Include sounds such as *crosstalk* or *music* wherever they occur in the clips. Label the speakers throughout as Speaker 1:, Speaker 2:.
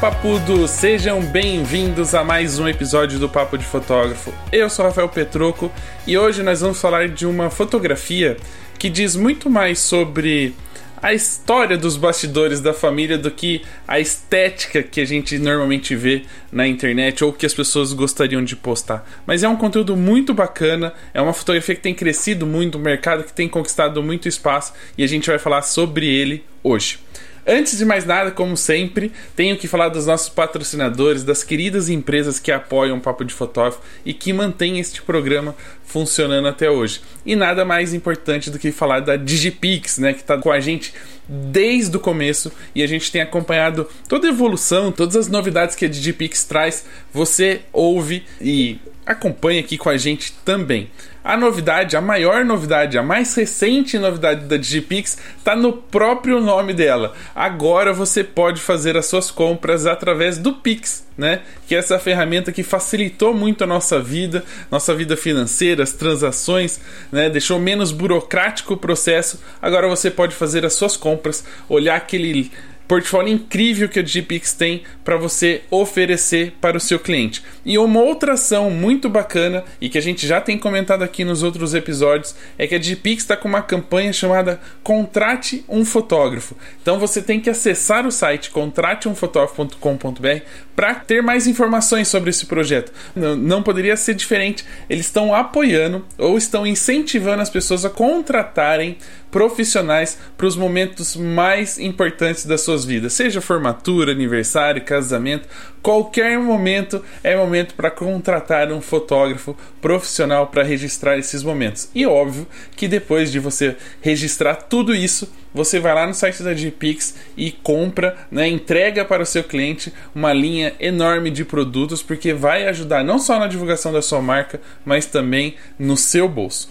Speaker 1: Papudo, sejam bem-vindos a mais um episódio do Papo de Fotógrafo. Eu sou Rafael Petroco e hoje nós vamos falar de uma fotografia que diz muito mais sobre a história dos bastidores da família do que a estética que a gente normalmente vê na internet ou que as pessoas gostariam de postar. Mas é um conteúdo muito bacana, é uma fotografia que tem crescido muito, um mercado que tem conquistado muito espaço e a gente vai falar sobre ele hoje. Antes de mais nada, como sempre, tenho que falar dos nossos patrocinadores, das queridas empresas que apoiam o Papo de Fotógrafo e que mantêm este programa funcionando até hoje. E nada mais importante do que falar da Digipix, né, que está com a gente desde o começo e a gente tem acompanhado toda a evolução, todas as novidades que a Digipix traz. Você ouve e acompanha aqui com a gente também. A novidade, a maior novidade, a mais recente novidade da Digipix está no próprio nome dela. Agora você pode fazer as suas compras através do Pix, né? Que é essa ferramenta que facilitou muito a nossa vida, nossa vida financeira, as transações, né? Deixou menos burocrático o processo. Agora você pode fazer as suas compras, olhar aquele portfólio incrível que a Digipix tem para você oferecer para o seu cliente. E uma outra ação muito bacana e que a gente já tem comentado aqui nos outros episódios é que a Digipix está com uma campanha chamada Contrate um Fotógrafo. Então você tem que acessar o site contrateumfotógrafo.com.br para ter mais informações sobre esse projeto. Não, não poderia ser diferente. Eles estão apoiando ou estão incentivando as pessoas a contratarem profissionais para os momentos mais importantes das suas vidas, seja formatura, aniversário, casamento, qualquer momento é momento para contratar um fotógrafo profissional para registrar esses momentos. E óbvio que depois de você registrar tudo isso, você vai lá no site da GPix e compra, né, entrega para o seu cliente uma linha enorme de produtos, porque vai ajudar não só na divulgação da sua marca, mas também no seu bolso.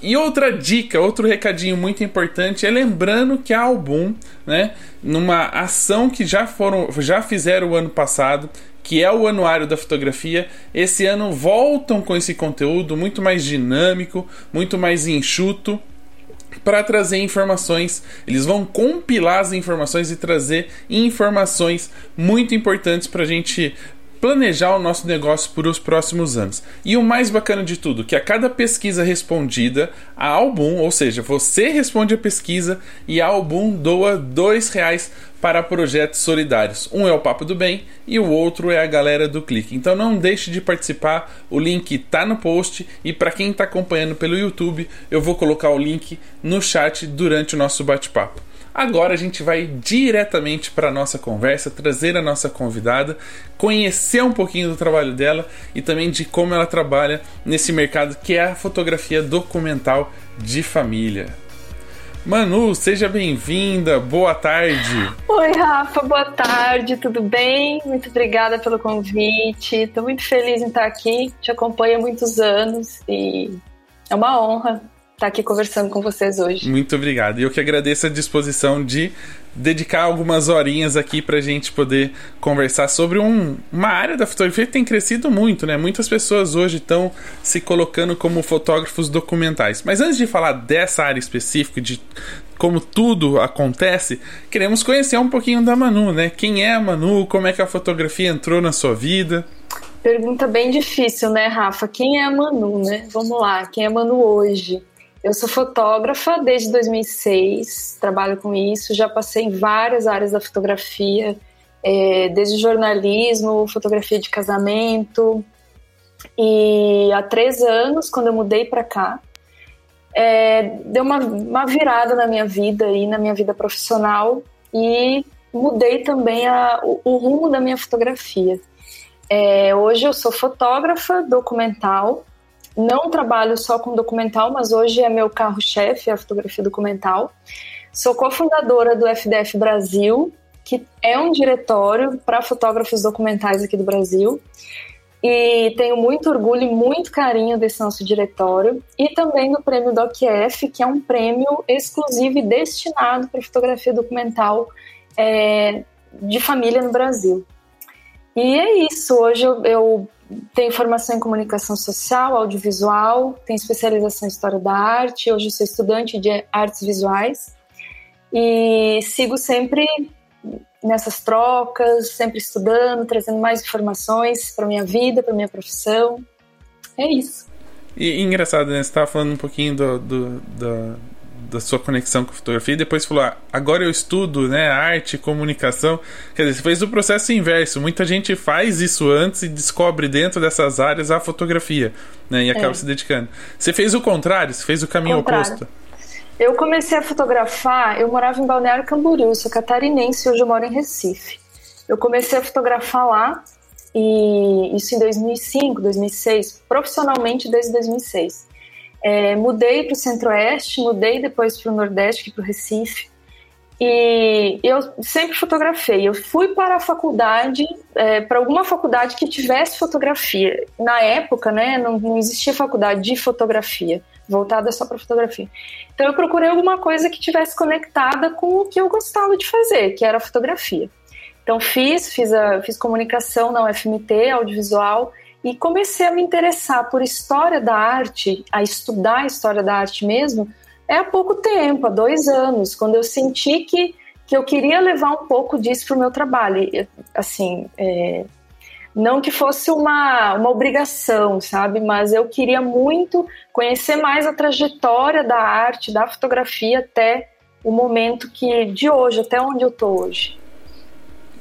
Speaker 1: E outra dica, outro recadinho muito importante é lembrando que a Album, né, numa ação que já foram, já fizeram o ano passado, que é o anuário da fotografia, esse ano voltam com esse conteúdo muito mais dinâmico, muito mais enxuto para trazer informações. Eles vão compilar as informações e trazer informações muito importantes para a gente planejar o nosso negócio por os próximos anos. E o mais bacana de tudo, que a cada pesquisa respondida, a Album, ou seja, você responde a pesquisa e a Album doa dois reais para projetos solidários. Um é o Papo do Bem e o outro é a galera do Clique. Então não deixe de participar, o link está no post e para quem está acompanhando pelo YouTube, eu vou colocar o link no chat durante o nosso bate-papo. Agora a gente vai diretamente para a nossa conversa, trazer a nossa convidada, conhecer um pouquinho do trabalho dela e também de como ela trabalha nesse mercado que é a fotografia documental de família. Manu, seja bem-vinda, boa tarde.
Speaker 2: Oi, Rafa, boa tarde, tudo bem? Muito obrigada pelo convite. Estou muito feliz em estar aqui, te acompanho há muitos anos e é uma honra estar aqui conversando com vocês hoje.
Speaker 1: Muito obrigado. E eu que agradeço a disposição de dedicar algumas horinhas aqui para a gente poder conversar sobre um, uma área da fotografia que tem crescido muito, né? Muitas pessoas hoje estão se colocando como fotógrafos documentais. Mas antes de falar dessa área específica, de como tudo acontece, queremos conhecer um pouquinho da Manu, né? Quem é a Manu? Como é que a fotografia entrou na sua vida?
Speaker 2: Pergunta bem difícil, né, Rafa? Quem é a Manu, né? Vamos lá, quem é a Manu hoje? Eu sou fotógrafa desde 2006, trabalho com isso, já passei em várias áreas da fotografia, é, desde jornalismo, fotografia de casamento. E há três anos, quando eu mudei para cá, é, deu uma, uma virada na minha vida e na minha vida profissional e mudei também a, o, o rumo da minha fotografia. É, hoje eu sou fotógrafa documental não trabalho só com documental, mas hoje é meu carro-chefe, a fotografia documental. Sou cofundadora do FDF Brasil, que é um diretório para fotógrafos documentais aqui do Brasil. E tenho muito orgulho e muito carinho desse nosso diretório. E também do prêmio DocF, que é um prêmio exclusivo e destinado para fotografia documental é, de família no Brasil. E é isso. Hoje eu, eu tenho formação em comunicação social, audiovisual, tenho especialização em história da arte. Hoje sou estudante de artes visuais e sigo sempre nessas trocas, sempre estudando, trazendo mais informações para minha vida, para minha profissão. É isso.
Speaker 1: E, e engraçado, né? Você estava falando um pouquinho do, do, do, da sua conexão com a fotografia e depois falou: ah, agora eu estudo né, arte, comunicação. Quer dizer, você fez o processo inverso. Muita gente faz isso antes e descobre dentro dessas áreas a fotografia né, e acaba é. se dedicando. Você fez o contrário, você fez o caminho contrário. oposto.
Speaker 2: Eu comecei a fotografar, eu morava em Balneário Camboriú, sou catarinense hoje eu moro em Recife. Eu comecei a fotografar lá, e isso em 2005, 2006, profissionalmente desde 2006. É, mudei para o Centro-Oeste, mudei depois para o Nordeste, para o Recife, e eu sempre fotografei. Eu fui para a faculdade, é, para alguma faculdade que tivesse fotografia. Na época, né, não, não existia faculdade de fotografia voltada só para fotografia. Então eu procurei alguma coisa que tivesse conectada com o que eu gostava de fazer, que era fotografia. Então fiz, fiz, a, fiz comunicação na UFMT, audiovisual, e comecei a me interessar por história da arte, a estudar a história da arte mesmo, é há pouco tempo, há dois anos, quando eu senti que, que eu queria levar um pouco disso para o meu trabalho. Assim, é, não que fosse uma, uma obrigação, sabe? Mas eu queria muito conhecer mais a trajetória da arte, da fotografia até o momento que de hoje, até onde eu tô hoje.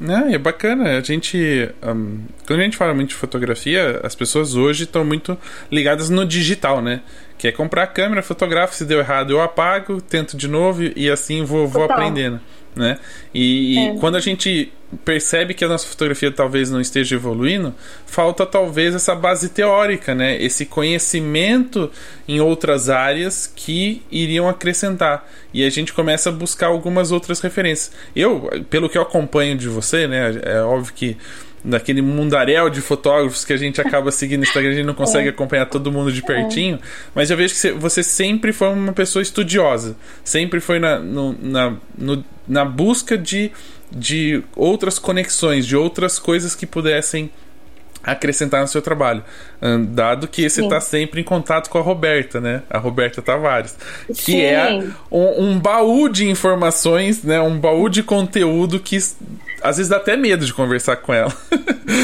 Speaker 1: É, é bacana. A gente. Um, quando a gente fala muito de fotografia, as pessoas hoje estão muito ligadas no digital, né? Que é comprar a câmera, fotografar, se deu errado eu apago, tento de novo e assim vou, vou aprendendo né? E, é. quando a gente percebe que a nossa fotografia talvez não esteja evoluindo, falta talvez essa base teórica, né? Esse conhecimento em outras áreas que iriam acrescentar. E a gente começa a buscar algumas outras referências. Eu, pelo que eu acompanho de você, né? É óbvio que daquele mundaréu de fotógrafos que a gente acaba seguindo no Instagram, a gente não *laughs* consegue é. acompanhar todo mundo de pertinho, é. mas eu vejo que você sempre foi uma pessoa estudiosa, sempre foi na, no, na, no, na busca de, de outras conexões, de outras coisas que pudessem acrescentar no seu trabalho. Dado que você está sempre em contato com a Roberta, né? A Roberta Tavares. Que Sim. é um, um, baú de informações, né? Um baú de conteúdo que às vezes dá até medo de conversar com ela.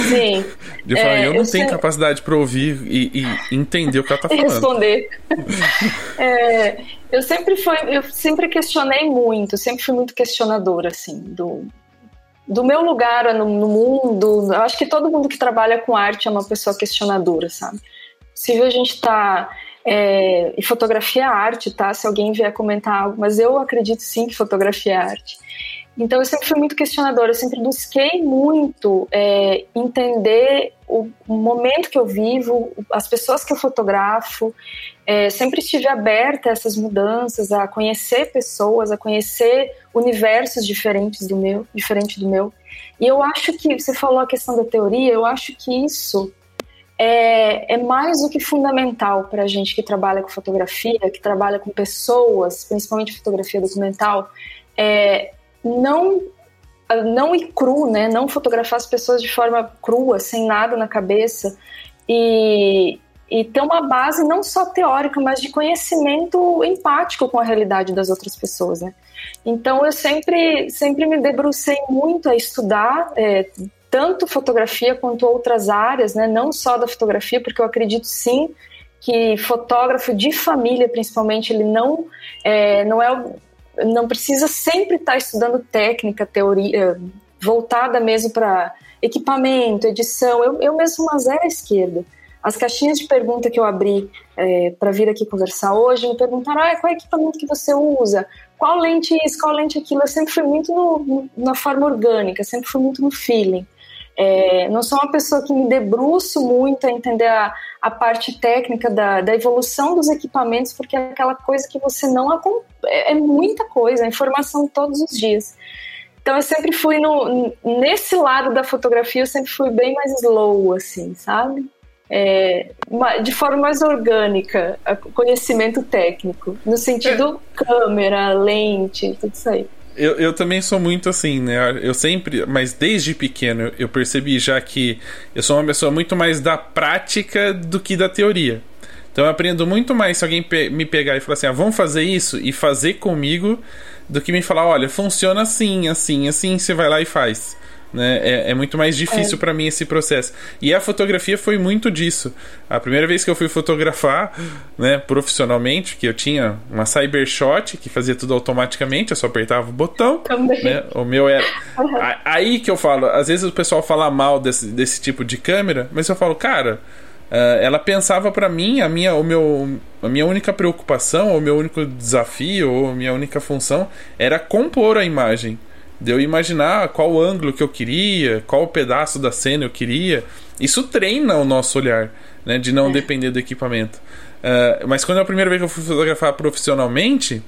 Speaker 2: Sim. *laughs*
Speaker 1: de falar, é, eu não eu tenho sei... capacidade para ouvir e, e, entender o que ela está falando.
Speaker 2: Responder. *laughs* é, eu sempre fui, eu sempre questionei muito, sempre fui muito questionadora, assim, do, do meu lugar no, no mundo. Eu acho que todo mundo que trabalha com arte é uma pessoa questionadora, sabe? Se a gente tá é, e fotografia é arte, tá? Se alguém vier comentar algo, mas eu acredito sim que fotografia é arte. Então eu sempre fui muito questionadora, eu sempre busquei muito é, entender o, momento que eu vivo, as pessoas que eu fotografo. É, sempre estive aberta a essas mudanças, a conhecer pessoas, a conhecer universos diferentes do meu, diferente do meu. E eu acho que você falou a questão da teoria, eu acho que isso é, é mais do que fundamental para a gente que trabalha com fotografia, que trabalha com pessoas, principalmente fotografia documental. É, não não ir cru, né? Não fotografar as pessoas de forma crua, sem nada na cabeça e, e ter uma base não só teórica, mas de conhecimento empático com a realidade das outras pessoas, né? Então eu sempre sempre me debrucei muito a estudar é, tanto fotografia quanto outras áreas, né? Não só da fotografia, porque eu acredito sim que fotógrafo de família, principalmente, ele não é, não é não precisa sempre estar estudando técnica, teoria, voltada mesmo para equipamento, edição. Eu, eu mesmo uma zero à esquerda. As caixinhas de pergunta que eu abri é, para vir aqui conversar hoje me perguntaram ah, qual é equipamento que você usa, qual lente isso, qual lente aquilo. Eu sempre fui muito no, na forma orgânica, sempre fui muito no feeling. É, não sou uma pessoa que me debruço muito a entender a, a parte técnica da, da evolução dos equipamentos, porque é aquela coisa que você não é, é muita coisa, é informação todos os dias. Então eu sempre fui no nesse lado da fotografia, eu sempre fui bem mais slow, assim, sabe? É, de forma mais orgânica, conhecimento técnico, no sentido é. câmera, lente, tudo isso aí.
Speaker 1: Eu, eu também sou muito assim, né? Eu sempre, mas desde pequeno eu percebi já que eu sou uma pessoa muito mais da prática do que da teoria. Então eu aprendo muito mais se alguém pe me pegar e falar assim, ah, vamos fazer isso e fazer comigo, do que me falar, olha, funciona assim, assim, assim, você vai lá e faz. Né? É, é muito mais difícil é. para mim esse processo. E a fotografia foi muito disso. A primeira vez que eu fui fotografar, né, profissionalmente, que eu tinha uma Cybershot que fazia tudo automaticamente, eu só apertava o botão. Também. Né? O meu era. Uhum. Aí que eu falo, às vezes o pessoal fala mal desse, desse tipo de câmera, mas eu falo, cara. Uh, ela pensava para mim a minha, o meu, a minha única preocupação, o meu único desafio, ou a minha única função era compor a imagem de eu imaginar qual ângulo que eu queria, qual pedaço da cena eu queria. Isso treina o nosso olhar, né? De não é. depender do equipamento. Uh, mas quando é a primeira vez que eu fui fotografar profissionalmente,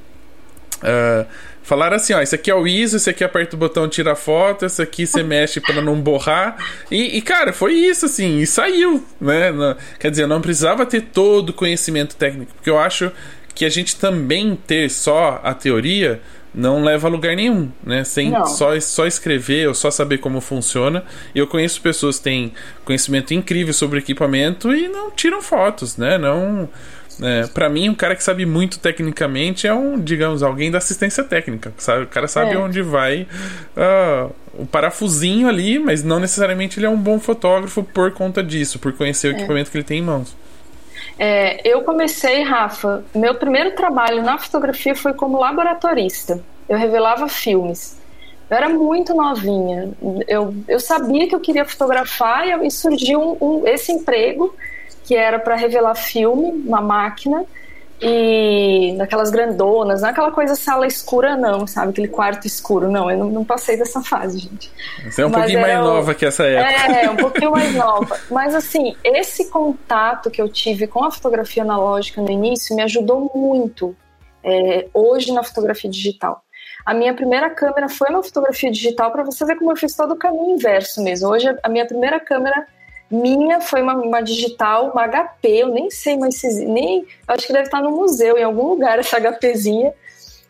Speaker 1: uh, falaram assim: ó, esse aqui é o ISO, esse aqui aperta o botão tira foto, esse aqui você *laughs* mexe para não borrar. E, e, cara, foi isso, assim, e saiu, né? Não, quer dizer, eu não precisava ter todo o conhecimento técnico, porque eu acho que a gente também ter só a teoria não leva a lugar nenhum, né? Sem só, só escrever ou só saber como funciona. Eu conheço pessoas que têm conhecimento incrível sobre equipamento e não tiram fotos, né? Não. É, para mim, um cara que sabe muito tecnicamente é um, digamos, alguém da assistência técnica. Sabe? O cara sabe é. onde vai uh, o parafusinho ali, mas não necessariamente ele é um bom fotógrafo por conta disso, por conhecer o é. equipamento que ele tem em mãos.
Speaker 2: É, eu comecei, Rafa, meu primeiro trabalho na fotografia foi como laboratorista. Eu revelava filmes. Eu era muito novinha. Eu, eu sabia que eu queria fotografar e, surgiu um, um, esse emprego que era para revelar filme, uma máquina e naquelas grandonas, não é aquela coisa sala escura, não, sabe? Aquele quarto escuro, não, eu não, não passei dessa fase, gente.
Speaker 1: Você é um Mas pouquinho mais nova que essa época.
Speaker 2: É, um *laughs* pouquinho mais nova. Mas assim, esse contato que eu tive com a fotografia analógica no início me ajudou muito é, hoje na fotografia digital. A minha primeira câmera foi uma fotografia digital para você ver como eu fiz todo o caminho inverso mesmo. Hoje a minha primeira câmera minha foi uma, uma, digital, uma HP, eu nem sei mais se. Nem, acho que deve estar no museu, em algum lugar, *laughs* essa HPzinha.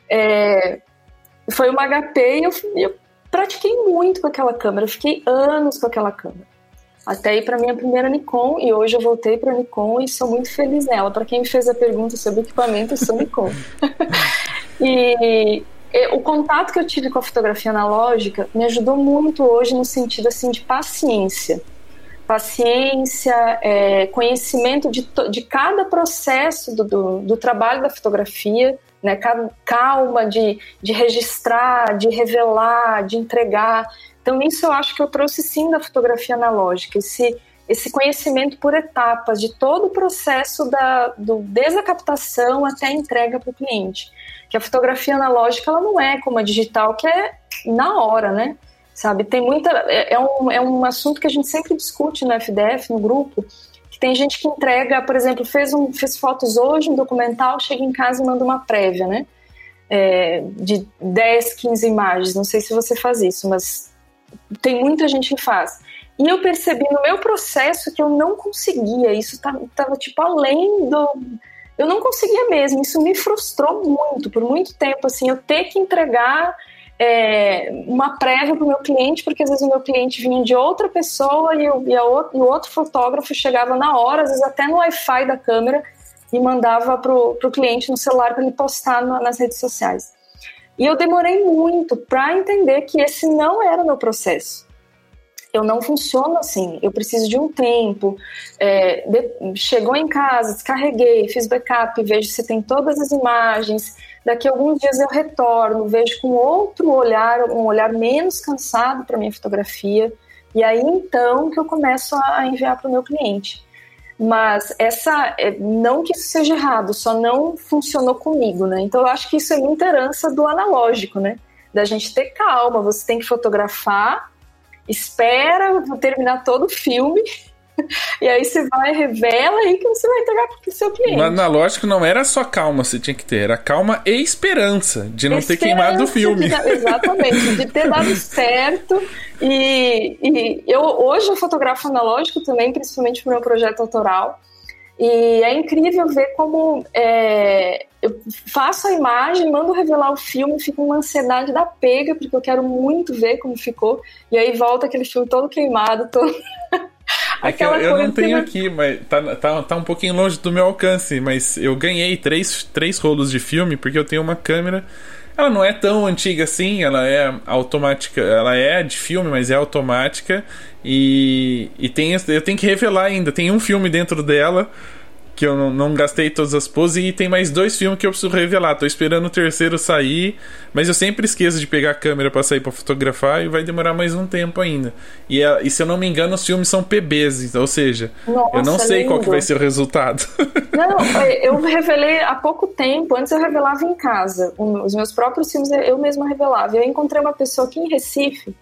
Speaker 2: É, foi uma HP e eu, eu pratiquei muito com aquela câmera, eu fiquei anos com aquela câmera. Até ir para minha primeira Nikon e hoje eu voltei para Nikon e sou muito feliz nela. Para quem me fez a pergunta sobre equipamento, eu sou Nikon. *laughs* e, e o contato que eu tive com a fotografia analógica me ajudou muito hoje no sentido assim de paciência paciência, é, conhecimento de, de cada processo do, do, do, trabalho da fotografia, né, calma de, de registrar, de revelar, de entregar. Então, isso eu acho que eu trouxe sim da fotografia analógica, esse, esse conhecimento por etapas de todo o processo da, do, desde a captação até a entrega para o cliente. Que a fotografia analógica ela não é como a digital, que é na hora, né? Sabe? Tem muita. É, é, um, é um assunto que a gente sempre discute no FDF, no grupo, que tem gente que entrega, por exemplo, fez, um, fez fotos hoje, um documental, chega em casa e manda uma prévia, né? É, de 10, 15 imagens. Não sei se você faz isso, mas tem muita gente que faz. E eu percebi no meu processo que eu não conseguia, isso estava tá, tipo além do. Eu não conseguia mesmo, isso me frustrou muito, por muito tempo, assim, eu ter que entregar é, uma prévia para o meu cliente, porque às vezes o meu cliente vinha de outra pessoa e, eu, e, e o outro fotógrafo chegava na hora, às vezes até no Wi-Fi da câmera, e mandava para o cliente no celular para ele postar nas redes sociais. E eu demorei muito para entender que esse não era o meu processo. Eu não funciono assim, eu preciso de um tempo. É, de, chegou em casa, descarreguei, fiz backup, vejo se tem todas as imagens, Daqui a alguns dias eu retorno, vejo com outro olhar, um olhar menos cansado para minha fotografia, e aí então que eu começo a enviar para o meu cliente. Mas essa, é, não que isso seja errado, só não funcionou comigo, né? Então eu acho que isso é muita herança do analógico, né? Da gente ter calma, você tem que fotografar, espera terminar todo o filme *laughs* e aí você vai, revela aí que você vai entregar para o seu cliente.
Speaker 1: Mas na lógica não era só calma você tinha que ter, era calma e esperança de não esperança ter queimado o filme.
Speaker 2: De, exatamente, de ter dado *laughs* certo. E, e eu hoje eu fotografo analógico também, principalmente para o meu projeto autoral. E é incrível ver como é, eu faço a imagem, mando revelar o filme, fico uma ansiedade da pega, porque eu quero muito ver como ficou. E aí volta aquele filme todo queimado, todo
Speaker 1: É que eu, eu não tenho aqui, mas tá, tá, tá um pouquinho longe do meu alcance, mas eu ganhei três, três rolos de filme porque eu tenho uma câmera. Ela não é tão antiga assim, ela é automática, ela é de filme, mas é automática e, e tem, eu tenho que revelar ainda, tem um filme dentro dela que eu não, não, gastei todas as poses e tem mais dois filmes que eu preciso revelar. Tô esperando o terceiro sair, mas eu sempre esqueço de pegar a câmera para sair para fotografar e vai demorar mais um tempo ainda. E, é, e, se eu não me engano, os filmes são PBs, ou seja, Nossa, eu não sei lindo. qual que vai ser o resultado. *laughs*
Speaker 2: Não, eu revelei há pouco tempo, antes eu revelava em casa. Os meus próprios filmes eu mesma revelava. Eu encontrei uma pessoa aqui em Recife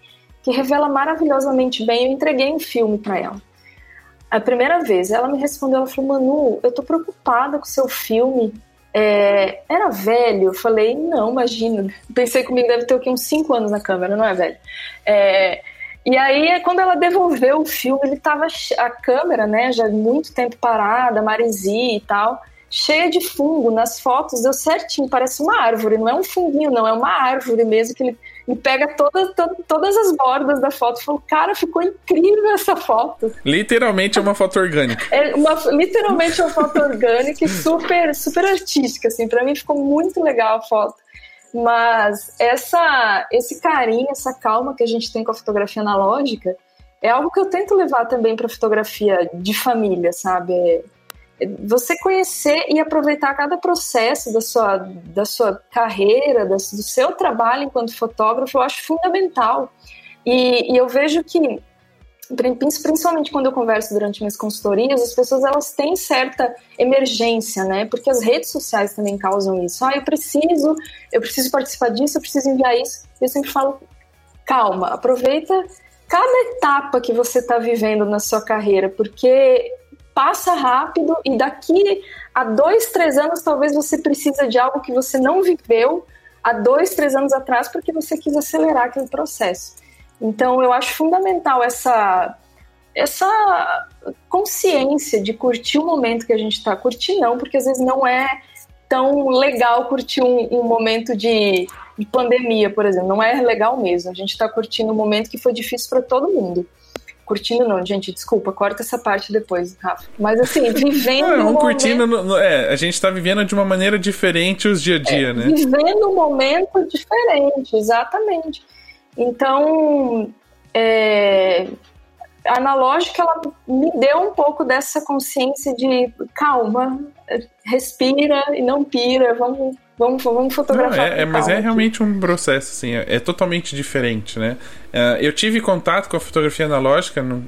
Speaker 2: que revela maravilhosamente bem. Eu entreguei um filme para ela a primeira vez, ela me respondeu, ela falou, Manu, eu tô preocupada com o seu filme. É, era velho? Eu falei, não, imagina. Pensei comigo, deve ter aqui uns 5 anos na câmera, não é velho? É, e aí, quando ela devolveu o filme, ele tava, a câmera, né, já muito tempo parada, maresia e tal, cheia de fungo. Nas fotos deu certinho, parece uma árvore, não é um funguinho, não, é uma árvore mesmo que ele e pega todas, todas as bordas da foto e falou: Cara, ficou incrível essa foto.
Speaker 1: Literalmente é uma foto orgânica.
Speaker 2: É uma, literalmente é uma foto orgânica e super, super artística. Assim, para mim ficou muito legal a foto. Mas essa, esse carinho, essa calma que a gente tem com a fotografia analógica é algo que eu tento levar também para fotografia de família, sabe? Você conhecer e aproveitar cada processo da sua, da sua carreira, do seu trabalho enquanto fotógrafo, eu acho fundamental. E, e eu vejo que, principalmente quando eu converso durante minhas consultorias, as pessoas elas têm certa emergência, né? Porque as redes sociais também causam isso. Ah, eu preciso, eu preciso participar disso, eu preciso enviar isso. Eu sempre falo, calma, aproveita cada etapa que você está vivendo na sua carreira, porque passa rápido e daqui a dois, três anos talvez você precisa de algo que você não viveu há dois, três anos atrás porque você quis acelerar aquele processo. Então eu acho fundamental essa essa consciência de curtir o momento que a gente está curtindo, não, porque às vezes não é tão legal curtir um, um momento de, de pandemia, por exemplo. Não é legal mesmo. A gente está curtindo um momento que foi difícil para todo mundo curtindo não, gente, desculpa, corta essa parte depois, Rafa. Mas assim, *laughs* vivendo.
Speaker 1: Não, um curtindo, momento... no, é, a gente tá vivendo de uma maneira diferente os dia a dia,
Speaker 2: é,
Speaker 1: né?
Speaker 2: Vivendo um momento diferente, exatamente. Então, é, a analógica, ela me deu um pouco dessa consciência de calma, respira e não pira, vamos Vamos, vamos fotografar.
Speaker 1: Não, é, é mas é realmente um processo, assim, é, é totalmente diferente, né? Uh, eu tive contato com a fotografia analógica no,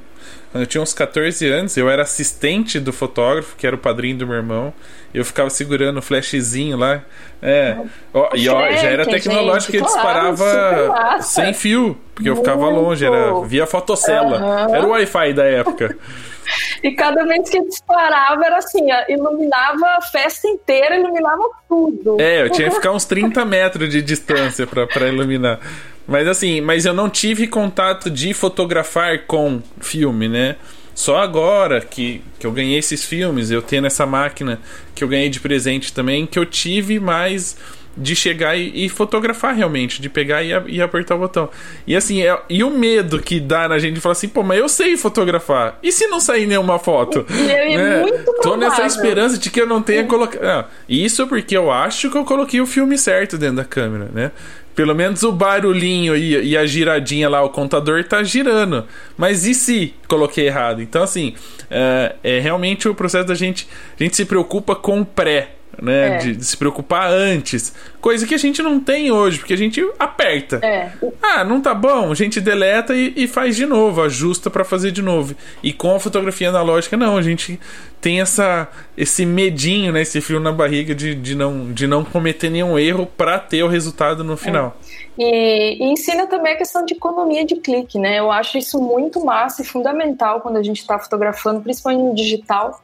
Speaker 1: quando eu tinha uns 14 anos, eu era assistente do fotógrafo, que era o padrinho do meu irmão. Eu ficava segurando o flashzinho lá. É. Ó, e ó, já era tecnológico que disparava sem fio, porque eu ficava longe, era via fotocela. Era o Wi-Fi da época. *laughs*
Speaker 2: E cada vez que disparava era assim, iluminava a festa inteira, iluminava tudo.
Speaker 1: É, eu tinha que ficar uns 30 metros de distância para iluminar. Mas assim, mas eu não tive contato de fotografar com filme, né? Só agora que, que eu ganhei esses filmes, eu tendo essa máquina que eu ganhei de presente também, que eu tive mais de chegar e, e, fotografar realmente, de pegar e, e, apertar o botão. E assim, é, e o medo que dá na gente de falar assim, pô, mas eu sei fotografar. E se não sair nenhuma foto?
Speaker 2: É, né? muito
Speaker 1: Tô nessa esperança de que eu não tenha colocado. Isso porque eu acho que eu coloquei o filme certo dentro da câmera, né? Pelo menos o barulhinho e, e a giradinha lá, o contador tá girando. Mas e se coloquei errado? Então, assim, é, é realmente o processo da gente. A gente se preocupa com o pré né? É. De, de, se preocupar antes. Coisa que a gente não tem hoje, porque a gente aperta.
Speaker 2: É.
Speaker 1: Ah, não tá bom, a gente deleta e, e faz de novo, ajusta para fazer de novo. E com a fotografia analógica, não, a gente tem essa, esse medinho, né? Esse fio na barriga de, de, não, de não cometer nenhum erro para ter o resultado no final.
Speaker 2: É. E, e, ensina também a questão de economia de clique, né? Eu acho isso muito massa e fundamental quando a gente está fotografando, principalmente no digital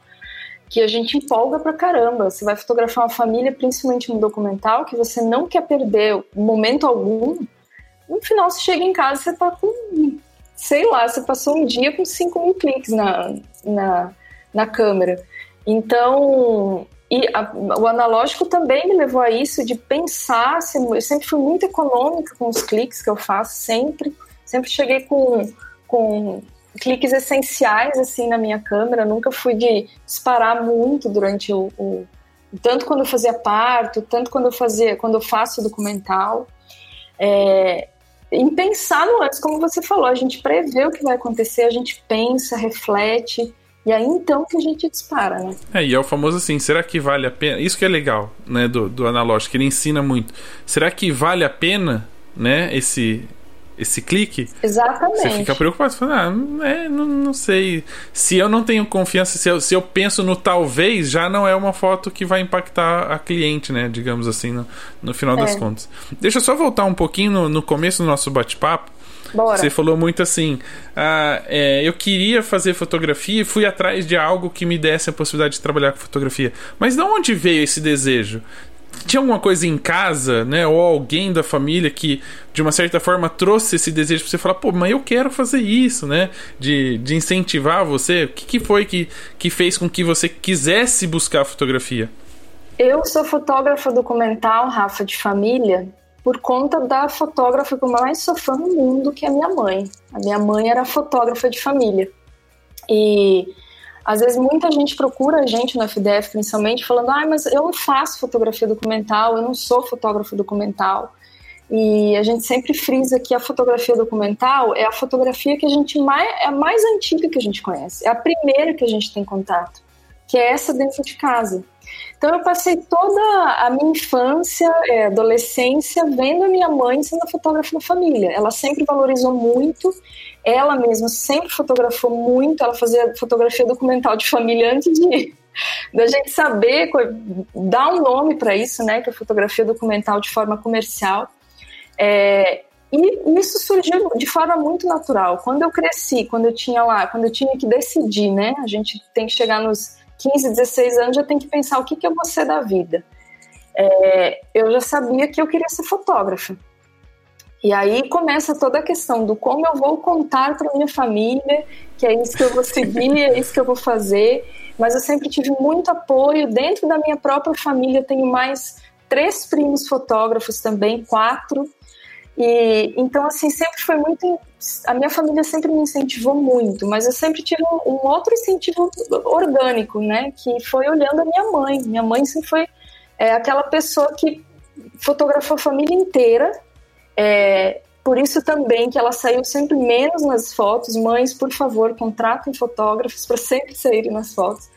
Speaker 2: que a gente empolga pra caramba. Você vai fotografar uma família, principalmente no documental, que você não quer perder momento algum. No final, você chega em casa, você tá com, sei lá, você passou um dia com 5 mil cliques na, na, na câmera. Então, e a, o analógico também me levou a isso, de pensar, eu sempre fui muito econômica com os cliques que eu faço, sempre. Sempre cheguei com, com cliques essenciais assim na minha câmera. Nunca fui de disparar muito durante o, o tanto quando eu fazia parto, tanto quando eu fazia, quando eu faço documental. É, em pensar no antes, como você falou, a gente prevê o que vai acontecer, a gente pensa, reflete. E aí então que a gente dispara, né?
Speaker 1: É, e é o famoso assim, será que vale a pena? Isso que é legal, né, do, do analógico, ele ensina muito. Será que vale a pena, né, esse esse clique,
Speaker 2: Exatamente.
Speaker 1: você fica preocupado, fala, ah, é, não, não sei. Se eu não tenho confiança, se eu, se eu penso no talvez, já não é uma foto que vai impactar a cliente, né? Digamos assim, no, no final é. das contas. Deixa eu só voltar um pouquinho no, no começo do nosso bate-papo.
Speaker 2: Bora.
Speaker 1: Você falou muito assim: ah, é, eu queria fazer fotografia e fui atrás de algo que me desse a possibilidade de trabalhar com fotografia. Mas de onde veio esse desejo? Tinha alguma coisa em casa, né, ou alguém da família que de uma certa forma trouxe esse desejo para você falar, pô, mas eu quero fazer isso, né, de, de incentivar você. O que, que foi que, que fez com que você quisesse buscar a fotografia?
Speaker 2: Eu sou fotógrafa documental, Rafa, de família, por conta da fotógrafa que eu mais sou fã no mundo, que é a minha mãe. A minha mãe era fotógrafa de família. E às vezes muita gente procura a gente no FDF, principalmente, falando: ah, mas eu não faço fotografia documental, eu não sou fotógrafo documental. E a gente sempre frisa que a fotografia documental é a fotografia que a gente mais é a mais antiga que a gente conhece, é a primeira que a gente tem contato, que é essa dentro de casa. Então eu passei toda a minha infância, é, adolescência, vendo a minha mãe sendo fotógrafa da família. Ela sempre valorizou muito ela mesma sempre fotografou muito, ela fazia fotografia documental de família antes de *laughs* da gente saber dar um nome para isso, né, que é fotografia documental de forma comercial. É, e isso surgiu de forma muito natural. Quando eu cresci, quando eu tinha lá, quando eu tinha que decidir, né, a gente tem que chegar nos 15, 16 anos, já tem que pensar o que, que eu vou ser da vida. É, eu já sabia que eu queria ser fotógrafa. E aí começa toda a questão do como eu vou contar para minha família que é isso que eu vou seguir, é isso que eu vou fazer. Mas eu sempre tive muito apoio dentro da minha própria família. Tenho mais três primos fotógrafos também, quatro. E então assim sempre foi muito. A minha família sempre me incentivou muito, mas eu sempre tive um, um outro incentivo orgânico, né? Que foi olhando a minha mãe. Minha mãe sempre foi é, aquela pessoa que fotografou a família inteira é, por isso também que ela saiu sempre menos nas fotos. Mães, por favor, contratem fotógrafos para sempre saírem nas fotos.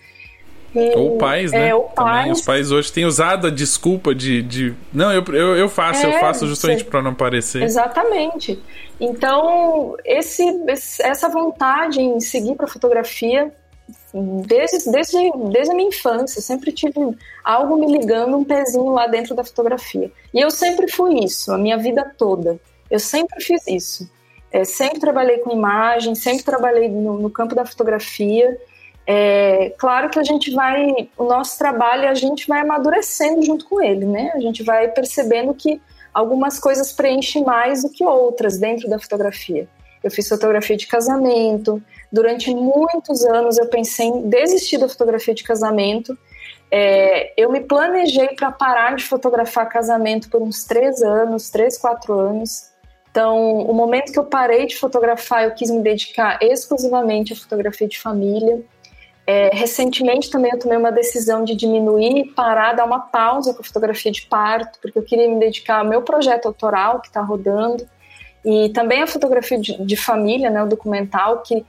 Speaker 1: E, ou pais, né? É, ou pais. Também, os pais hoje têm usado a desculpa de. de não, eu, eu, eu faço, é, eu faço justamente para não aparecer.
Speaker 2: Exatamente. Então, esse, essa vontade em seguir para fotografia, desde, desde, desde a minha infância, sempre tive algo me ligando, um pezinho lá dentro da fotografia. E eu sempre fui isso, a minha vida toda. Eu sempre fiz isso. É, sempre trabalhei com imagem, sempre trabalhei no, no campo da fotografia. É, claro que a gente vai, o nosso trabalho, a gente vai amadurecendo junto com ele, né? A gente vai percebendo que algumas coisas preenchem mais do que outras dentro da fotografia. Eu fiz fotografia de casamento. Durante muitos anos eu pensei em desistir da fotografia de casamento. É, eu me planejei para parar de fotografar casamento por uns três anos, três, quatro anos. Então, o momento que eu parei de fotografar, eu quis me dedicar exclusivamente à fotografia de família. É, recentemente também eu tomei uma decisão de diminuir, parar, dar uma pausa com a fotografia de parto, porque eu queria me dedicar ao meu projeto autoral que está rodando e também a fotografia de, de família, né, o documental, que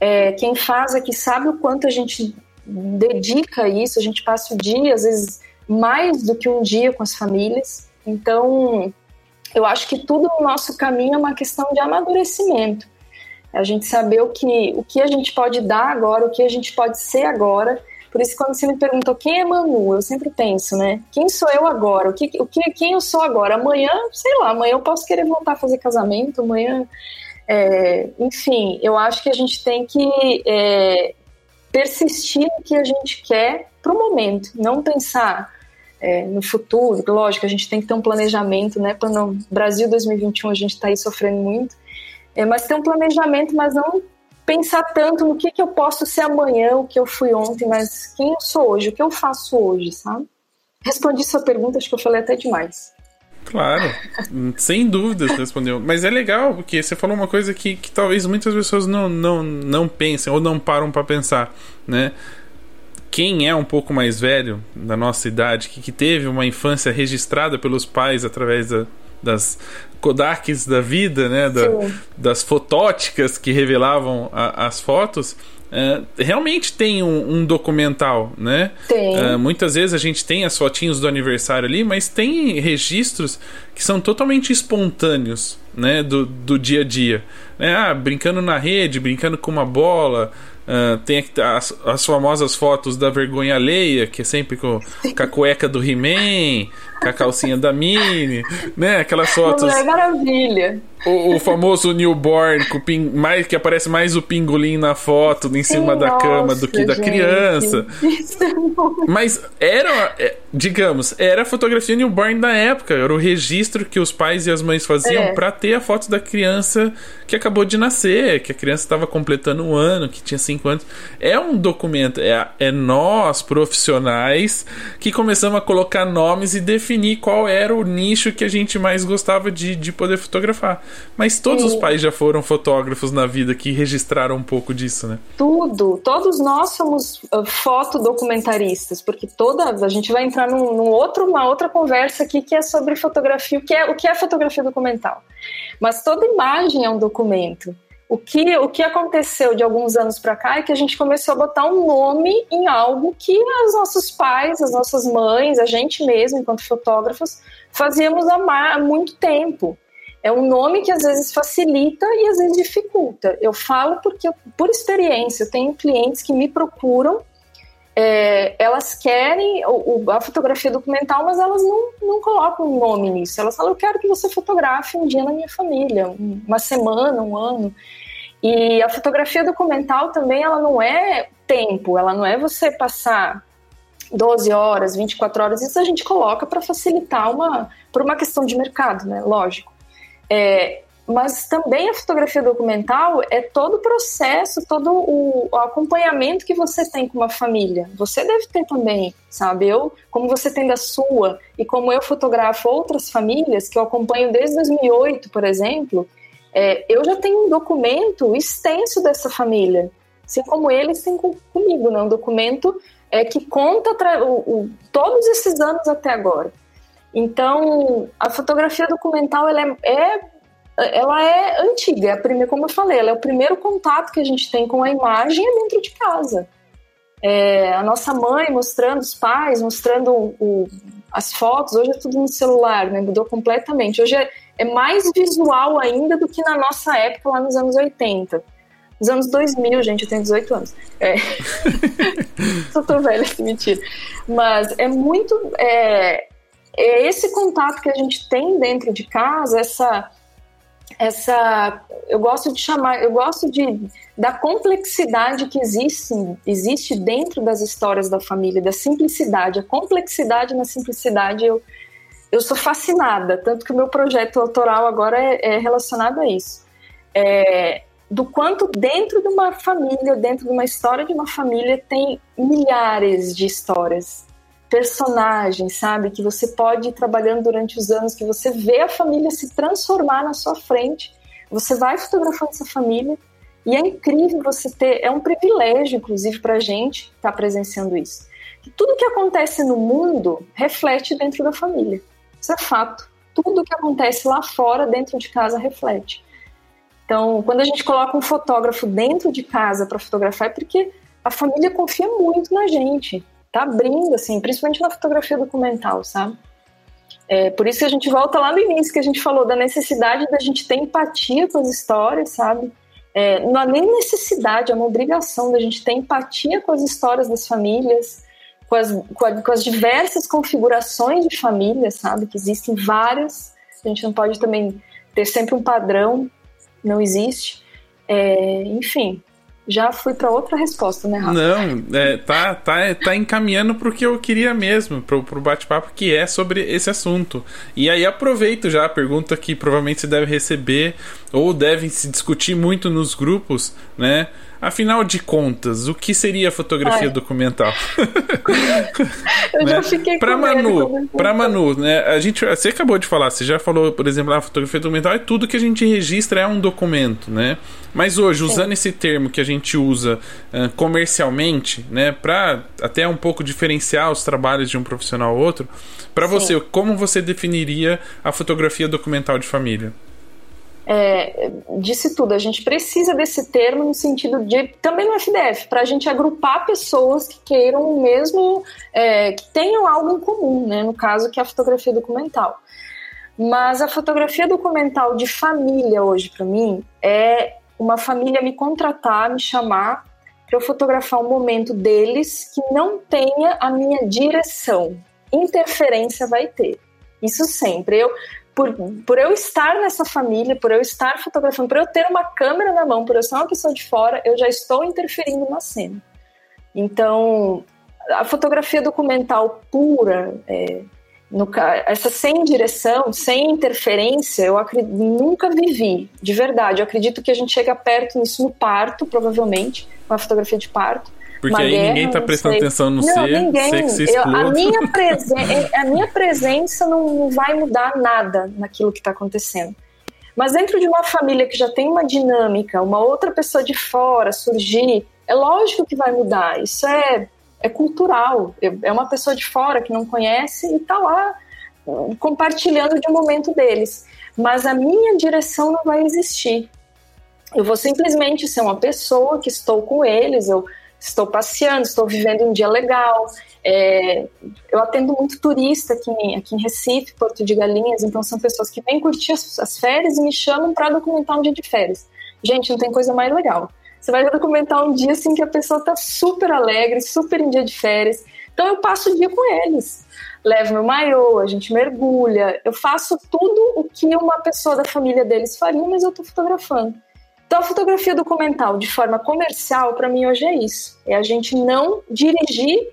Speaker 2: é, quem faz aqui sabe o quanto a gente dedica a isso, a gente passa o dia, às vezes mais do que um dia com as famílias. Então, eu acho que tudo no nosso caminho é uma questão de amadurecimento. A gente saber o que, o que a gente pode dar agora, o que a gente pode ser agora. Por isso, quando você me pergunta quem é Manu, eu sempre penso, né? Quem sou eu agora? O que, o que, quem eu sou agora? Amanhã, sei lá, amanhã eu posso querer voltar a fazer casamento, amanhã. É, enfim, eu acho que a gente tem que é, persistir no que a gente quer para o momento, não pensar é, no futuro. Lógico, a gente tem que ter um planejamento, né? Para não. Brasil 2021 a gente está aí sofrendo muito, é, mas ter um planejamento, mas não pensar tanto no que, que eu posso ser amanhã, o que eu fui ontem, mas quem eu sou hoje, o que eu faço hoje, sabe? Respondi sua pergunta, acho que eu falei até demais.
Speaker 1: Claro, sem dúvida você respondeu. Mas é legal, porque você falou uma coisa que, que talvez muitas pessoas não, não, não pensem ou não param para pensar, né? Quem é um pouco mais velho, da nossa idade, que, que teve uma infância registrada pelos pais através da, das Kodaks da vida, né? Da, das fotóticas que revelavam a, as fotos, Uh, realmente tem um, um, documental, né?
Speaker 2: Tem.
Speaker 1: Uh, muitas vezes a gente tem as fotinhos do aniversário ali, mas tem registros que são totalmente espontâneos, né? Do, do dia a dia. Né? Ah, brincando na rede, brincando com uma bola. Uh, tem as, as, famosas fotos da vergonha alheia, que é sempre com, com a cueca do He-Man, com a calcinha da Minnie, né? Aquelas fotos.
Speaker 2: Mulher Maravilha.
Speaker 1: O, o, famoso newborn com ping, mais, que aparece mais o pingolim na foto em cima Sim, da nossa, cama do que da gente. criança. É Mas era, é, digamos, era a fotografia newborn da época, era o registro que os pais e as mães faziam é. para ter a foto da criança que acabou de nascer, que a criança estava completando um ano, que tinha cinco anos. É um documento, é, é nós, profissionais, que começamos a colocar nomes e definir qual era o nicho que a gente mais gostava de, de poder fotografar. Mas todos Sim. os pais já foram fotógrafos na vida que registraram um pouco disso, né?
Speaker 2: Tudo. Todos nós somos uh, fotodocumentaristas, porque toda a gente vai entrar num, num, outro, uma outra conversa aqui que é sobre fotografia, o que é, o que é fotografia documental. Mas toda imagem é um documento. O que, o que aconteceu de alguns anos para cá é que a gente começou a botar um nome em algo que os nossos pais, as nossas mães, a gente mesmo, enquanto fotógrafos, fazíamos há muito tempo. É um nome que às vezes facilita e às vezes dificulta. Eu falo porque, por experiência, eu tenho clientes que me procuram, é, elas querem o, a fotografia documental, mas elas não, não colocam um nome nisso. Elas falam: Eu quero que você fotografe um dia na minha família, uma semana, um ano. E a fotografia documental também, ela não é tempo, ela não é você passar 12 horas, 24 horas, isso a gente coloca para facilitar uma, por uma questão de mercado, né? Lógico. É, mas também a fotografia documental é todo o processo, todo o, acompanhamento que você tem com uma família. Você deve ter também, sabe? Eu, como você tem da sua, e como eu fotografo outras famílias, que eu acompanho desde 2008, por exemplo, é, eu já tenho um documento extenso dessa família. Assim como eles têm com, comigo, né? Um documento é, que conta o, o, todos esses anos até agora. Então, a fotografia documental ela é, é, ela é antiga, é primeira, como eu falei, ela é o primeiro contato que a gente tem com a imagem é dentro de casa. É, a nossa mãe mostrando os pais, mostrando o, as fotos, hoje é tudo no celular, né? mudou completamente. Hoje é, é mais visual ainda do que na nossa época, lá nos anos 80. Nos anos 2000, gente, eu tenho 18 anos. É. *laughs* Só tô velha, se *laughs* mentira. Mas é muito. É, é esse contato que a gente tem dentro de casa, essa essa eu gosto de chamar, eu gosto de da complexidade que existe existe dentro das histórias da família, da simplicidade, a complexidade na simplicidade eu eu sou fascinada, tanto que o meu projeto autoral agora é, é relacionado a isso. É, do quanto dentro de uma família, dentro de uma história de uma família, tem milhares de histórias personagens, sabe? Que você pode ir trabalhando durante os anos, que você vê a família se transformar na sua frente. Você vai fotografando essa família e é incrível você ter, é um privilégio, inclusive, para a gente estar tá presenciando isso. Que tudo que acontece no mundo reflete dentro da família. Isso é fato. Tudo que acontece lá fora, dentro de casa, reflete. Então, quando a gente coloca um fotógrafo dentro de casa para fotografar, é porque a família confia muito na gente tá abrindo, assim, principalmente na fotografia documental, sabe? É, por isso que a gente volta lá no início que a gente falou da necessidade da gente ter empatia com as histórias, sabe? É, não há nem necessidade, é uma obrigação da gente ter empatia com as histórias das famílias, com as, com, a, com as diversas configurações de famílias, sabe? Que existem várias. A gente não pode também ter sempre um padrão, não existe. É, enfim, já fui para outra resposta, né, Rafa?
Speaker 1: Não, é, tá, tá, tá encaminhando pro que eu queria mesmo, pro, pro bate-papo que é sobre esse assunto. E aí aproveito já a pergunta que provavelmente você deve receber ou devem se discutir muito nos grupos, né? Afinal de contas, o que seria fotografia Ai. documental? *laughs*
Speaker 2: Eu né? já fiquei
Speaker 1: pra Manu, para Manu, né? A gente, você acabou de falar, você já falou, por exemplo, a fotografia documental é tudo que a gente registra é um documento, né? Mas hoje, usando Sim. esse termo que a gente usa uh, comercialmente, né, para até um pouco diferenciar os trabalhos de um profissional ao outro, para você, como você definiria a fotografia documental de família?
Speaker 2: É, disse tudo. A gente precisa desse termo no sentido de também no FDF, para a gente agrupar pessoas que queiram o mesmo, é, que tenham algo em comum, né? No caso, que é a fotografia documental. Mas a fotografia documental de família hoje, para mim, é uma família me contratar, me chamar para eu fotografar um momento deles que não tenha a minha direção. Interferência vai ter. Isso sempre. Eu, por, por eu estar nessa família, por eu estar fotografando, por eu ter uma câmera na mão, por eu ser uma pessoa de fora, eu já estou interferindo na cena. Então, a fotografia documental pura, é, no, essa sem direção, sem interferência, eu acredito, nunca vivi, de verdade. Eu acredito que a gente chega perto nisso no parto, provavelmente, com a fotografia de parto.
Speaker 1: Porque aí guerra, ninguém tá prestando sei. atenção no não, ser, ninguém. Ser que eu,
Speaker 2: a, minha *laughs* presen a minha presença não, vai mudar nada naquilo que está acontecendo. Mas dentro de uma família que já tem uma dinâmica, uma outra pessoa de fora surgir, é lógico que vai mudar. Isso é, é cultural. É uma pessoa de fora que não conhece e está lá hum, compartilhando de um momento deles. Mas a minha direção não vai existir. Eu vou simplesmente ser uma pessoa que estou com eles, eu estou passeando, estou vivendo um dia legal. É, eu atendo muito turista aqui aqui em Recife, Porto de Galinhas, então são pessoas que vêm curtir as, as férias e me chamam para documentar um dia de férias. Gente, não tem coisa mais legal. Você vai documentar um dia assim que a pessoa está super alegre, super em dia de férias. Então eu passo o dia com eles. Levo meu maiô, a gente mergulha, eu faço tudo o que uma pessoa da família deles faria, mas eu estou fotografando. Então, a fotografia documental de forma comercial, para mim, hoje é isso: é a gente não dirigir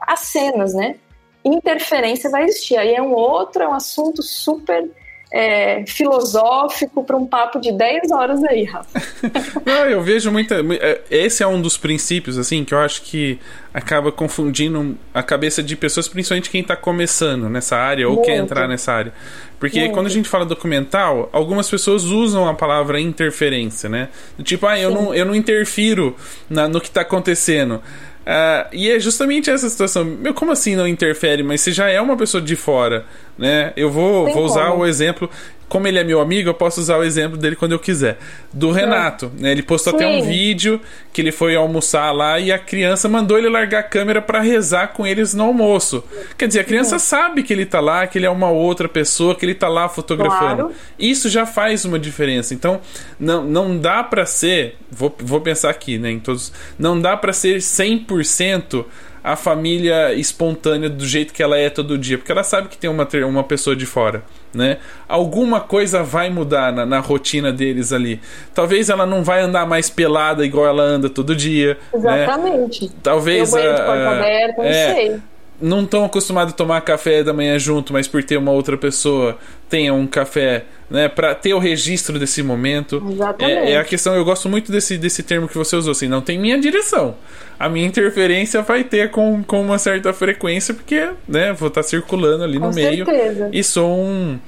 Speaker 2: as cenas, né? Interferência vai existir. Aí é um outro, é um assunto super é, filosófico para um papo de 10 horas aí, Rafa. *laughs*
Speaker 1: Não, eu vejo muita. É, esse é um dos princípios, assim, que eu acho que acaba confundindo a cabeça de pessoas, principalmente quem está começando nessa área ou quer entrar nessa área. Porque Muito. quando a gente fala documental, algumas pessoas usam a palavra interferência, né? Tipo, ah, eu, não, eu não interfiro na, no que está acontecendo. Uh, e é justamente essa situação. Meu, como assim não interfere? Mas você já é uma pessoa de fora, né? Eu vou, vou usar o exemplo como ele é meu amigo, eu posso usar o exemplo dele quando eu quiser. Do Renato, né? Ele postou Sim. até um vídeo que ele foi almoçar lá e a criança mandou ele largar a câmera para rezar com eles no almoço. Quer dizer, a criança sabe que ele tá lá, que ele é uma outra pessoa, que ele tá lá fotografando. Claro. Isso já faz uma diferença. Então, não, não dá para ser, vou, vou pensar aqui, né, em todos, não dá para ser 100% a família espontânea do jeito que ela é todo dia, porque ela sabe que tem uma, uma pessoa de fora, né? Alguma coisa vai mudar na, na rotina deles ali. Talvez ela não vai andar mais pelada igual ela anda todo dia.
Speaker 2: Né? Exatamente.
Speaker 1: Né? Talvez.
Speaker 2: a, a, aberta, não é, sei
Speaker 1: não estão acostumados a tomar café da manhã junto, mas por ter uma outra pessoa tenha um café, né, para ter o registro desse momento.
Speaker 2: Exatamente.
Speaker 1: É, é, a questão, eu gosto muito desse, desse termo que você usou, assim, não tem minha direção. A minha interferência vai ter com, com uma certa frequência, porque, né, vou estar tá circulando ali com no certeza. meio e sou um,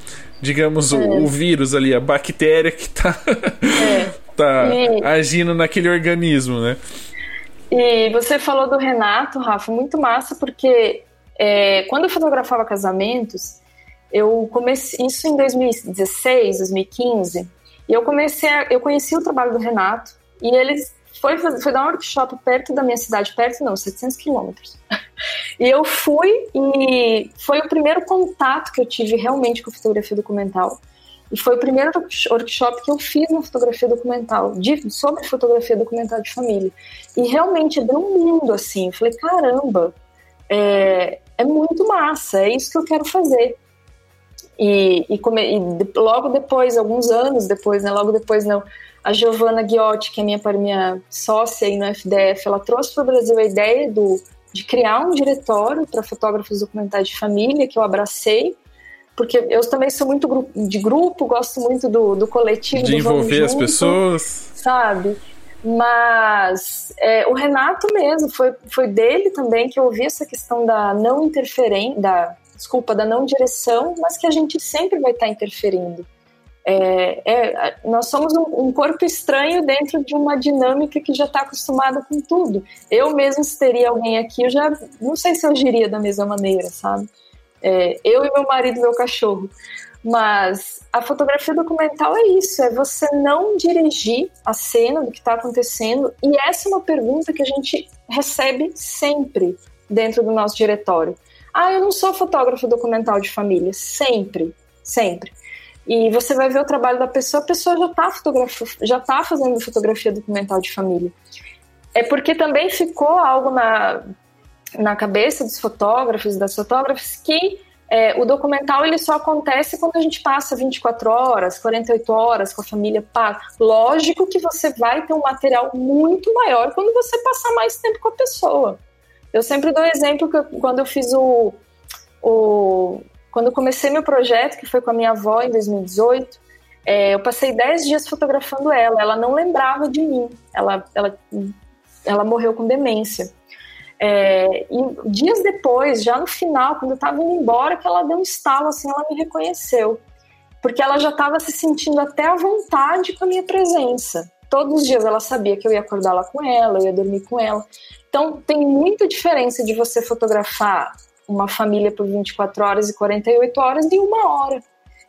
Speaker 1: digamos, é. o, o, vírus ali, a bactéria que está é. *laughs* tá e... agindo naquele organismo, né?
Speaker 2: E você falou do Renato, Rafa, muito massa, porque é, quando eu fotografava casamentos, eu comecei isso em 2016, 2015, e eu comecei, a, eu conheci o trabalho do Renato e ele foi foi dar um workshop perto da minha cidade, perto não, 700 quilômetros. *laughs* E eu fui e foi o primeiro contato que eu tive realmente com fotografia documental. E foi o primeiro workshop que eu fiz na fotografia documental, de, sobre fotografia documental de família. E realmente deu um mundo assim. Eu falei, caramba, é, é muito massa, é isso que eu quero fazer. E, e, come, e logo depois, alguns anos depois, né, logo depois não, a Giovanna Ghiotti, que é minha, minha sócia aí no FDF, ela trouxe para o Brasil a ideia do, de criar um diretório para fotógrafos documentais de família, que eu abracei, porque eu também sou muito de grupo, gosto muito do, do coletivo.
Speaker 1: De
Speaker 2: do
Speaker 1: envolver
Speaker 2: junto,
Speaker 1: as pessoas.
Speaker 2: Sabe? Mas é, o Renato mesmo, foi, foi dele também que eu ouvi essa questão da não interferência, da, desculpa, da não direção, mas que a gente sempre vai estar interferindo. É, é, nós somos um, um, corpo estranho dentro de uma dinâmica que já está acostumada com tudo. Eu mesmo, se teria alguém aqui, eu já não sei se eu agiria da mesma maneira, sabe? É, eu e meu marido e meu cachorro. Mas a fotografia documental é isso, é você não dirigir a cena do que está acontecendo. E essa é uma pergunta que a gente recebe sempre dentro do nosso diretório. Ah, eu não sou fotógrafo documental de família. Sempre, sempre. E você vai ver o trabalho da pessoa, a pessoa já está tá fazendo fotografia documental de família. É porque também ficou algo na, na cabeça dos fotógrafos das fotógrafas que é, o documental ele só acontece quando a gente passa 24 horas, 48 horas com a família. Pá. Lógico que você vai ter um material muito maior quando você passar mais tempo com a pessoa. Eu sempre dou exemplo que quando eu fiz o, o quando eu comecei meu projeto, que foi com a minha avó em 2018, é, eu passei 10 dias fotografando ela. Ela não lembrava de mim. Ela, ela, ela morreu com demência. É, e dias depois, já no final, quando eu estava indo embora, que ela deu um estalo, assim, ela me reconheceu. Porque ela já estava se sentindo até à vontade com a minha presença. Todos os dias ela sabia que eu ia acordar lá com ela, eu ia dormir com ela. Então, tem muita diferença de você fotografar uma família por 24 horas e 48 horas de uma hora.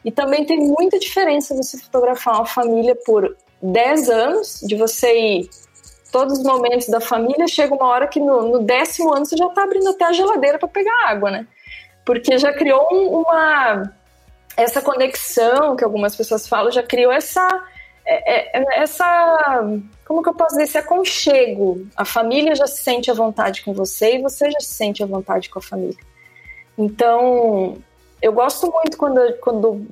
Speaker 2: E também tem muita diferença você fotografar uma família por 10 anos, de você ir todos os momentos da família, chega uma hora que no, no décimo ano você já está abrindo até a geladeira para pegar água, né? Porque já criou uma. Essa conexão que algumas pessoas falam, já criou essa. É, é, essa. Como que eu posso dizer? Esse aconchego. A família já se sente à vontade com você e você já se sente à vontade com a família. Então, eu gosto muito quando, quando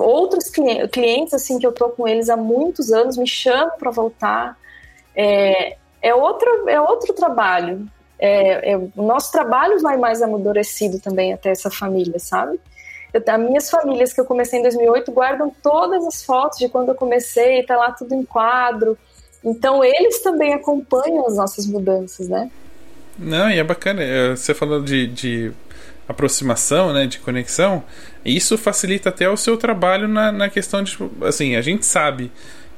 Speaker 2: outros clientes, assim, que eu tô com eles há muitos anos, me chamam para voltar. É, é, outro, é outro trabalho. É, é, o nosso trabalho vai mais amadurecido também até essa família, sabe? Eu, as minhas famílias que eu comecei em 2008 guardam todas as fotos de quando eu comecei, tá lá tudo em quadro. Então eles também acompanham as nossas mudanças, né?
Speaker 1: Não, e é bacana. É, você falou de, de aproximação, né, de conexão, isso facilita até o seu trabalho na, na questão de, assim, a gente sabe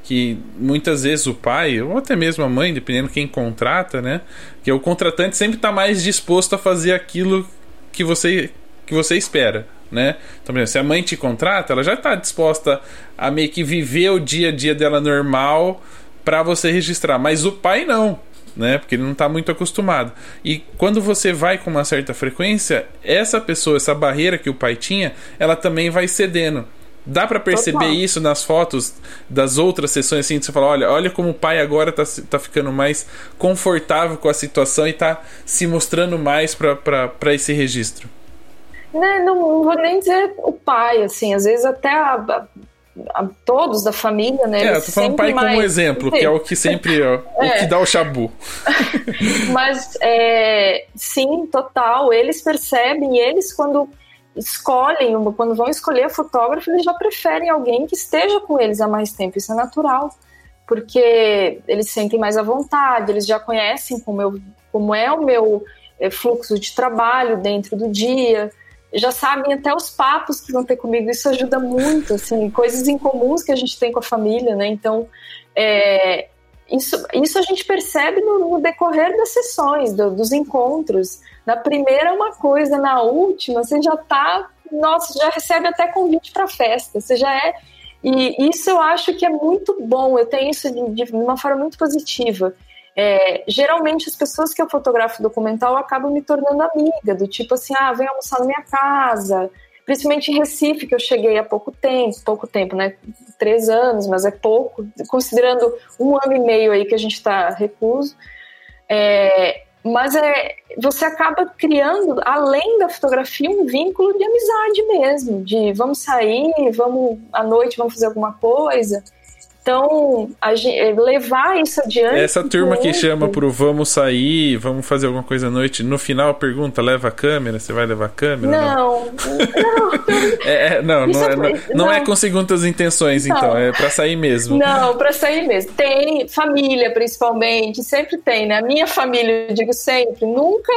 Speaker 1: que muitas vezes o pai, ou até mesmo a mãe, dependendo quem contrata, né, que o contratante sempre está mais disposto a fazer aquilo que você que você espera, né? Então, exemplo, se a mãe te contrata, ela já está disposta a meio que viver o dia a dia dela normal para você registrar, mas o pai não né? Porque ele não está muito acostumado. E quando você vai com uma certa frequência, essa pessoa, essa barreira que o pai tinha, ela também vai cedendo. Dá para perceber Total. isso nas fotos das outras sessões, assim, você fala, olha, olha como o pai agora tá, tá ficando mais confortável com a situação e tá se mostrando mais para esse registro.
Speaker 2: Não, né, não, não, vou nem dizer o pai, assim, às vezes até a, a todos da família, né?
Speaker 1: É, eu tô falando pai mais... como exemplo, sim. que é o que sempre é. *laughs* o que dá o chabu. *laughs*
Speaker 2: Mas é, sim, total. Eles percebem, eles quando escolhem, quando vão escolher fotógrafo, eles já preferem alguém que esteja com eles há mais tempo. Isso é natural, porque eles sentem mais à vontade, eles já conhecem como, eu, como é o meu é, fluxo de trabalho dentro do dia já sabem até os papos que vão ter comigo. Isso ajuda muito, assim, coisas incomuns que a gente tem com a família, né? Então, é, isso, isso a gente percebe no, no decorrer das sessões, do, dos encontros. Na primeira é uma coisa, na última você já tá, nossa, já recebe até convite para festa. Você já é e isso eu acho que é muito bom. Eu tenho isso de, de uma forma muito positiva. É, geralmente as pessoas que eu fotografo documental acabam me tornando amiga, do tipo assim, ah, vem almoçar na minha casa, principalmente em Recife, que eu cheguei há pouco tempo, pouco tempo, né? Três anos, mas é pouco, considerando um ano e meio aí que a gente está recluso. É, mas é, você acaba criando, além da fotografia, um vínculo de amizade mesmo, de vamos sair, vamos à noite, vamos fazer alguma coisa. Então, gente, levar isso adiante.
Speaker 1: Essa turma que chama pro vamos sair, vamos fazer alguma coisa à noite, no final pergunta, leva a câmera? Você vai levar a câmera?
Speaker 2: Não, não. *laughs*
Speaker 1: é, é, não, não, é, não, não, é com segundas intenções, não. então, é para sair mesmo.
Speaker 2: Não, para sair mesmo. Tem família, principalmente, sempre tem, né? A minha família, eu digo sempre, nunca.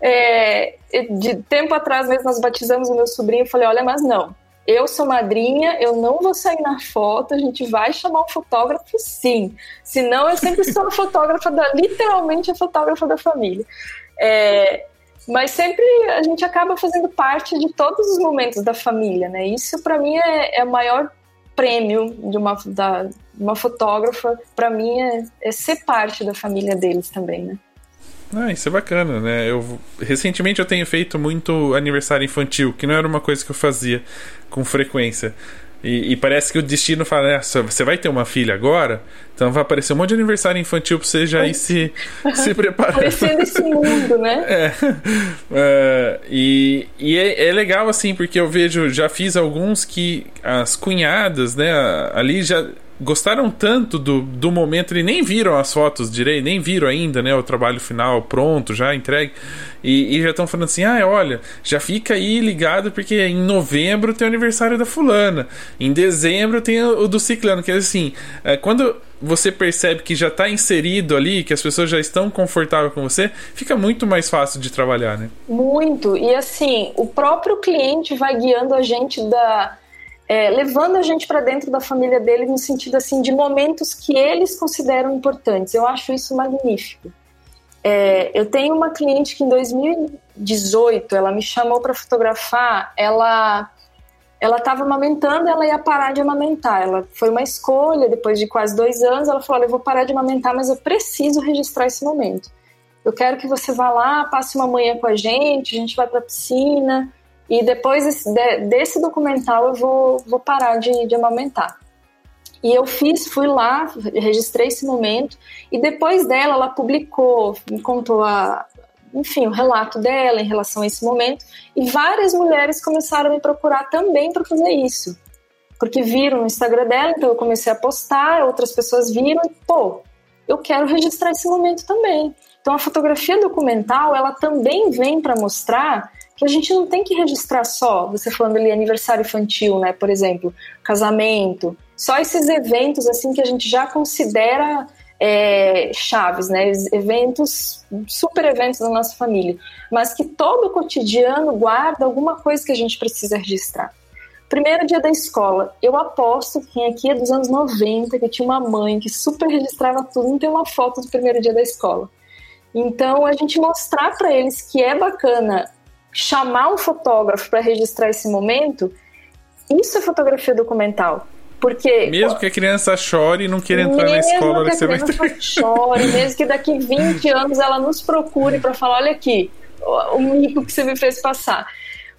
Speaker 2: É, de tempo atrás mesmo nós batizamos o meu sobrinho, eu falei, olha, mas não eu sou madrinha, eu não vou sair na foto, a gente vai chamar um fotógrafo sim. Senão eu sempre sou a *laughs* fotógrafa da, literalmente a fotógrafa da família. É, mas sempre a gente acaba fazendo parte de todos os momentos da família, né? Isso para mim é, é o maior prêmio de uma, da, uma fotógrafa, para mim é, é ser parte da família deles também, né?
Speaker 1: Ah, isso é bacana, né? Eu, recentemente eu tenho feito muito aniversário infantil, que não era uma coisa que eu fazia com frequência. E, e parece que o destino fala: né, você vai ter uma filha agora, então vai aparecer um monte de aniversário infantil pra você já ir se, *laughs* se preparando.
Speaker 2: Conhecendo esse mundo, né? *laughs*
Speaker 1: É. Uh, e e é, é, legal, assim, porque eu vejo, já fiz alguns que as cunhadas, né, ali já gostaram tanto do, do momento, e nem viram as fotos direito, nem viram ainda, né, o trabalho final pronto, já entregue, e, e já estão falando assim, ah, olha, já fica aí ligado porque em novembro tem o aniversário da fulana, em dezembro tem o, o do ciclano, que é assim, é, quando você percebe que já está inserido ali, que as pessoas já estão confortáveis com você, fica muito mais fácil de trabalhar, né?
Speaker 2: Muito, e assim, o próprio cliente vai guiando a gente da é, levando a gente para dentro da família dele no sentido assim de momentos que eles consideram importantes. Eu acho isso magnífico. É, eu tenho uma cliente que em 2018 ela me chamou para fotografar. Ela ela estava amamentando, ela ia parar de amamentar. Ela foi uma escolha depois de quase dois anos. Ela falou: Olha, eu vou parar de amamentar, mas eu preciso registrar esse momento. Eu quero que você vá lá, passe uma manhã com a gente, a gente vai para a piscina e depois desse, desse documental eu vou, vou parar de, de amamentar. E eu fiz, fui lá, registrei esse momento, e depois dela, ela publicou, me contou a, enfim, o relato dela em relação a esse momento, e várias mulheres começaram a me procurar também para fazer isso. Porque viram no Instagram dela, então eu comecei a postar, outras pessoas viram, e, pô, eu quero registrar esse momento também. Então a fotografia documental, ela também vem para mostrar que a gente não tem que registrar só, você falando ali aniversário infantil, né, por exemplo, casamento, só esses eventos assim que a gente já considera é, chaves, né, eventos, super eventos da nossa família, mas que todo o cotidiano guarda alguma coisa que a gente precisa registrar. Primeiro dia da escola, eu aposto que quem aqui é dos anos 90, que tinha uma mãe que super registrava tudo, não tem uma foto do primeiro dia da escola. Então, a gente mostrar para eles que é bacana chamar um fotógrafo para registrar esse momento, isso é fotografia documental. Porque,
Speaker 1: mesmo que a criança chore e não queira entrar na escola,
Speaker 2: que você vai ter. chore, mesmo que daqui 20 *laughs* anos ela nos procure para falar: olha aqui, o mico que você me fez passar.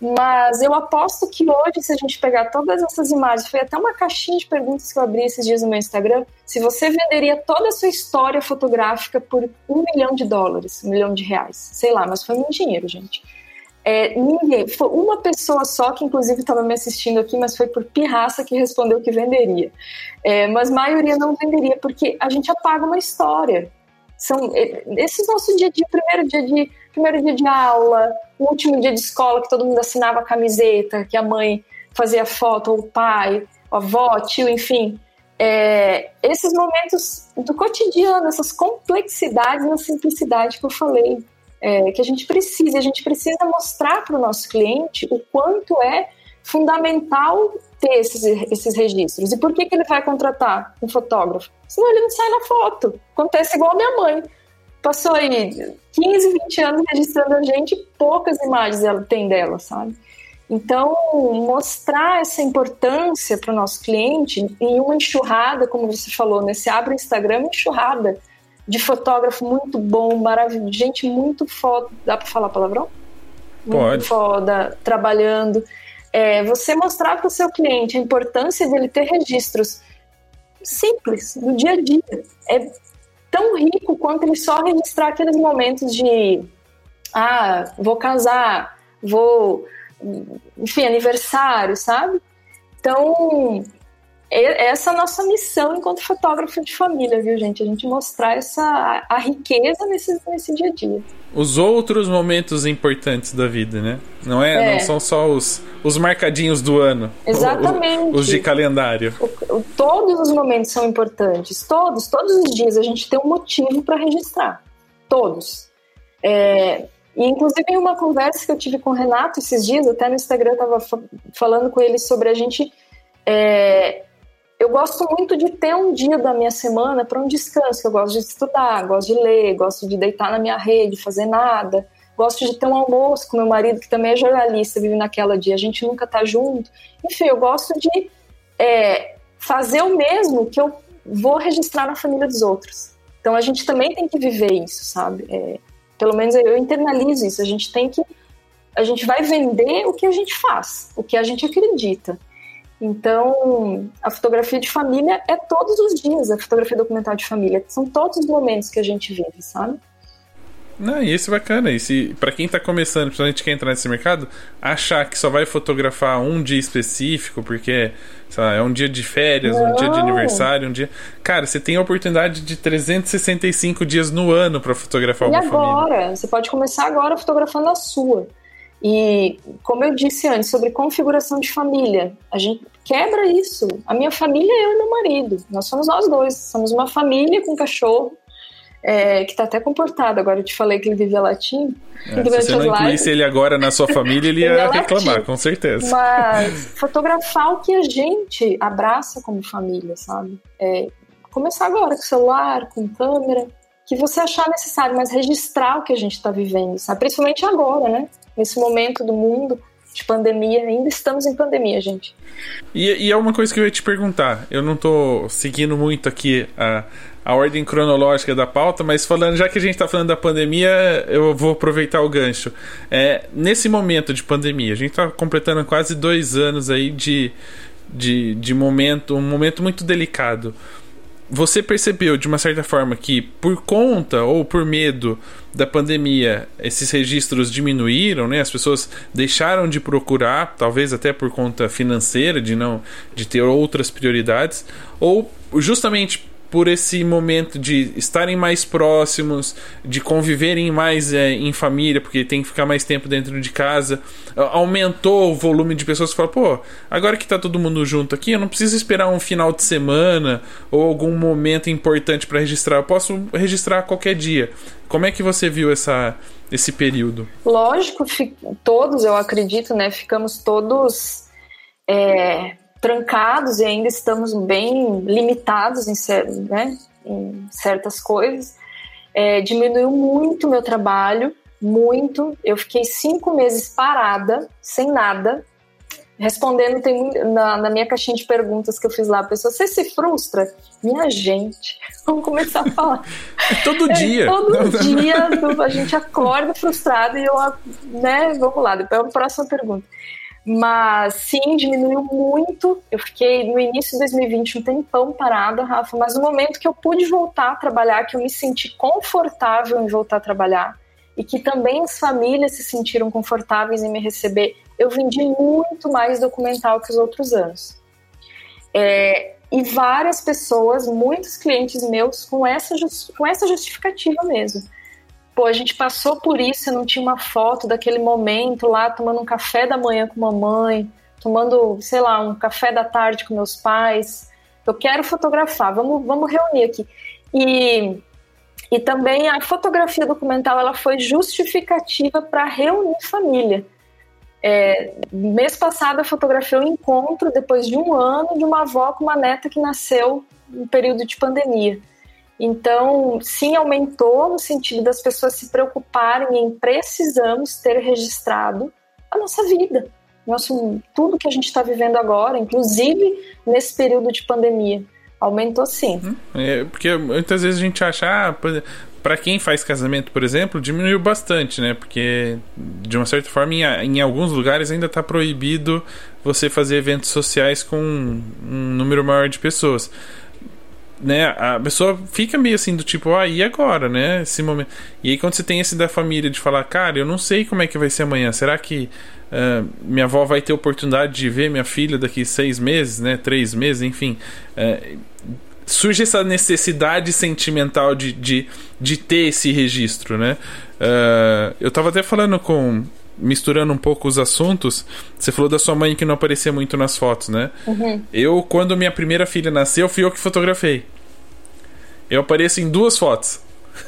Speaker 2: Mas eu aposto que hoje, se a gente pegar todas essas imagens, foi até uma caixinha de perguntas que eu abri esses dias no meu Instagram, se você venderia toda a sua história fotográfica por um milhão de dólares, um milhão de reais. Sei lá, mas foi muito dinheiro, gente. É, ninguém, foi uma pessoa só que inclusive estava me assistindo aqui, mas foi por pirraça que respondeu que venderia. É, mas maioria não venderia porque a gente apaga uma história. São é, esse nosso dia de primeiro dia de primeiro dia de aula, o último dia de escola que todo mundo assinava a camiseta, que a mãe fazia foto, ou o pai, a avó, tio, enfim. É, esses momentos do cotidiano, essas complexidades na simplicidade que eu falei é, que a gente precisa. A gente precisa mostrar para o nosso cliente o quanto é fundamental ter esses, esses registros. E por que, que ele vai contratar um fotógrafo? Senão ele não sai na foto. Acontece igual a minha mãe. Passou aí 15, 20 anos registrando a gente, poucas imagens ela tem dela, sabe? Então, mostrar essa importância para o nosso cliente em uma enxurrada, como você falou? Você abre o Instagram, enxurrada de fotógrafo muito bom, maravilhoso, gente muito foda. Dá para falar palavrão?
Speaker 1: Pode. Muito
Speaker 2: foda, trabalhando. É, você mostrar para o seu cliente a importância dele ter registros simples, no dia a dia. É tão rico quanto ele só registrar aqueles momentos de ah, vou casar, vou enfim, aniversário, sabe? Então, essa é a nossa missão enquanto fotógrafo de família, viu, gente? A gente mostrar essa, a, a riqueza nesse, nesse dia a dia.
Speaker 1: Os outros momentos importantes da vida, né? Não é, é. não são só os, os marcadinhos do ano.
Speaker 2: Exatamente.
Speaker 1: Os, os de calendário.
Speaker 2: O, o, todos os momentos são importantes. Todos, todos os dias a gente tem um motivo para registrar. Todos. É, e, inclusive, em uma conversa que eu tive com o Renato esses dias, até no Instagram eu estava falando com ele sobre a gente. É, eu gosto muito de ter um dia da minha semana para um descanso. Eu gosto de estudar, gosto de ler, gosto de deitar na minha rede, fazer nada. Gosto de ter um almoço com meu marido, que também é jornalista, vive naquela dia. A gente nunca tá junto. Enfim, eu gosto de é, fazer o mesmo que eu vou registrar na família dos outros. Então a gente também tem que viver isso, sabe? É, pelo menos eu internalizo isso. A gente tem que. A gente vai vender o que a gente faz, o que a gente acredita. Então, a fotografia de família é todos os dias, a fotografia documental de família. São todos os momentos que a gente vive, sabe?
Speaker 1: Não, e isso é bacana. E se, pra quem tá começando, principalmente quem entrar nesse mercado, achar que só vai fotografar um dia específico, porque lá, é um dia de férias, Não. um dia de aniversário, um dia. Cara, você tem a oportunidade de 365 dias no ano para fotografar
Speaker 2: e
Speaker 1: uma
Speaker 2: agora?
Speaker 1: família.
Speaker 2: Você pode começar agora fotografando a sua. E como eu disse antes, sobre configuração de família, a gente quebra isso. A minha família é eu e meu marido. Nós somos nós dois. Somos uma família com cachorro é, que está até comportado. Agora eu te falei que ele vivia latim.
Speaker 1: É, se você não incluísse ele agora na sua família, ele *laughs* ia reclamar, com certeza.
Speaker 2: Mas *laughs* fotografar o que a gente abraça como família, sabe? É, começar agora com celular, com câmera, que você achar necessário, mas registrar o que a gente está vivendo, sabe? Principalmente agora, né? Nesse momento do mundo de pandemia, ainda estamos em pandemia, gente.
Speaker 1: E, e, é uma coisa que eu ia te perguntar. Eu não tô seguindo muito aqui a, a ordem cronológica da pauta, mas falando, já que a gente está falando da pandemia, eu vou aproveitar o gancho. É, nesse momento de pandemia, a gente está completando quase dois anos aí de, de, de momento, um momento muito delicado você percebeu de uma certa forma que por conta ou por medo da pandemia esses registros diminuíram, né? As pessoas deixaram de procurar, talvez até por conta financeira, de não de ter outras prioridades, ou justamente por esse momento de estarem mais próximos, de conviverem mais é, em família, porque tem que ficar mais tempo dentro de casa, aumentou o volume de pessoas que falam, pô, agora que tá todo mundo junto aqui, eu não preciso esperar um final de semana ou algum momento importante para registrar, eu posso registrar qualquer dia. Como é que você viu essa, esse período?
Speaker 2: Lógico, todos, eu acredito, né, ficamos todos é trancados e ainda estamos bem limitados em, né, em certas coisas. É, diminuiu muito meu trabalho, muito. Eu fiquei cinco meses parada, sem nada, respondendo tem, na, na, minha caixinha de perguntas que eu fiz lá, a pessoa, você se frustra? Minha gente, *laughs* vamos começar a falar. *laughs*
Speaker 1: todo dia.
Speaker 2: É, todo *laughs* dia a gente acorda frustrado e eu, né, vamos lá, depois a próxima pergunta. Mas sim, diminuiu muito. Eu fiquei no início de 2020 um tempão parada, Rafa, mas no momento que eu pude voltar a trabalhar, que eu me senti confortável em voltar a trabalhar e que também as famílias se sentiram confortáveis em me receber, eu vendi muito mais documental que os outros anos. É, e várias pessoas, muitos clientes meus, com essa, com essa justificativa mesmo pô, a gente passou por isso, não tinha uma foto daquele momento lá tomando um café da manhã com mamãe, tomando, sei lá, um café da tarde com meus pais. Eu quero fotografar, vamos, vamos reunir aqui. E, e também a fotografia documental ela foi justificativa para reunir família. É, mês passado eu fotografei um encontro depois de um ano de uma avó com uma neta que nasceu no período de pandemia. Então, sim, aumentou no sentido das pessoas se preocuparem em precisamos ter registrado a nossa vida, nosso, tudo que a gente está vivendo agora, inclusive nesse período de pandemia. Aumentou sim. Uhum.
Speaker 1: É, porque muitas vezes a gente acha, ah, para quem faz casamento, por exemplo, diminuiu bastante, né? Porque, de uma certa forma, em, em alguns lugares ainda está proibido você fazer eventos sociais com um número maior de pessoas né, a pessoa fica meio assim do tipo, ah, e agora, né? Esse momento. E aí quando você tem esse da família de falar, cara, eu não sei como é que vai ser amanhã. Será que uh, minha avó vai ter oportunidade de ver minha filha daqui seis meses, né? Três meses, enfim. Uh, surge essa necessidade sentimental de, de, de ter esse registro, né? Uh, eu tava até falando com misturando um pouco os assuntos, você falou da sua mãe que não aparecia muito nas fotos, né? Uhum. Eu, quando minha primeira filha nasceu, fui eu que fotografei. Eu apareço em duas fotos.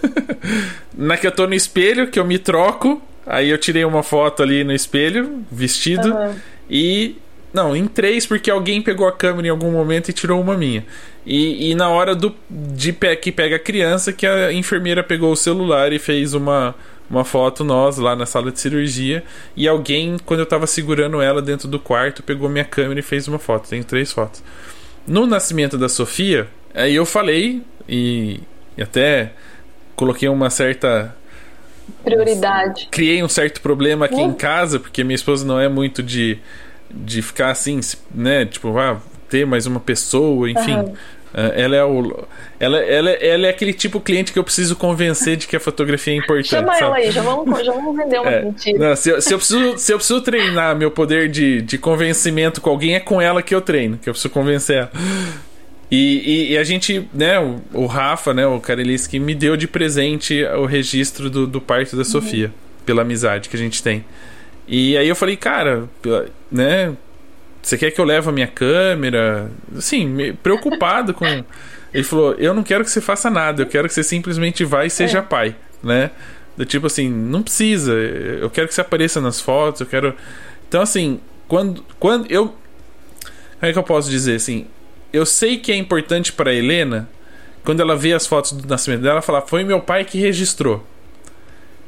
Speaker 1: *laughs* Na que eu tô no espelho, que eu me troco, aí eu tirei uma foto ali no espelho, vestido, uhum. e. Não, em três, porque alguém pegou a câmera em algum momento e tirou uma minha. E, e na hora do de que pega a criança, que a enfermeira pegou o celular e fez uma, uma foto nós lá na sala de cirurgia e alguém, quando eu tava segurando ela dentro do quarto, pegou minha câmera e fez uma foto. Tenho três fotos. No nascimento da Sofia, aí eu falei e, e até coloquei uma certa
Speaker 2: prioridade.
Speaker 1: Criei um certo problema aqui em casa, porque minha esposa não é muito de, de ficar assim, né? Tipo, ah, ter mais uma pessoa, enfim. Uhum. É, ela é o. Ela, ela, ela é aquele tipo de cliente que eu preciso convencer de que a fotografia é importante.
Speaker 2: Chama sabe? ela aí, já vamos, já vamos vender uma é, mentira.
Speaker 1: Não, se, eu, se, eu preciso, se eu preciso treinar meu poder de, de convencimento com alguém, é com ela que eu treino, que eu preciso convencer ela. E, e, e, a gente, né, o, o Rafa, né, o que me deu de presente o registro do, do parto da uhum. Sofia, pela amizade que a gente tem. E aí eu falei, cara, né, você quer que eu leve a minha câmera? Assim, preocupado com. Ele falou: Eu não quero que você faça nada, eu quero que você simplesmente vá e seja é. pai, né? Do tipo assim, não precisa, eu quero que você apareça nas fotos, eu quero. Então, assim, quando. quando eu. Como é que eu posso dizer assim? Eu sei que é importante para Helena, quando ela vê as fotos do nascimento dela, falar: Foi meu pai que registrou.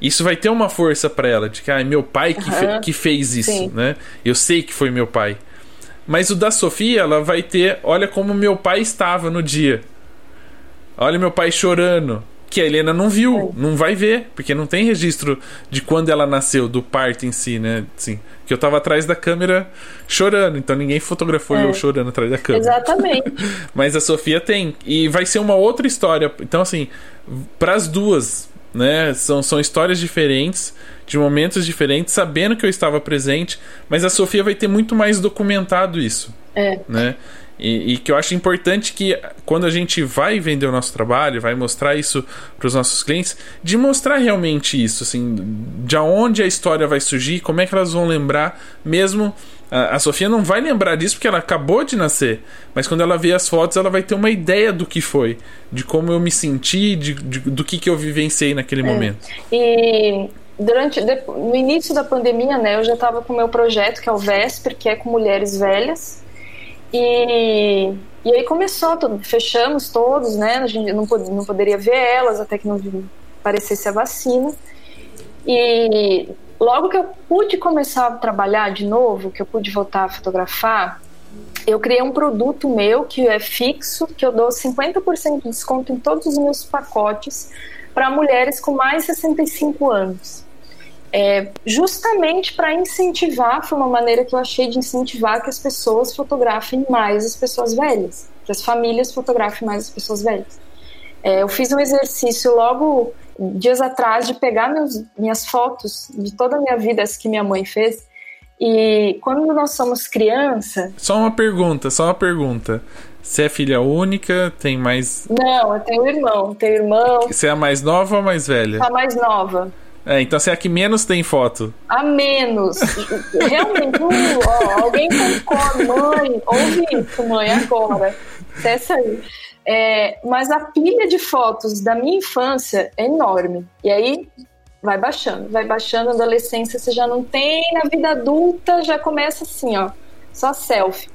Speaker 1: Isso vai ter uma força para ela, de que ah, é meu pai que, uhum. fe que fez isso, Sim. né? Eu sei que foi meu pai. Mas o da Sofia, ela vai ter. Olha como meu pai estava no dia. Olha meu pai chorando. Que a Helena não viu, não vai ver, porque não tem registro de quando ela nasceu, do parto em si, né? Assim, que eu tava atrás da câmera chorando, então ninguém fotografou é. eu chorando atrás da câmera.
Speaker 2: Exatamente. *laughs*
Speaker 1: Mas a Sofia tem. E vai ser uma outra história. Então, assim, para as duas, né? São, são histórias diferentes de momentos diferentes, sabendo que eu estava presente, mas a Sofia vai ter muito mais documentado isso.
Speaker 2: É.
Speaker 1: Né? E, e, que eu acho importante que quando a gente vai vender o nosso trabalho, vai mostrar isso para os nossos clientes, de mostrar realmente isso, assim, de onde a história vai surgir, como é que elas vão lembrar, mesmo a, a Sofia não vai lembrar disso porque ela acabou de nascer, mas quando ela vê as fotos, ela vai ter uma ideia do que foi, de como eu me senti, de, de do que, que eu vivenciei naquele é. momento.
Speaker 2: E durante no início da pandemia, né, eu já estava com o meu projeto que é o Vesper, que é com mulheres velhas. E, e aí começou, tudo, fechamos todos, né? A gente não, pod, não poderia ver elas até que não aparecesse a vacina. E logo que eu pude começar a trabalhar de novo, que eu pude voltar a fotografar, eu criei um produto meu que é fixo, que eu dou 50% de desconto em todos os meus pacotes para mulheres com mais de 65 anos é, justamente para incentivar, foi uma maneira que eu achei de incentivar que as pessoas fotografem mais as pessoas velhas, que as famílias fotografem mais as pessoas velhas. É, eu fiz um exercício logo dias atrás de pegar meus, minhas fotos de toda a minha vida, as que minha mãe fez, e quando nós somos criança.
Speaker 1: Só uma pergunta, só uma pergunta. Você é filha única? Tem mais.
Speaker 2: Não, eu tenho irmão. Tenho irmão.
Speaker 1: Você é a mais nova ou a mais velha?
Speaker 2: A mais nova.
Speaker 1: É, então você é a que menos tem foto.
Speaker 2: A menos. Realmente, uh, ó, alguém concorda, mãe, ouve isso, mãe, agora. Essa aí. É, mas a pilha de fotos da minha infância é enorme. E aí vai baixando, vai baixando, adolescência você já não tem, na vida adulta já começa assim, ó, só selfie.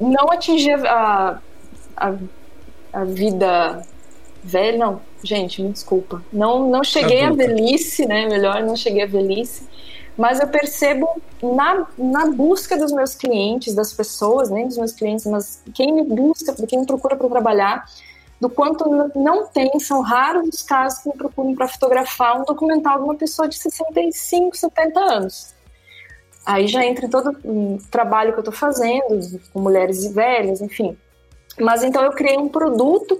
Speaker 2: Não atingir a, a, a vida velha, não, gente, me desculpa. Não, não cheguei à velhice, né? Melhor, não cheguei à velhice. Mas eu percebo na, na busca dos meus clientes, das pessoas, nem dos meus clientes, mas quem me busca, quem me procura para trabalhar, do quanto não tem, são raros os casos que me procuram para fotografar um documental de uma pessoa de 65, 70 anos. Aí já entra em todo o trabalho que eu estou fazendo, com mulheres velhas, enfim. Mas então eu criei um produto,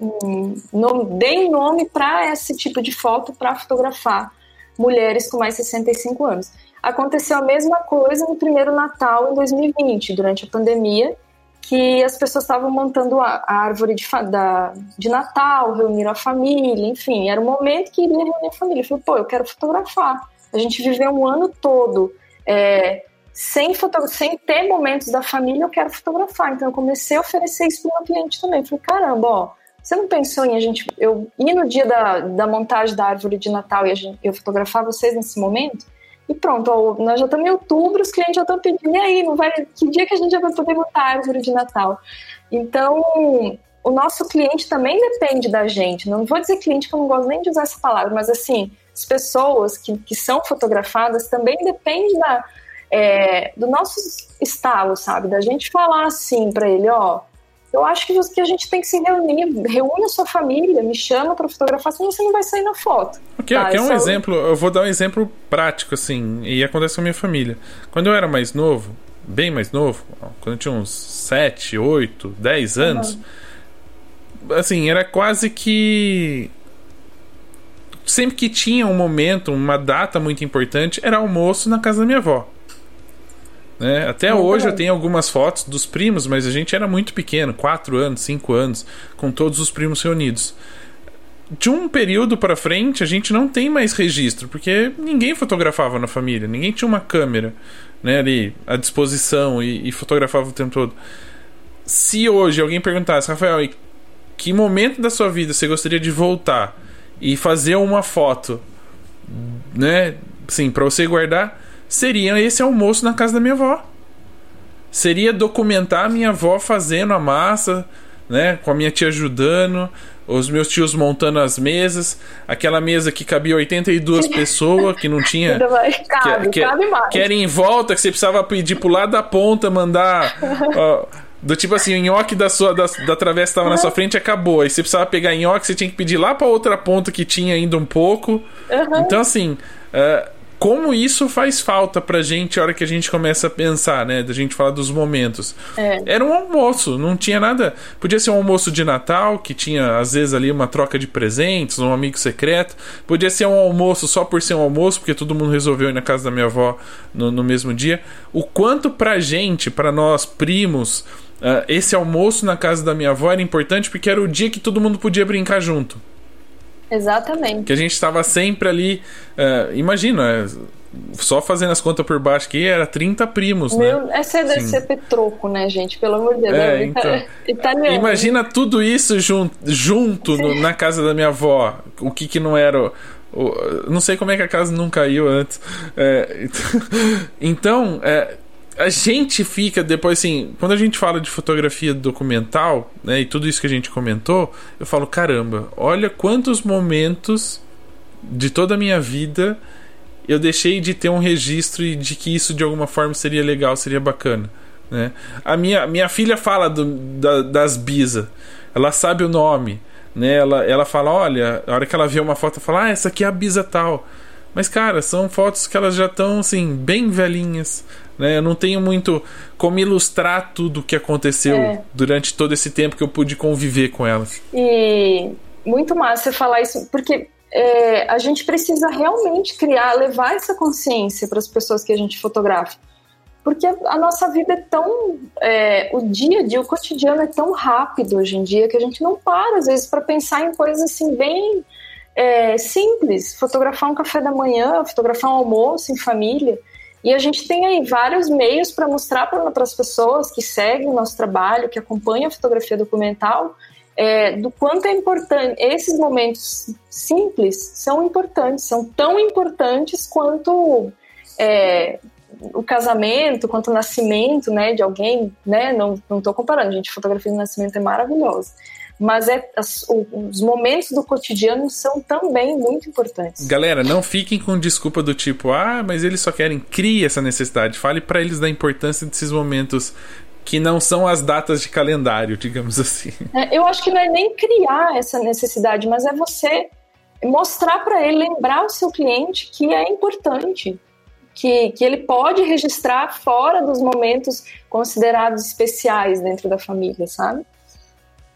Speaker 2: um, dei nome para esse tipo de foto para fotografar mulheres com mais de 65 anos. Aconteceu a mesma coisa no primeiro Natal em 2020, durante a pandemia, que as pessoas estavam montando a, árvore de, da, de Natal, reuniram a família, enfim, era um momento que iria reunir a família. Eu falei, pô, eu quero fotografar. A gente viveu um ano todo é, sem, sem ter momentos da família, eu quero fotografar. Então eu comecei a oferecer isso para o meu cliente também. Falei, caramba, ó, você não pensou em a gente eu ir no dia da, da montagem da árvore de Natal e gente, eu fotografar vocês nesse momento? E pronto, ó, nós já estamos em outubro, os clientes já estão pedindo, e aí, não vai, que dia que a gente já vai poder montar a árvore de Natal? Então, o nosso cliente também depende da gente. Não vou dizer cliente, que eu não gosto nem de usar essa palavra, mas assim, as pessoas que, que são fotografadas também dependem da, é, do nosso estalo, sabe? Da gente falar assim para ele, ó, eu acho que, que a gente tem que se reunir, reúne a sua família, me chama para fotografar, senão você não vai sair na foto.
Speaker 1: Ok, tá? aqui é um exemplo, eu vou dar um exemplo prático, assim, e acontece com a minha família. Quando eu era mais novo, bem mais novo, quando eu tinha uns 7, 8, 10 anos, uhum. assim, era quase que. Sempre que tinha um momento, uma data muito importante, era almoço na casa da minha avó. Né? Até hoje eu tenho algumas fotos dos primos, mas a gente era muito pequeno 4 anos, 5 anos, com todos os primos reunidos. De um período para frente, a gente não tem mais registro, porque ninguém fotografava na família, ninguém tinha uma câmera né, ali à disposição e, e fotografava o tempo todo. Se hoje alguém perguntasse, Rafael, que momento da sua vida você gostaria de voltar e fazer uma foto, né, sim, para você guardar, seria esse almoço na casa da minha avó. Seria documentar a minha avó fazendo a massa, né, com a minha tia ajudando, os meus tios montando as mesas, aquela mesa que cabia 82 *laughs* pessoas, que não tinha.
Speaker 2: cabe, que, cabe mais.
Speaker 1: que era em volta, que você precisava pedir pro lado da ponta, mandar. Ó, do tipo assim, o nhoque da sua da, da travessa estava uhum. na sua frente acabou. Aí você precisava pegar nhoque, você tinha que pedir lá para outra ponta que tinha ainda um pouco. Uhum. Então, assim. Uh, como isso faz falta pra gente a hora que a gente começa a pensar, né? Da gente falar dos momentos. É. Era um almoço, não tinha nada. Podia ser um almoço de Natal, que tinha às vezes ali uma troca de presentes, um amigo secreto. Podia ser um almoço só por ser um almoço, porque todo mundo resolveu ir na casa da minha avó no, no mesmo dia. O quanto pra gente, pra nós primos, uh, esse almoço na casa da minha avó era importante porque era o dia que todo mundo podia brincar junto.
Speaker 2: Exatamente.
Speaker 1: Que a gente estava sempre ali. Uh, imagina, é, só fazendo as contas por baixo aqui, era 30 primos,
Speaker 2: Meu, né? Essa deve ser Petroco, né, gente? Pelo amor de Deus.
Speaker 1: É, então, Italiano. Imagina tudo isso junto, junto no, na casa da minha avó. O que que não era. O, não sei como é que a casa não caiu antes. É, *laughs* então, é, a gente fica depois assim, quando a gente fala de fotografia documental, né, e tudo isso que a gente comentou, eu falo, caramba, olha quantos momentos de toda a minha vida eu deixei de ter um registro e de que isso de alguma forma seria legal, seria bacana, né? A minha, minha filha fala do, da, das bisa, ela sabe o nome, né? Ela, ela fala, olha, a hora que ela vê uma foto, fala, ah, essa aqui é a bisa tal. Mas, cara, são fotos que elas já estão, assim, bem velhinhas. Né? Eu não tenho muito como ilustrar tudo o que aconteceu é. durante todo esse tempo que eu pude conviver com elas.
Speaker 2: E muito massa você falar isso, porque é, a gente precisa realmente criar, levar essa consciência para as pessoas que a gente fotografa. Porque a nossa vida é tão. É, o dia a dia, o cotidiano é tão rápido hoje em dia que a gente não para, às vezes, para pensar em coisas assim bem é, simples. Fotografar um café da manhã, fotografar um almoço em família. E a gente tem aí vários meios para mostrar para as pessoas que seguem o nosso trabalho, que acompanham a fotografia documental, é, do quanto é importante. Esses momentos simples são importantes, são tão importantes quanto é, o casamento, quanto o nascimento né, de alguém. Né? Não estou comparando, gente, fotografia do nascimento é maravilhosa mas é, os momentos do cotidiano são também muito importantes.
Speaker 1: Galera, não fiquem com desculpa do tipo, ah, mas eles só querem crie essa necessidade. Fale para eles da importância desses momentos que não são as datas de calendário, digamos assim.
Speaker 2: É, eu acho que não é nem criar essa necessidade, mas é você mostrar para ele, lembrar o seu cliente que é importante, que, que ele pode registrar fora dos momentos considerados especiais dentro da família, sabe?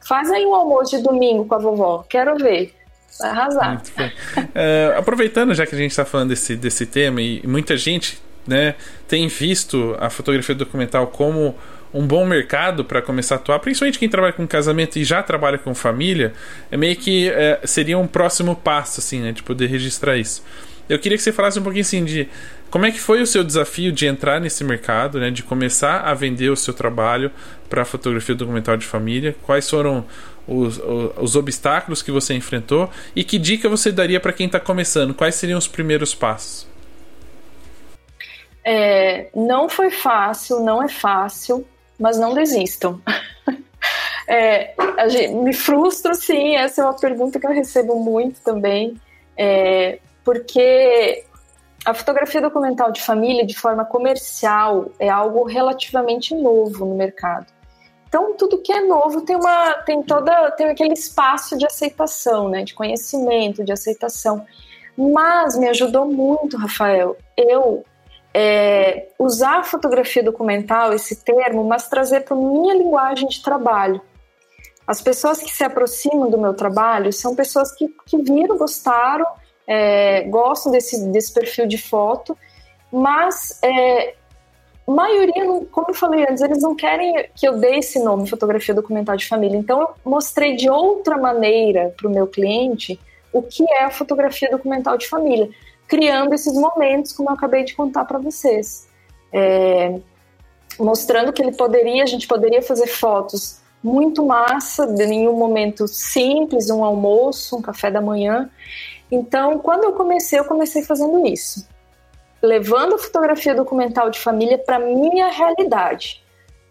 Speaker 2: Faz aí um almoço de domingo com a vovó, quero ver. Vai arrasar.
Speaker 1: Uh, aproveitando, já que a gente está falando desse, desse tema, e muita gente né, tem visto a fotografia documental como um bom mercado para começar a atuar, principalmente quem trabalha com casamento e já trabalha com família, é meio que é, seria um próximo passo, assim, né, de poder registrar isso. Eu queria que você falasse um pouquinho assim de como é que foi o seu desafio de entrar nesse mercado, né, de começar a vender o seu trabalho para fotografia documental de família, quais foram os, os, os, obstáculos que você enfrentou e que dica você daria para quem está começando, quais seriam os primeiros passos?
Speaker 2: É, não foi fácil, não é fácil mas não desistam. *laughs* é, gente, me frustro, sim, essa é uma pergunta que eu recebo muito também, é, porque a fotografia documental de família, de forma comercial, é algo relativamente novo no mercado. Então, tudo que é novo tem uma tem toda tem aquele espaço de aceitação, né, de conhecimento, de aceitação. Mas me ajudou muito, Rafael. Eu é, usar a fotografia documental, esse termo, mas trazer para minha linguagem de trabalho. As pessoas que se aproximam do meu trabalho são pessoas que, que viram, gostaram, é, gostam desse, desse perfil de foto, mas é, maioria, como eu falei antes, eles não querem que eu dê esse nome, fotografia documental de família. Então eu mostrei de outra maneira para o meu cliente o que é a fotografia documental de família criando esses momentos, como eu acabei de contar para vocês. É, mostrando que ele poderia, a gente poderia fazer fotos muito massa, em um momento simples, um almoço, um café da manhã. Então, quando eu comecei, eu comecei fazendo isso, levando a fotografia documental de família para minha realidade.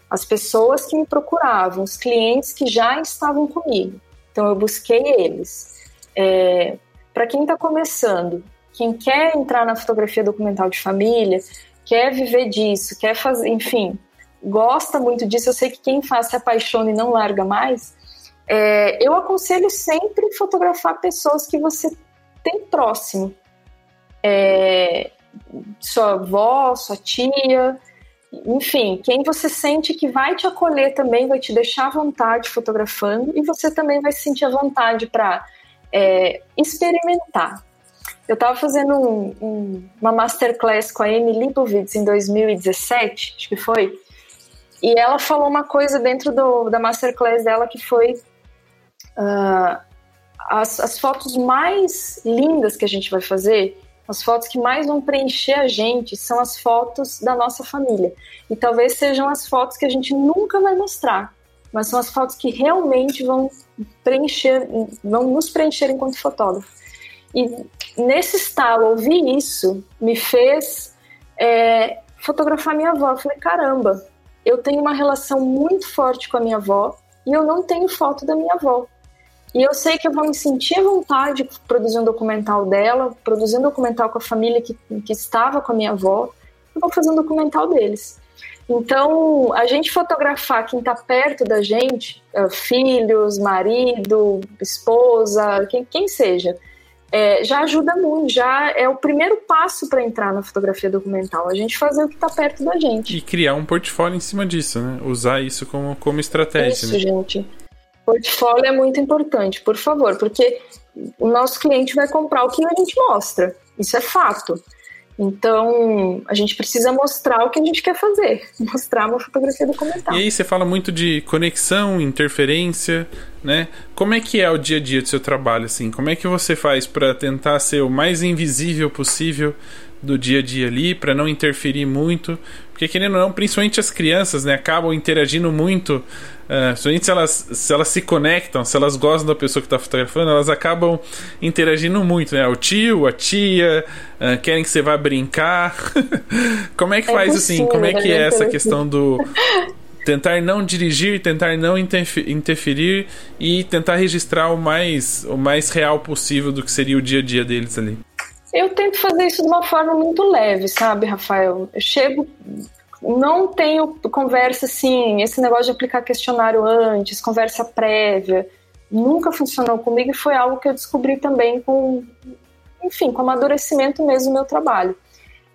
Speaker 2: As pessoas que me procuravam, os clientes que já estavam comigo. Então, eu busquei eles. É, para quem está começando, quem quer entrar na fotografia documental de família, quer viver disso, quer fazer, enfim, gosta muito disso, eu sei que quem faz se apaixona e não larga mais, é, eu aconselho sempre fotografar pessoas que você tem próximo. É, sua avó, sua tia, enfim, quem você sente que vai te acolher também, vai te deixar à vontade fotografando e você também vai se sentir à vontade para é, experimentar. Eu estava fazendo um, um, uma masterclass com a Amy Lipovitz em 2017, acho que foi, e ela falou uma coisa dentro do, da masterclass dela que foi uh, as, as fotos mais lindas que a gente vai fazer, as fotos que mais vão preencher a gente são as fotos da nossa família. E talvez sejam as fotos que a gente nunca vai mostrar, mas são as fotos que realmente vão preencher, vão nos preencher enquanto fotógrafo. E nesse estalo, ouvir isso me fez é, fotografar minha avó. Eu falei, caramba, eu tenho uma relação muito forte com a minha avó e eu não tenho foto da minha avó. E eu sei que eu vou me sentir à vontade de produzir um documental dela, produzir um documental com a família que, que estava com a minha avó, eu vou fazer um documental deles. Então, a gente fotografar quem está perto da gente, é, filhos, marido, esposa, quem, quem seja, é, já ajuda muito, já é o primeiro passo para entrar na fotografia documental, a gente fazer o que está perto da gente.
Speaker 1: E criar um portfólio em cima disso, né? Usar isso como, como estratégia.
Speaker 2: Isso,
Speaker 1: né?
Speaker 2: gente. Portfólio é muito importante, por favor, porque o nosso cliente vai comprar o que a gente mostra. Isso é fato. Então, a gente precisa mostrar o que a gente quer fazer, *laughs* mostrar uma fotografia documental.
Speaker 1: E aí você fala muito de conexão, interferência, né? Como é que é o dia a dia do seu trabalho assim? Como é que você faz para tentar ser o mais invisível possível do dia a dia ali, para não interferir muito? Porque querendo ou não, principalmente as crianças, né, acabam interagindo muito Uh, principalmente se elas, se elas se conectam, se elas gostam da pessoa que está fotografando, elas acabam interagindo muito, né? O tio, a tia, uh, querem que você vá brincar. *laughs* Como é que é faz assim? Como é que é essa questão do *laughs* tentar não dirigir, tentar não interferir e tentar registrar o mais, o mais real possível do que seria o dia a dia deles ali?
Speaker 2: Eu tento fazer isso de uma forma muito leve, sabe, Rafael? Eu chego não tenho conversa assim, esse negócio de aplicar questionário antes, conversa prévia, nunca funcionou comigo e foi algo que eu descobri também com, enfim, com amadurecimento mesmo do meu trabalho.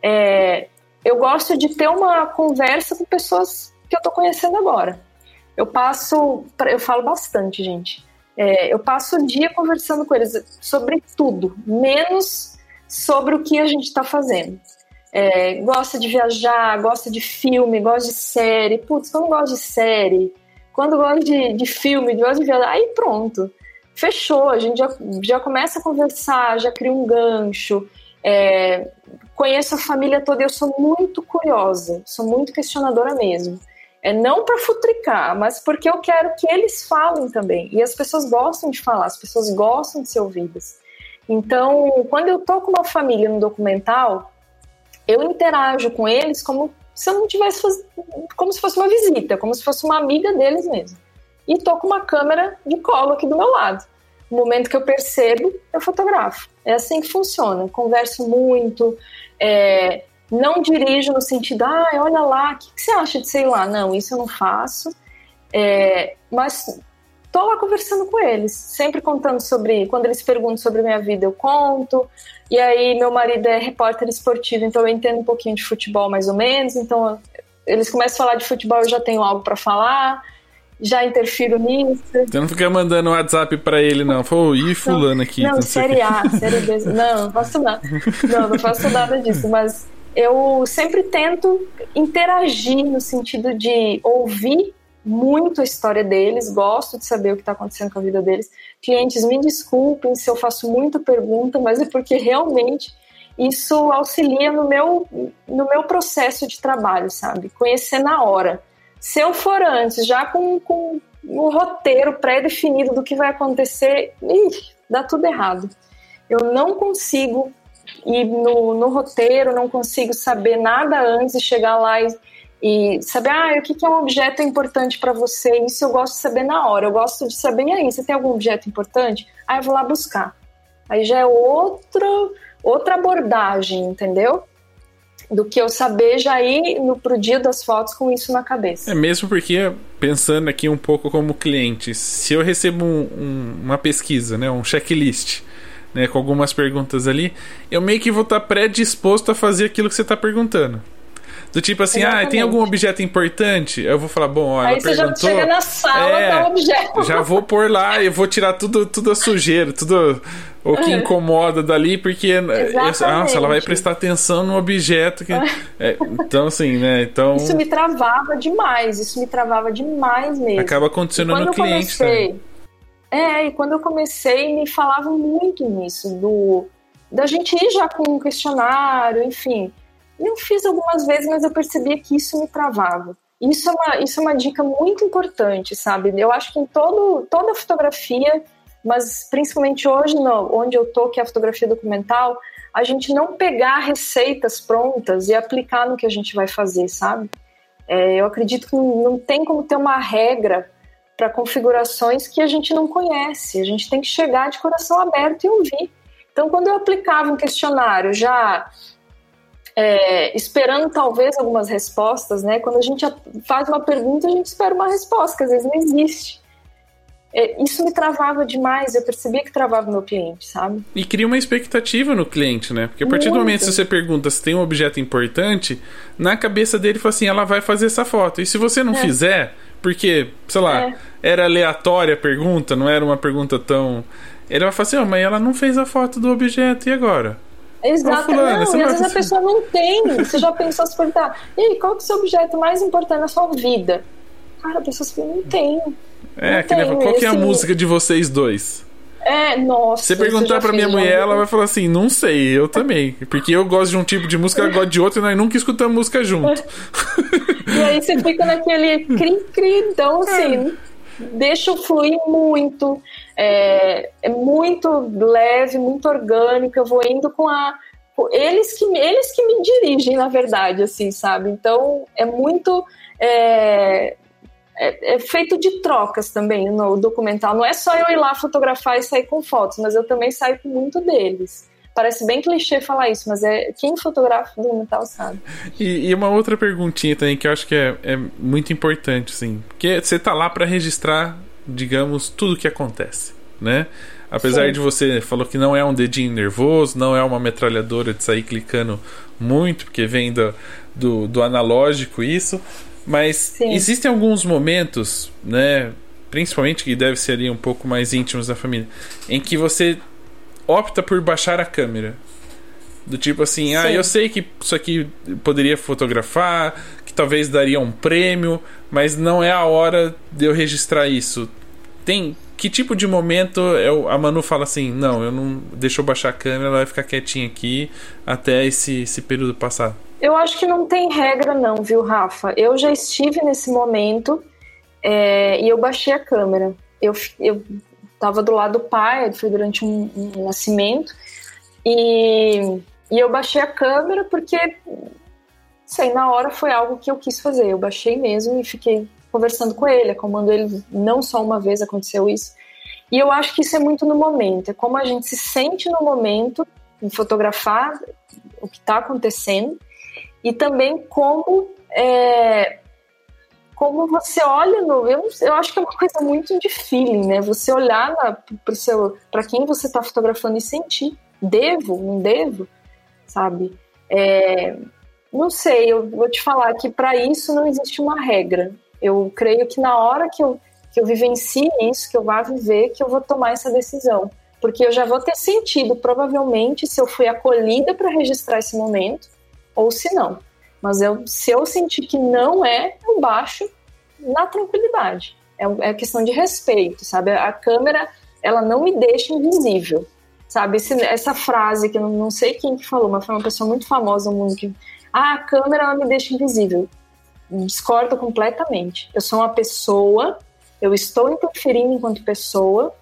Speaker 2: É, eu gosto de ter uma conversa com pessoas que eu estou conhecendo agora. Eu passo, eu falo bastante, gente. É, eu passo o dia conversando com eles sobre tudo, menos sobre o que a gente está fazendo. É, gosta de viajar, gosta de filme, gosta de série. Putz, quando gosta de série, quando gosta de, de filme, gosta de viajar, aí pronto. Fechou, a gente já, já começa a conversar, já cria um gancho. É, conheço a família toda, eu sou muito curiosa, sou muito questionadora mesmo. É não para futricar, mas porque eu quero que eles falem também. E as pessoas gostam de falar, as pessoas gostam de ser ouvidas. Então, quando eu tô com uma família no documental, eu interajo com eles como se eu não tivesse faz... como se fosse uma visita, como se fosse uma amiga deles mesmo. E tô com uma câmera de colo aqui do meu lado. No momento que eu percebo, eu fotografo. É assim que funciona. Converso muito, é, não dirijo no sentido, ah, olha lá, o que, que, você acha de sei lá? Não, isso eu não faço. É, mas tô lá conversando com eles, sempre contando sobre. Quando eles perguntam sobre minha vida, eu conto. E aí, meu marido é repórter esportivo, então eu entendo um pouquinho de futebol mais ou menos. Então, eles começam a falar de futebol, eu já tenho algo para falar já interfiro nisso.
Speaker 1: Você não fica mandando WhatsApp para ele, não. Pô, e fulano aqui.
Speaker 2: Não, série A, série B. *laughs* Não, não faço nada. Não, não faço nada disso. Mas eu sempre tento interagir no sentido de ouvir muito a história deles, gosto de saber o que está acontecendo com a vida deles. Clientes, me desculpem se eu faço muita pergunta, mas é porque realmente isso auxilia no meu, no meu processo de trabalho, sabe? Conhecer na hora. Se eu for antes, já com, com um roteiro pré-definido do que vai acontecer, ih, dá tudo errado. Eu não consigo ir no, no roteiro, não consigo saber nada antes de chegar lá e, e saber ah, o que, é um objeto importante para você. Isso eu gosto de saber na hora. Eu gosto de saber, e aí, você tem algum objeto importante? Aí eu vou lá buscar. Aí já é outra, outra abordagem, entendeu? do que eu saber já ir no, pro dia das fotos com isso na cabeça.
Speaker 1: É mesmo porque, pensando aqui um pouco como cliente, se eu recebo um, um, uma pesquisa, né, um checklist, né, com algumas perguntas ali, eu meio que vou estar predisposto a fazer aquilo que você está perguntando. Do tipo assim, Exatamente. ah, tem algum objeto importante? Eu vou falar, bom, ó,
Speaker 2: Aí
Speaker 1: você
Speaker 2: perguntou. Já chega na sala, é, tá um objeto.
Speaker 1: Já vou pôr lá, eu vou tirar tudo, tudo a sujeira, tudo o que incomoda dali, porque nossa, ela vai prestar atenção no objeto. Que, é, então, assim, né? Então,
Speaker 2: isso me travava demais, isso me travava demais mesmo.
Speaker 1: Acaba acontecendo no cliente comecei, também.
Speaker 2: É, e quando eu comecei, me falavam muito nisso, do da gente ir já com um questionário, enfim. Eu fiz algumas vezes, mas eu percebia que isso me travava. Isso é uma, isso é uma dica muito importante, sabe? Eu acho que em todo, toda fotografia, mas principalmente hoje, no, onde eu tô, que é a fotografia documental, a gente não pegar receitas prontas e aplicar no que a gente vai fazer, sabe? É, eu acredito que não, não tem como ter uma regra para configurações que a gente não conhece. A gente tem que chegar de coração aberto e ouvir. Então, quando eu aplicava um questionário já é, esperando talvez algumas respostas, né? Quando a gente faz uma pergunta, a gente espera uma resposta, que às vezes não existe. É, isso me travava demais, eu percebia que travava o meu cliente, sabe?
Speaker 1: E cria uma expectativa no cliente, né? Porque a partir Muito. do momento que você pergunta se tem um objeto importante, na cabeça dele fala assim, ela vai fazer essa foto. E se você não é. fizer, porque, sei lá, é. era aleatória a pergunta, não era uma pergunta tão. Ele vai falar assim, oh, mas ela não fez a foto do objeto, e agora?
Speaker 2: Exato, não, e às vezes a pessoa não *laughs* tem. Você já pensou se perguntar, e aí, qual que é o seu objeto mais importante na sua vida? Cara, a pessoa se não tem.
Speaker 1: É, não aquele, qual que é a música de vocês dois?
Speaker 2: É, nossa.
Speaker 1: Você perguntar pra minha mulher, ela vai falar assim: não sei, eu também. Porque eu gosto de um tipo de música, ela gosta de outro e nós nunca escutamos música junto. *laughs*
Speaker 2: e aí você fica naquele cri-cri, então *laughs* assim, deixa fluir muito é, é muito leve, muito orgânico. Eu vou indo com a eles que eles que me dirigem na verdade assim sabe? Então é muito é, é, é, feito de trocas também no documental. Não é só eu ir lá fotografar e sair com fotos mas eu também saio com muito deles. Parece bem clichê falar isso mas é quem fotografa documental sabe.
Speaker 1: E, e, uma outra perguntinha também que eu acho que é, é muito importante assim. Porque você tá lá para registrar digamos, tudo o que acontece, né? Apesar Sim. de você falou que não é um dedinho nervoso, não é uma metralhadora de sair clicando muito, porque vem do, do, do analógico isso, Mas Sim. existem alguns momentos, né? Principalmente que deve ser ali um pouco mais íntimos da família, em que você opta por baixar a câmera. Do tipo assim, ah, Sim. ah, eu sei que isso aqui poderia fotografar, talvez daria um prêmio, mas não é a hora de eu registrar isso. Tem que tipo de momento eu, a Manu fala assim, não, eu não deixa eu baixar a câmera, ela vai ficar quietinha aqui até esse, esse período passar.
Speaker 2: Eu acho que não tem regra não, viu, Rafa? Eu já estive nesse momento é, e eu baixei a câmera. Eu, eu tava do lado do pai, foi durante um, um nascimento, e e eu baixei a câmera porque, sei, na hora foi algo que eu quis fazer. Eu baixei mesmo e fiquei conversando com ele, acalmando ele. Não só uma vez aconteceu isso. E eu acho que isso é muito no momento. É como a gente se sente no momento em fotografar o que está acontecendo e também como é, como você olha no eu, eu acho que é uma coisa muito de feeling né você olhar para quem você está fotografando e sentir devo não devo sabe? É, não sei, eu vou te falar que para isso não existe uma regra. Eu creio que na hora que eu, que eu vivencie isso, que eu vá viver, que eu vou tomar essa decisão. Porque eu já vou ter sentido, provavelmente, se eu fui acolhida para registrar esse momento ou se não. Mas eu, se eu sentir que não é, eu baixo na tranquilidade. É, é questão de respeito, sabe? A câmera, ela não me deixa invisível sabe? Esse, essa frase que eu não, não, sei quem que falou, mas foi uma pessoa muito famosa no mundo que ah, a câmera ela me deixa invisível. Discordo completamente. Eu sou uma pessoa, eu estou interferindo enquanto pessoa,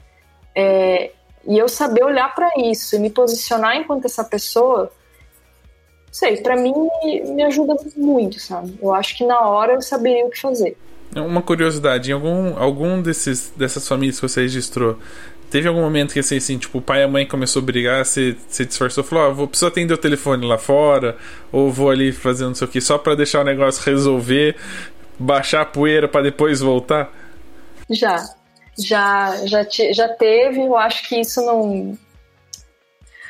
Speaker 2: é, e eu saber olhar para isso e me posicionar enquanto essa pessoa, sei, para mim me, ajuda muito, sabe? Eu acho que na hora eu saberia o que fazer.
Speaker 1: Uma curiosidade, em algum, algum desses, dessas famílias que você registrou, Teve algum momento que assim, assim, tipo, o pai e a mãe começou a brigar, você se disfarçou falou, oh, vou preciso atender o telefone lá fora, ou vou ali fazendo não sei o que, só para deixar o negócio resolver, baixar a poeira para depois voltar?
Speaker 2: Já. Já, já, te, já teve, eu acho que isso não.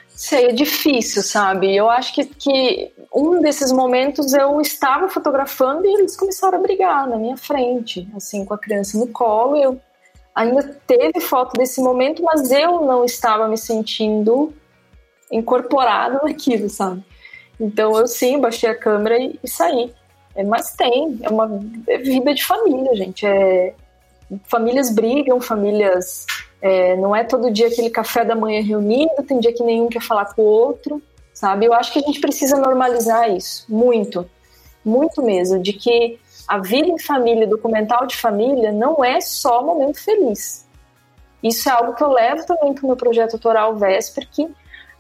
Speaker 2: Sei, é difícil, sabe? Eu acho que, que um desses momentos eu estava fotografando e eles começaram a brigar na minha frente, assim, com a criança no colo. Eu ainda teve foto desse momento, mas eu não estava me sentindo incorporada naquilo, sabe? Então eu sim baixei a câmera e, e saí. É, mas tem, é uma é vida de família, gente. É, famílias brigam, famílias. É, não é todo dia aquele café da manhã reunido, tem dia que nenhum quer falar com o outro, sabe? Eu acho que a gente precisa normalizar isso, muito, muito mesmo, de que a vida em família, documental de família, não é só momento feliz. Isso é algo que eu levo também para o meu projeto autoral Vesper, que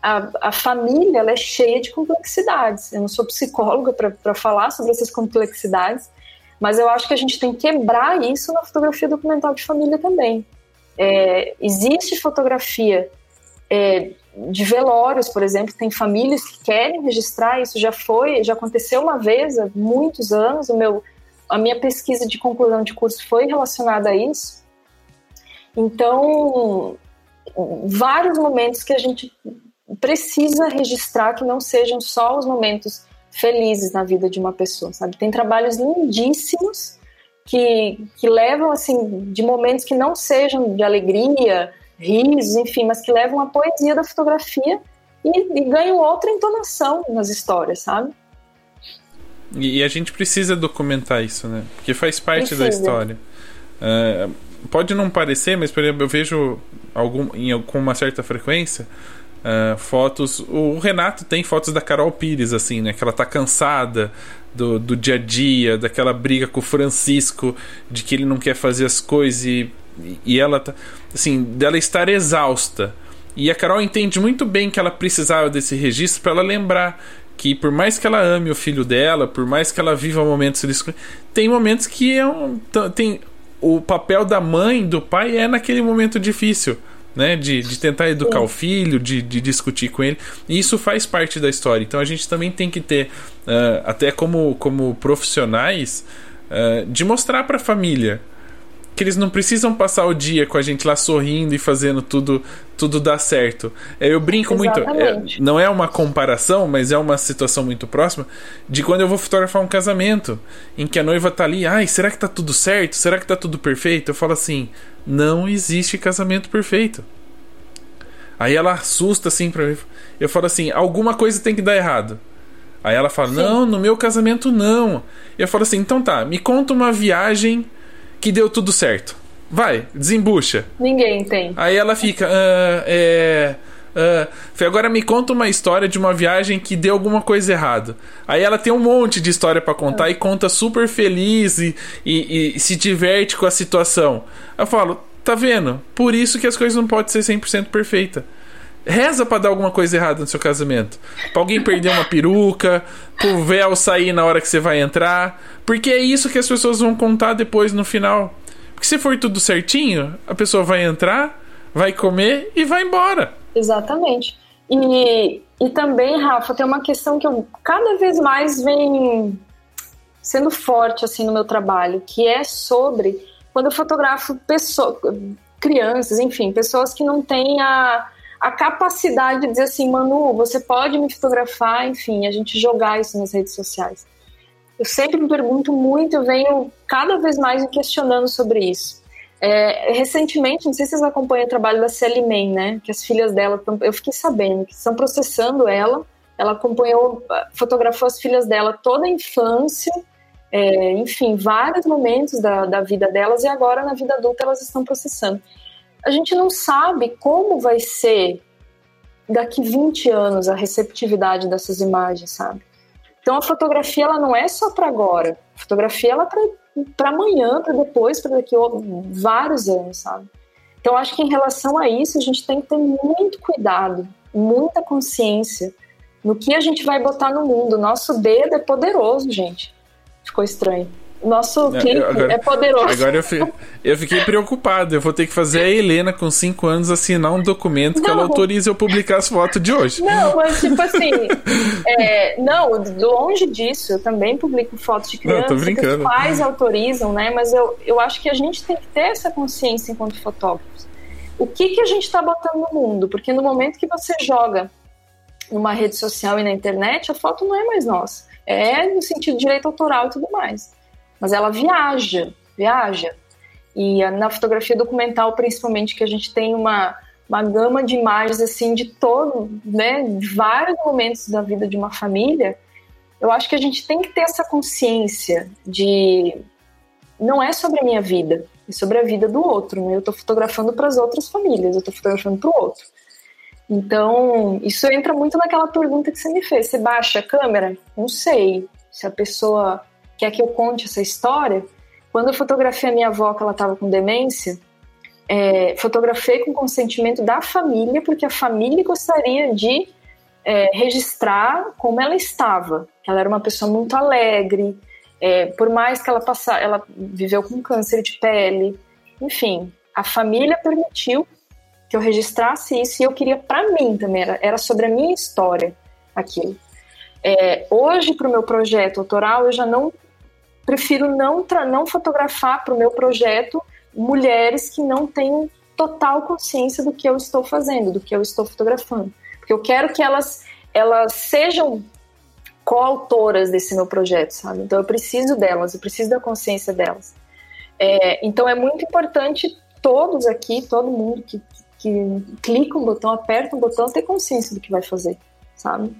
Speaker 2: a, a família ela é cheia de complexidades. Eu não sou psicóloga para falar sobre essas complexidades, mas eu acho que a gente tem que quebrar isso na fotografia documental de família também. É, existe fotografia é, de velórios, por exemplo, tem famílias que querem registrar, isso já foi, já aconteceu uma vez há muitos anos, o meu a minha pesquisa de conclusão de curso foi relacionada a isso. Então, vários momentos que a gente precisa registrar que não sejam só os momentos felizes na vida de uma pessoa, sabe? Tem trabalhos lindíssimos que, que levam, assim, de momentos que não sejam de alegria, risos, enfim, mas que levam a poesia da fotografia e, e ganham outra entonação nas histórias, sabe?
Speaker 1: E, e, a gente precisa documentar isso, né? Porque faz parte precisa. da história. Uh, pode não parecer, mas por exemplo, eu vejo algum, em, com uma certa frequência uh, fotos. O Renato tem fotos da Carol Pires, assim, né? Que ela tá cansada do, do dia a dia, daquela briga com o Francisco, de que ele não quer fazer as coisas e, e ela tá. Assim, dela estar exausta. E a Carol entende muito bem que ela precisava desse registro para ela lembrar que por mais que ela ame o filho dela, por mais que ela viva momentos tem momentos que é um, tem o papel da mãe, do pai é naquele momento difícil, né, de, de tentar educar o filho, de, de discutir com ele. E isso faz parte da história. Então a gente também tem que ter, uh, até como, como profissionais, uh, de mostrar para a família que eles não precisam passar o dia com a gente lá sorrindo e fazendo tudo tudo dar certo. É, eu brinco Exatamente. muito, é, não é uma comparação, mas é uma situação muito próxima de quando eu vou fotografar um casamento, em que a noiva tá ali, ai, será que tá tudo certo? Será que tá tudo perfeito? Eu falo assim, não existe casamento perfeito. Aí ela assusta assim pra mim. Eu falo assim, alguma coisa tem que dar errado. Aí ela fala, Sim. não, no meu casamento não. Eu falo assim, então tá, me conta uma viagem que deu tudo certo. Vai, desembucha.
Speaker 2: Ninguém tem.
Speaker 1: Aí ela fica, ah, é. Uh, agora me conta uma história de uma viagem que deu alguma coisa errada. Aí ela tem um monte de história para contar é. e conta super feliz e, e, e, se diverte com a situação. Eu falo, tá vendo? Por isso que as coisas não podem ser 100% perfeitas. Reza para dar alguma coisa errada no seu casamento. Pra alguém perder uma peruca, pro véu sair na hora que você vai entrar. Porque é isso que as pessoas vão contar depois no final. Porque se for tudo certinho, a pessoa vai entrar, vai comer e vai embora.
Speaker 2: Exatamente. E, e também, Rafa, tem uma questão que eu cada vez mais vem sendo forte assim no meu trabalho, que é sobre quando eu fotografo pessoas, crianças, enfim, pessoas que não têm a, a capacidade de dizer assim, Manu, você pode me fotografar, enfim, a gente jogar isso nas redes sociais. Eu sempre me pergunto muito, eu venho cada vez mais me questionando sobre isso. É, recentemente, não sei se vocês acompanham o trabalho da Sally May, né? Que as filhas dela, eu fiquei sabendo que estão processando ela. Ela acompanhou, fotografou as filhas dela toda a infância, é, enfim, vários momentos da, da vida delas e agora na vida adulta elas estão processando. A gente não sabe como vai ser daqui 20 anos a receptividade dessas imagens, sabe? Então a fotografia ela não é só para agora. A fotografia ela é para amanhã, para depois, para daqui a vários anos, sabe? Então acho que em relação a isso a gente tem que ter muito cuidado, muita consciência no que a gente vai botar no mundo. Nosso dedo é poderoso, gente. Ficou estranho. Nosso clipe agora, é poderoso.
Speaker 1: Agora eu, fi, eu, fiquei preocupado. Eu vou ter que fazer a Helena, com 5 anos, assinar um documento não. que ela autorize eu publicar as fotos de hoje.
Speaker 2: Não, mas tipo *laughs* assim. é, não, longe disso. Eu também publico fotos de crianças não, que os pais autorizam, né? Mas eu, eu acho que a gente tem que ter essa consciência enquanto fotógrafos. O que, que a gente está botando no mundo? Porque no momento que você joga numa rede social e na internet, a foto não é mais nossa. É no sentido de direito autoral e tudo mais mas ela viaja, viaja. E na fotografia documental, principalmente, que a gente tem uma, uma gama de imagens assim de todo, né, de vários momentos da vida de uma família, eu acho que a gente tem que ter essa consciência de não é sobre a minha vida, é sobre a vida do outro. Né? Eu estou fotografando para as outras famílias, eu estou fotografando para o outro. Então, isso entra muito naquela pergunta que você me fez. Você baixa a câmera? Não sei. Se a pessoa quer que eu conte essa história, quando eu fotografei a minha avó, que ela estava com demência, é, fotografei com consentimento da família, porque a família gostaria de é, registrar como ela estava. Ela era uma pessoa muito alegre, é, por mais que ela passasse, ela viveu com câncer de pele, enfim, a família permitiu que eu registrasse isso e eu queria para mim também, era, era sobre a minha história aquilo. É, hoje, para o meu projeto autoral, eu já não prefiro não, não fotografar para o meu projeto mulheres que não têm total consciência do que eu estou fazendo, do que eu estou fotografando. Porque eu quero que elas, elas sejam coautoras desse meu projeto, sabe? Então eu preciso delas, eu preciso da consciência delas. É, então é muito importante todos aqui, todo mundo que, que clica um botão, aperta um botão, ter consciência do que vai fazer, sabe?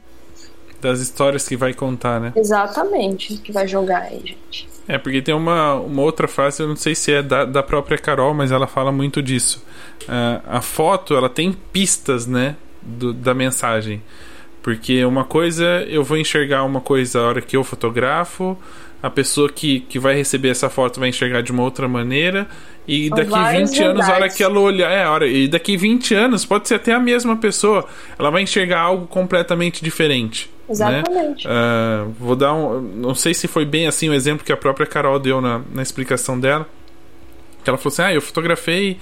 Speaker 1: Das histórias que vai contar, né?
Speaker 2: Exatamente, que vai jogar aí, gente.
Speaker 1: É, porque tem uma, uma outra frase, eu não sei se é da, da própria Carol, mas ela fala muito disso. Uh, a foto, ela tem pistas, né, do, da mensagem. Porque uma coisa, eu vou enxergar uma coisa a hora que eu fotografo, a pessoa que, que vai receber essa foto vai enxergar de uma outra maneira, e daqui 20 anos, a hora que ela olhar. É, hora, e daqui 20 anos, pode ser até a mesma pessoa, ela vai enxergar algo completamente diferente.
Speaker 2: Né? Exatamente.
Speaker 1: Né? Uh, vou dar um. Não sei se foi bem assim o exemplo que a própria Carol deu na, na explicação dela. Que ela falou assim: ah, eu fotografei.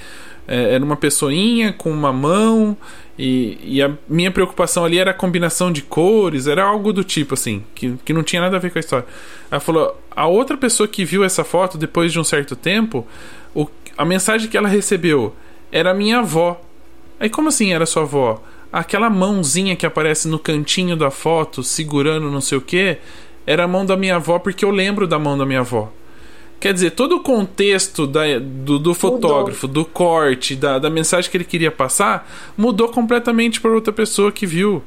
Speaker 1: É, era uma pessoinha com uma mão e, e, a minha preocupação ali era a combinação de cores, era algo do tipo assim, que, que não tinha nada a ver com a história. Ela falou: a outra pessoa que viu essa foto depois de um certo tempo, o, a mensagem que ela recebeu era minha avó. Aí como assim era sua avó? Aquela mãozinha que aparece no cantinho da foto, segurando não sei o que, era a mão da minha avó porque eu lembro da mão da minha avó. Quer dizer, todo o contexto da, do, do fotógrafo, mudou. do corte, da, da mensagem que ele queria passar, mudou completamente para outra pessoa que viu.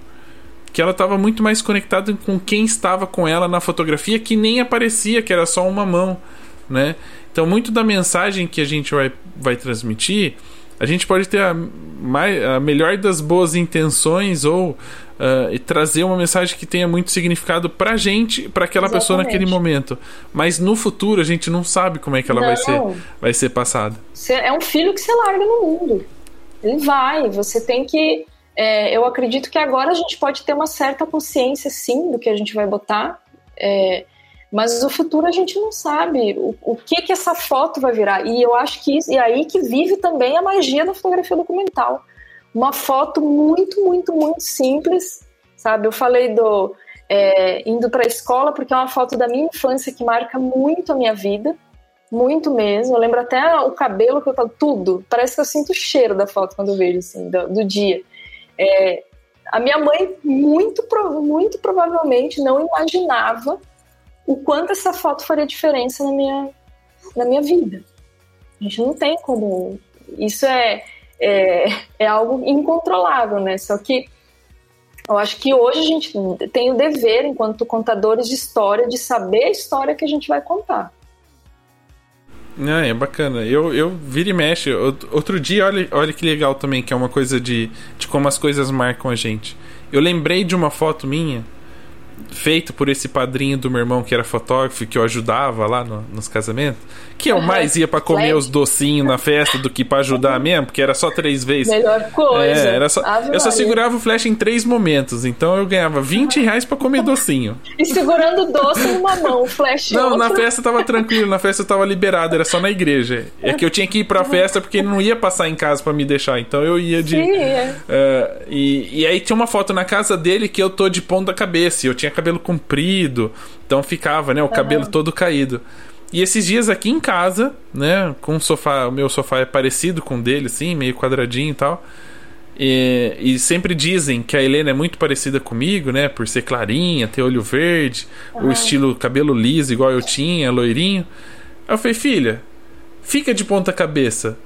Speaker 1: Que ela estava muito mais conectada com quem estava com ela na fotografia, que nem aparecia, que era só uma mão, né? Então, muito da mensagem que a gente vai, vai transmitir, a gente pode ter a, mais, a melhor das boas intenções ou uh, e trazer uma mensagem que tenha muito significado pra gente, para aquela Exatamente. pessoa naquele momento. Mas no futuro a gente não sabe como é que ela vai ser, vai ser passada.
Speaker 2: É um filho que você larga no mundo. Ele vai, você tem que. É, eu acredito que agora a gente pode ter uma certa consciência, sim, do que a gente vai botar. É, mas o futuro a gente não sabe o, o que que essa foto vai virar. E eu acho que isso, e aí que vive também a magia da fotografia documental uma foto muito, muito, muito simples, sabe? Eu falei do é, indo para a escola porque é uma foto da minha infância que marca muito a minha vida, muito mesmo. Eu lembro até o cabelo que eu tava tudo. Parece que eu sinto o cheiro da foto quando eu vejo assim do, do dia. É, a minha mãe muito, muito provavelmente não imaginava o quanto essa foto faria diferença na minha, na minha vida. A gente não tem como. Isso é é, é algo incontrolável, né? Só que eu acho que hoje a gente tem o dever, enquanto contadores de história, de saber a história que a gente vai contar.
Speaker 1: Ah, é bacana. Eu, eu vira e mexe. Outro dia, olha, olha que legal também, que é uma coisa de, de como as coisas marcam a gente. Eu lembrei de uma foto minha feito por esse padrinho do meu irmão que era fotógrafo que eu ajudava lá no, nos casamentos, que eu mais ia para comer os docinhos na festa do que para ajudar mesmo, porque era só três vezes.
Speaker 2: Melhor coisa.
Speaker 1: É, era só, eu só segurava o flash em três momentos, então eu ganhava 20 reais para comer docinho.
Speaker 2: E segurando doce numa mão, o flash
Speaker 1: Não,
Speaker 2: outra.
Speaker 1: na festa tava tranquilo, na festa eu tava liberado, era só na igreja. É que eu tinha que ir pra festa porque ele não ia passar em casa para me deixar, então eu ia de...
Speaker 2: Sim.
Speaker 1: Uh, e, e aí tinha uma foto na casa dele que eu tô de ponta cabeça, e eu tinha cabelo comprido, então ficava, né, o cabelo uhum. todo caído. E esses dias aqui em casa, né, com o sofá, o meu sofá é parecido com o dele, assim, meio quadradinho e tal. E, e, sempre dizem que a Helena é muito parecida comigo, né? Por ser clarinha, ter olho verde, uhum. o estilo cabelo liso, igual eu tinha, loirinho. Aí eu falei, filha, fica de ponta cabeça.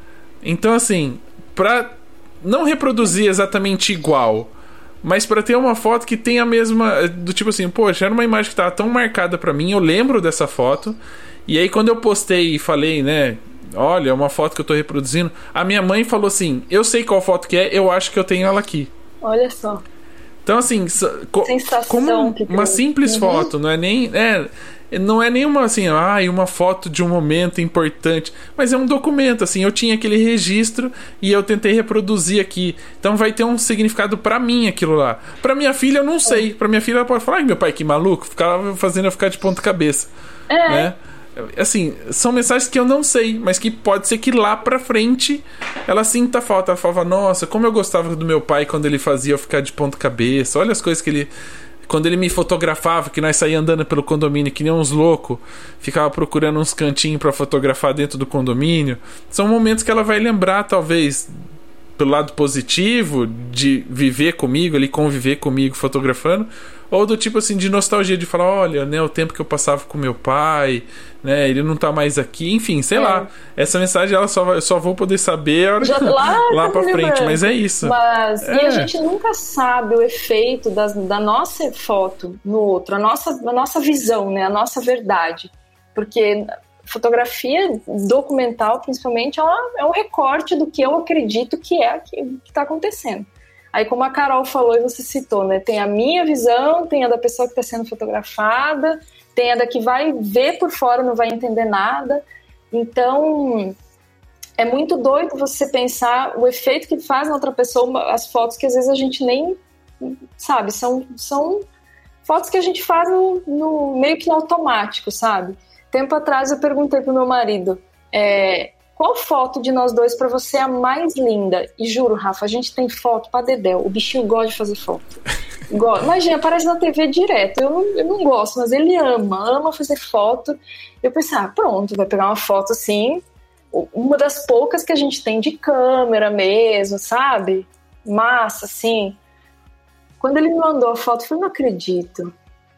Speaker 1: Então, assim, pra não reproduzir exatamente igual, mas para ter uma foto que tem a mesma. Do tipo assim, poxa, era uma imagem que tava tão marcada para mim, eu lembro dessa foto. E aí quando eu postei e falei, né? Olha, é uma foto que eu tô reproduzindo. A minha mãe falou assim: Eu sei qual foto que é, eu acho que eu tenho ela aqui.
Speaker 2: Olha só.
Speaker 1: Então, assim, co como uma simples uhum. foto, não é nem. É, não é nenhuma assim, ah, uma foto de um momento importante, mas é um documento, assim, eu tinha aquele registro e eu tentei reproduzir aqui. Então vai ter um significado para mim aquilo lá. Para minha filha eu não sei. Para minha filha ela pode falar, ai meu pai que maluco, ficava fazendo eu ficar de ponta cabeça. É. Né? Assim, são mensagens que eu não sei, mas que pode ser que lá pra frente ela sinta falta. Ela falava, nossa, como eu gostava do meu pai quando ele fazia eu ficar de ponta cabeça. Olha as coisas que ele quando ele me fotografava, que nós saíamos andando pelo condomínio que nem uns loucos, ficava procurando uns cantinhos para fotografar dentro do condomínio. São momentos que ela vai lembrar, talvez, pelo lado positivo de viver comigo, ali conviver comigo fotografando, ou do tipo assim de nostalgia de falar, olha, né, o tempo que eu passava com meu pai, né, ele não tá mais aqui, enfim, sei é. lá. Essa mensagem ela só eu só vou poder saber a hora Já, lá, *laughs* lá para frente, mas é isso.
Speaker 2: Mas é. e a é. gente nunca sabe o efeito das, da nossa foto no outro, a nossa a nossa visão, né, a nossa verdade. Porque fotografia documental, principalmente, ela é um recorte do que eu acredito que é que está acontecendo. Aí, como a Carol falou e você citou, né? Tem a minha visão, tem a da pessoa que está sendo fotografada, tem a da que vai ver por fora, não vai entender nada. Então, é muito doido você pensar o efeito que faz na outra pessoa as fotos que às vezes a gente nem sabe, são, são fotos que a gente faz no, no meio que no automático, sabe? Tempo atrás eu perguntei pro meu marido é, qual foto de nós dois para você é a mais linda. E juro, Rafa, a gente tem foto pra Dedéu. O bichinho gosta de fazer foto. *laughs* Imagina, aparece na TV direto. Eu não, eu não gosto, mas ele ama, ama fazer foto. Eu pensei, ah, pronto, vai pegar uma foto assim, uma das poucas que a gente tem de câmera mesmo, sabe? Massa, assim. Quando ele me mandou a foto, eu falei, não acredito.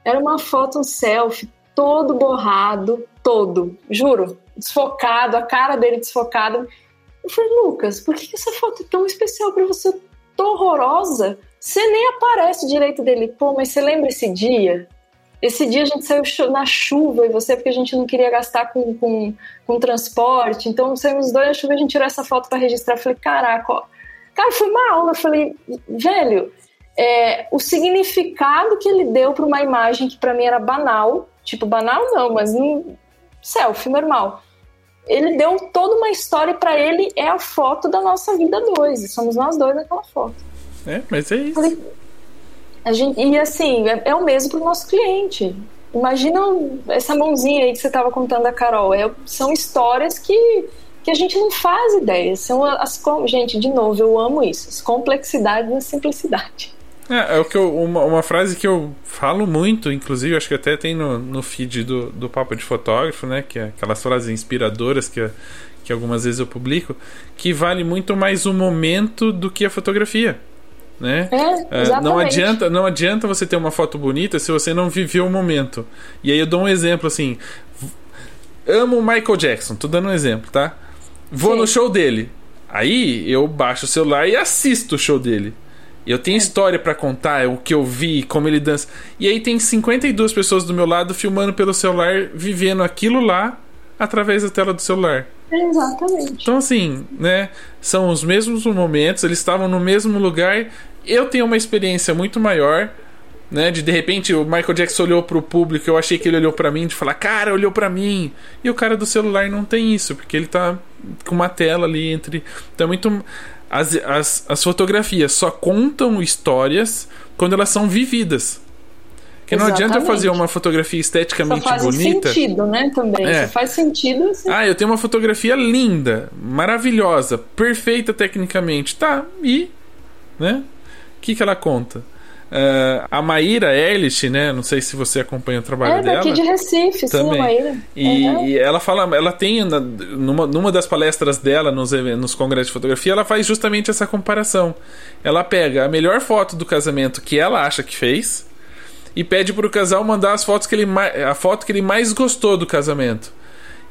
Speaker 2: Era uma foto, um selfie, todo borrado, todo, juro, desfocado, a cara dele desfocada. Eu falei, Lucas, por que essa foto é tão especial para você? Tão horrorosa? Você nem aparece direito dele. Pô, mas você lembra esse dia? Esse dia a gente saiu na chuva e você, porque a gente não queria gastar com, com, com transporte. Então saímos dois na chuva e a gente tirou essa foto para registrar. Eu falei, caraca, ó. Cara, foi uma aula. Eu falei, velho, é, o significado que ele deu para uma imagem que para mim era banal, tipo, banal não, mas um selfie normal. Ele deu toda uma história para ele, é a foto da nossa vida dois. Somos nós dois naquela foto.
Speaker 1: É, mas é isso. Falei,
Speaker 2: gente, e assim, é, é o mesmo para o nosso cliente. Imagina essa mãozinha aí que você estava contando da Carol. É, são histórias que, que a gente não faz ideia. São as, gente, de novo, eu amo isso. As complexidades na simplicidade.
Speaker 1: É, é o que eu, uma, uma frase que eu falo muito, inclusive, acho que até tem no, no feed do, do Papo de Fotógrafo, né? Que é aquelas frases inspiradoras que, que algumas vezes eu publico, que vale muito mais o momento do que a fotografia. Né?
Speaker 2: É, é,
Speaker 1: não adianta não adianta você ter uma foto bonita se você não viveu o momento. E aí eu dou um exemplo assim. Amo o Michael Jackson, tô dando um exemplo, tá? Vou Sim. no show dele. Aí eu baixo o celular e assisto o show dele. Eu tenho história para contar, é o que eu vi, como ele dança. E aí tem 52 pessoas do meu lado filmando pelo celular, vivendo aquilo lá através da tela do celular.
Speaker 2: Exatamente.
Speaker 1: Então assim, né, são os mesmos momentos, eles estavam no mesmo lugar. Eu tenho uma experiência muito maior, né, de de repente o Michael Jackson olhou pro público, eu achei que ele olhou para mim, de falar, cara, olhou para mim. E o cara do celular não tem isso, porque ele tá com uma tela ali entre, então é muito as, as, as fotografias só contam histórias quando elas são vividas. Porque não adianta eu fazer uma fotografia esteticamente Só faz bonita.
Speaker 2: Faz sentido, né? Também. É. faz sentido. Assim.
Speaker 1: Ah, eu tenho uma fotografia linda, maravilhosa, perfeita tecnicamente. Tá, e. Né? O que, que ela conta? Uh, a Maíra Erlich, né? Não sei se você acompanha o trabalho
Speaker 2: é,
Speaker 1: dela. É
Speaker 2: daqui de Recife, também. sim, a Maíra.
Speaker 1: E, uhum. e, ela fala, ela tem numa, numa das palestras dela nos, nos congressos de fotografia, ela faz justamente essa comparação. Ela pega a melhor foto do casamento que ela acha que fez e pede para o casal mandar as fotos que ele a foto que ele mais gostou do casamento.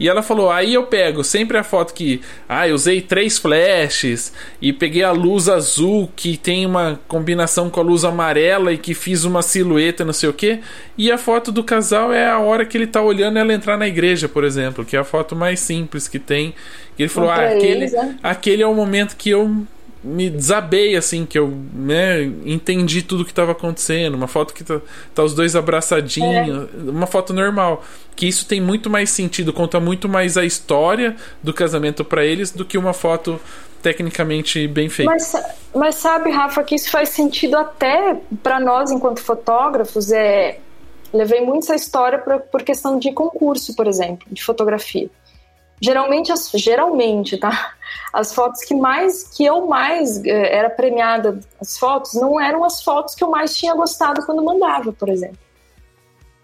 Speaker 1: E ela falou: aí eu pego sempre a foto que. Ah, eu usei três flashes e peguei a luz azul que tem uma combinação com a luz amarela e que fiz uma silhueta, não sei o que. E a foto do casal é a hora que ele tá olhando ela entrar na igreja, por exemplo, que é a foto mais simples que tem. Ele falou: ah, aquele, aquele é o momento que eu me desabei, assim, que eu né, entendi tudo que estava acontecendo. Uma foto que tá, tá os dois abraçadinhos, é. uma foto normal. Que isso tem muito mais sentido, conta muito mais a história do casamento para eles do que uma foto tecnicamente bem feita.
Speaker 2: Mas, mas sabe, Rafa, que isso faz sentido até para nós enquanto fotógrafos. É, levei muito essa história pra, por questão de concurso, por exemplo, de fotografia. Geralmente, as, geralmente, tá? As fotos que mais que eu mais eh, era premiada, as fotos não eram as fotos que eu mais tinha gostado quando mandava, por exemplo.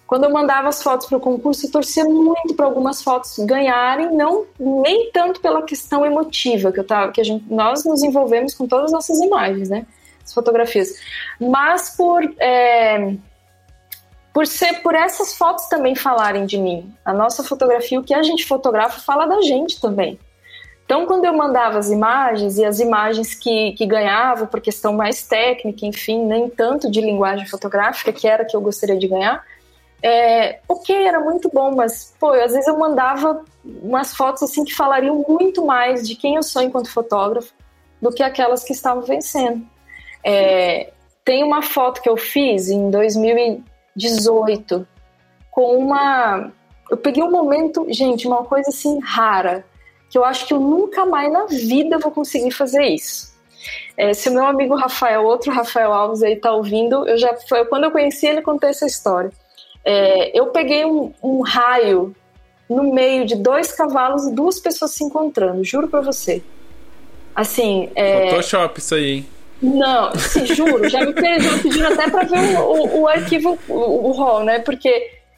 Speaker 2: Quando eu mandava as fotos para o concurso, eu torcia muito para algumas fotos ganharem, não nem tanto pela questão emotiva que eu tava, que a gente, nós nos envolvemos com todas as nossas imagens, né? As fotografias, mas por é, por ser por essas fotos também falarem de mim. A nossa fotografia, o que a gente fotografa, fala da gente também. Então, quando eu mandava as imagens e as imagens que, que ganhavam por questão mais técnica, enfim, nem tanto de linguagem fotográfica, que era que eu gostaria de ganhar, é, ok, era muito bom, mas, pô, às vezes eu mandava umas fotos assim que falariam muito mais de quem eu sou enquanto fotógrafo do que aquelas que estavam vencendo. É, tem uma foto que eu fiz em 2000 18, com uma. Eu peguei um momento, gente, uma coisa assim rara, que eu acho que eu nunca mais na vida vou conseguir fazer isso. É, se o meu amigo Rafael, outro Rafael Alves aí tá ouvindo, eu já foi quando eu conheci ele contei essa história. É, eu peguei um, um, raio no meio de dois cavalos e duas pessoas se encontrando, juro para você. Assim, é...
Speaker 1: Photoshop isso aí, hein?
Speaker 2: Não, se juro, já me pediram até para ver o, o, o, arquivo, o, o RAW, né? Porque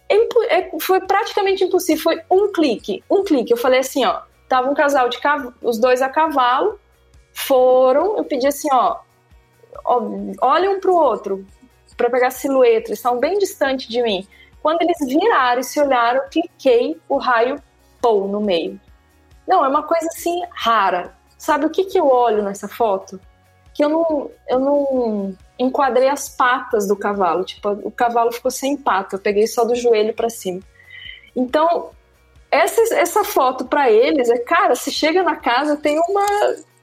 Speaker 2: é, é, foi praticamente impossível, foi um clique, um clique. Eu falei assim, ó, tava um casal de cavalo, os dois a cavalo, foram, eu pedi assim, ó, ó olha um pro outro, para pegar silhueta, eles estavam bem distante de mim. Quando eles viraram e se olharam, eu cliquei o raio pou no meio. Não, é uma coisa assim rara. Sabe o que, que eu olho nessa foto? Que eu não, eu não enquadrei as patas do cavalo. Tipo, o cavalo ficou sem pata, eu peguei só do joelho para cima. Então, essa, essa foto para eles é, cara, se chega na casa, tem uma.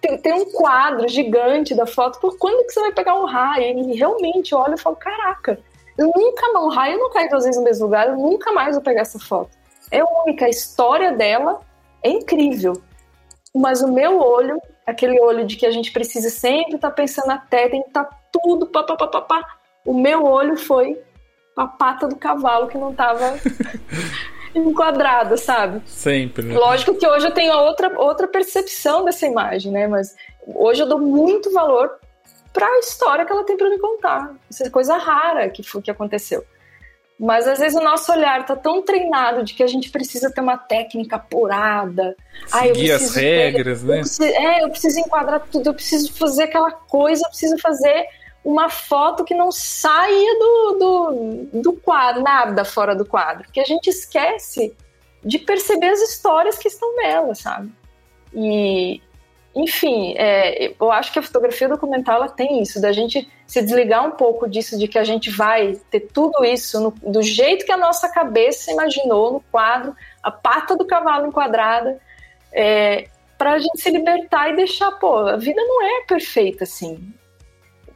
Speaker 2: Tem, tem, um quadro gigante da foto. Por quando que você vai pegar um raio? E realmente olha e falo, caraca, eu nunca mais, um raio não cai duas vezes no mesmo lugar, eu nunca mais vou pegar essa foto. É única, a história dela é incrível. Mas o meu olho, aquele olho de que a gente precisa sempre estar tá pensando até, tem que estar tá tudo, pá, pá, pá, pá, pá. O meu olho foi a pata do cavalo que não estava *laughs* enquadrada, sabe?
Speaker 1: Sempre. Né?
Speaker 2: Lógico que hoje eu tenho outra, outra percepção dessa imagem, né? Mas hoje eu dou muito valor para a história que ela tem para me contar. Isso é coisa rara que foi que aconteceu. Mas às vezes o nosso olhar tá tão treinado de que a gente precisa ter uma técnica apurada.
Speaker 1: Seguir as regras,
Speaker 2: ter,
Speaker 1: né?
Speaker 2: Eu preciso, é, eu preciso enquadrar tudo, eu preciso fazer aquela coisa, eu preciso fazer uma foto que não saia do, do, do quadro, nada fora do quadro. Porque a gente esquece de perceber as histórias que estão nela, sabe? E, enfim, é, eu acho que a fotografia documental ela tem isso, da gente se desligar um pouco disso, de que a gente vai ter tudo isso no, do jeito que a nossa cabeça imaginou no quadro, a pata do cavalo enquadrada, é, para a gente se libertar e deixar, pô, a vida não é perfeita assim,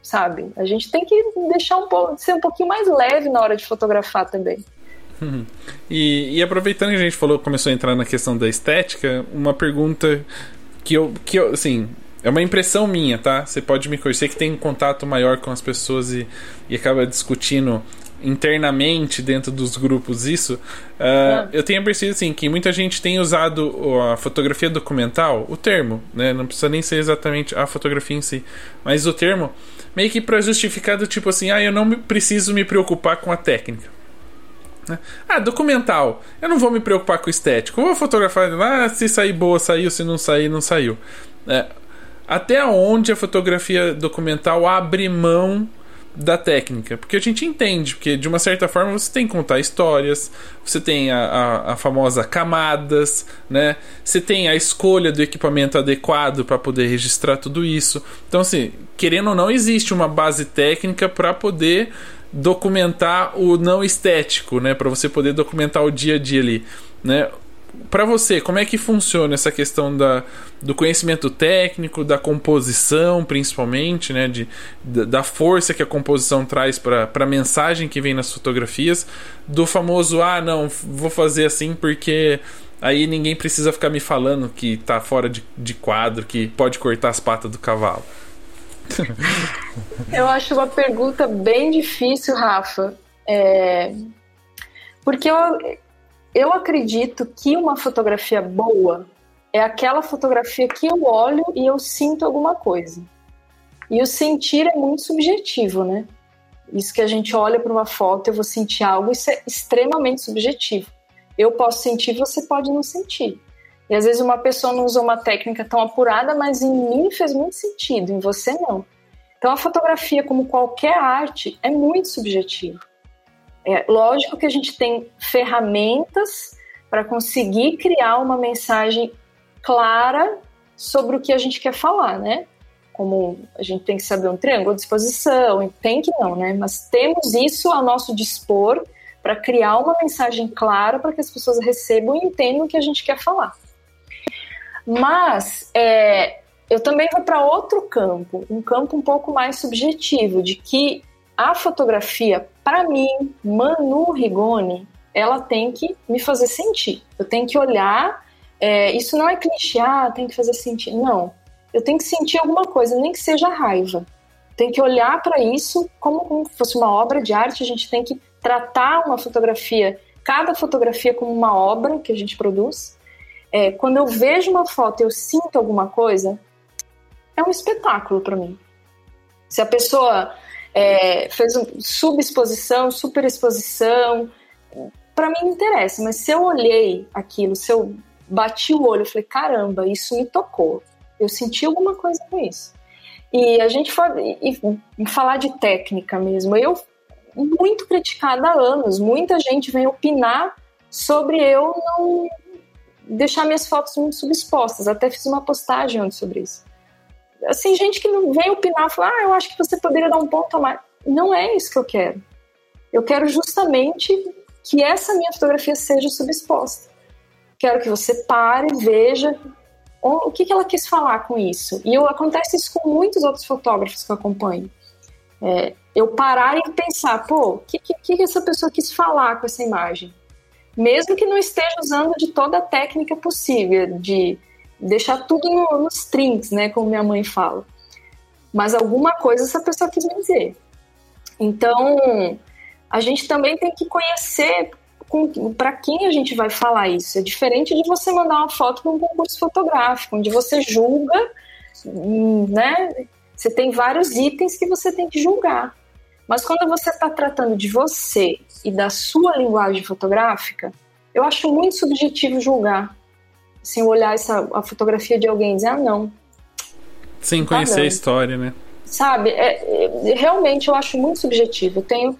Speaker 2: sabe? A gente tem que deixar um pouco, ser um pouquinho mais leve na hora de fotografar também.
Speaker 1: Uhum. E, e, aproveitando que a gente falou, começou a entrar na questão da estética, uma pergunta que eu, que eu assim, é uma impressão minha, tá? Você pode me conhecer que tem um contato maior com as pessoas e, e acaba discutindo internamente dentro dos grupos isso. Uh, Eu tenho percebido assim que muita gente tem usado a fotografia documental, o termo, né? Não precisa nem ser exatamente a fotografia em si, mas o termo meio que para justificar do tipo assim, ah, eu não preciso me preocupar com a técnica. Né? Ah, documental. Eu não vou me preocupar com o estético. Vou fotografar. Ah, se sair boa, saiu. Se não sair, não saiu. É, até onde a fotografia documental abre mão da técnica, porque a gente entende, porque de uma certa forma você tem que contar histórias, você tem a, a, a famosa camadas, né? Você tem a escolha do equipamento adequado para poder registrar tudo isso. Então, assim, querendo ou não, existe uma base técnica para poder documentar o não estético, né? Para você poder documentar o dia a dia ali, né? Para você, como é que funciona essa questão da, do conhecimento técnico, da composição, principalmente, né? De, da força que a composição traz para a mensagem que vem nas fotografias, do famoso, ah, não, vou fazer assim porque aí ninguém precisa ficar me falando que tá fora de, de quadro, que pode cortar as patas do cavalo. *laughs*
Speaker 2: Eu acho uma pergunta bem difícil, Rafa. É... Porque eu, eu acredito que uma fotografia boa é aquela fotografia que eu olho e eu sinto alguma coisa. E o sentir é muito subjetivo, né? Isso que a gente olha para uma foto, eu vou sentir algo, isso é extremamente subjetivo. Eu posso sentir, você pode não sentir. E às vezes uma pessoa não usou uma técnica tão apurada, mas em mim fez muito sentido, em você não. Então a fotografia, como qualquer arte, é muito subjetivo. É lógico que a gente tem ferramentas para conseguir criar uma mensagem clara sobre o que a gente quer falar, né? Como a gente tem que saber um triângulo de exposição, tem que não, né? Mas temos isso a nosso dispor para criar uma mensagem clara para que as pessoas recebam e entendam o que a gente quer falar. Mas é, eu também vou para outro campo, um campo um pouco mais subjetivo, de que a fotografia, para mim, Manu Rigoni, ela tem que me fazer sentir. Eu tenho que olhar. É, isso não é clichê, ah, tem que fazer sentir. Não. Eu tenho que sentir alguma coisa, nem que seja raiva. Tem que olhar para isso como, como se fosse uma obra de arte. A gente tem que tratar uma fotografia, cada fotografia, como uma obra que a gente produz. É, quando eu vejo uma foto eu sinto alguma coisa, é um espetáculo para mim. Se a pessoa é, fez um, subexposição, superexposição, para mim não interessa, mas se eu olhei aquilo, se eu bati o olho, falei, caramba, isso me tocou. Eu senti alguma coisa com isso. E a gente foi e falar de técnica mesmo. Eu muito criticada há anos. Muita gente vem opinar sobre eu não deixar minhas fotos muito subexpostas. Até fiz uma postagem sobre isso. Assim, gente que vem opinar, falar, ah, eu acho que você poderia dar um ponto a mais. Não é isso que eu quero. Eu quero justamente que essa minha fotografia seja subexposta. Quero que você pare, veja o que, que ela quis falar com isso. E eu, acontece isso com muitos outros fotógrafos que eu acompanho. É, eu parar e pensar, pô, o que, que, que essa pessoa quis falar com essa imagem? Mesmo que não esteja usando de toda a técnica possível, de deixar tudo no, nos trinks, né, como minha mãe fala. Mas alguma coisa essa pessoa quis me dizer. Então, a gente também tem que conhecer para quem a gente vai falar isso. É diferente de você mandar uma foto para um concurso fotográfico, onde você julga, hum, né? Você tem vários itens que você tem que julgar. Mas quando você está tratando de você e da sua linguagem fotográfica, eu acho muito subjetivo julgar. Sem olhar essa, a fotografia de alguém e dizer, ah, não.
Speaker 1: Sem conhecer a história, né?
Speaker 2: Sabe? É, é, realmente eu acho muito subjetivo. Eu tenho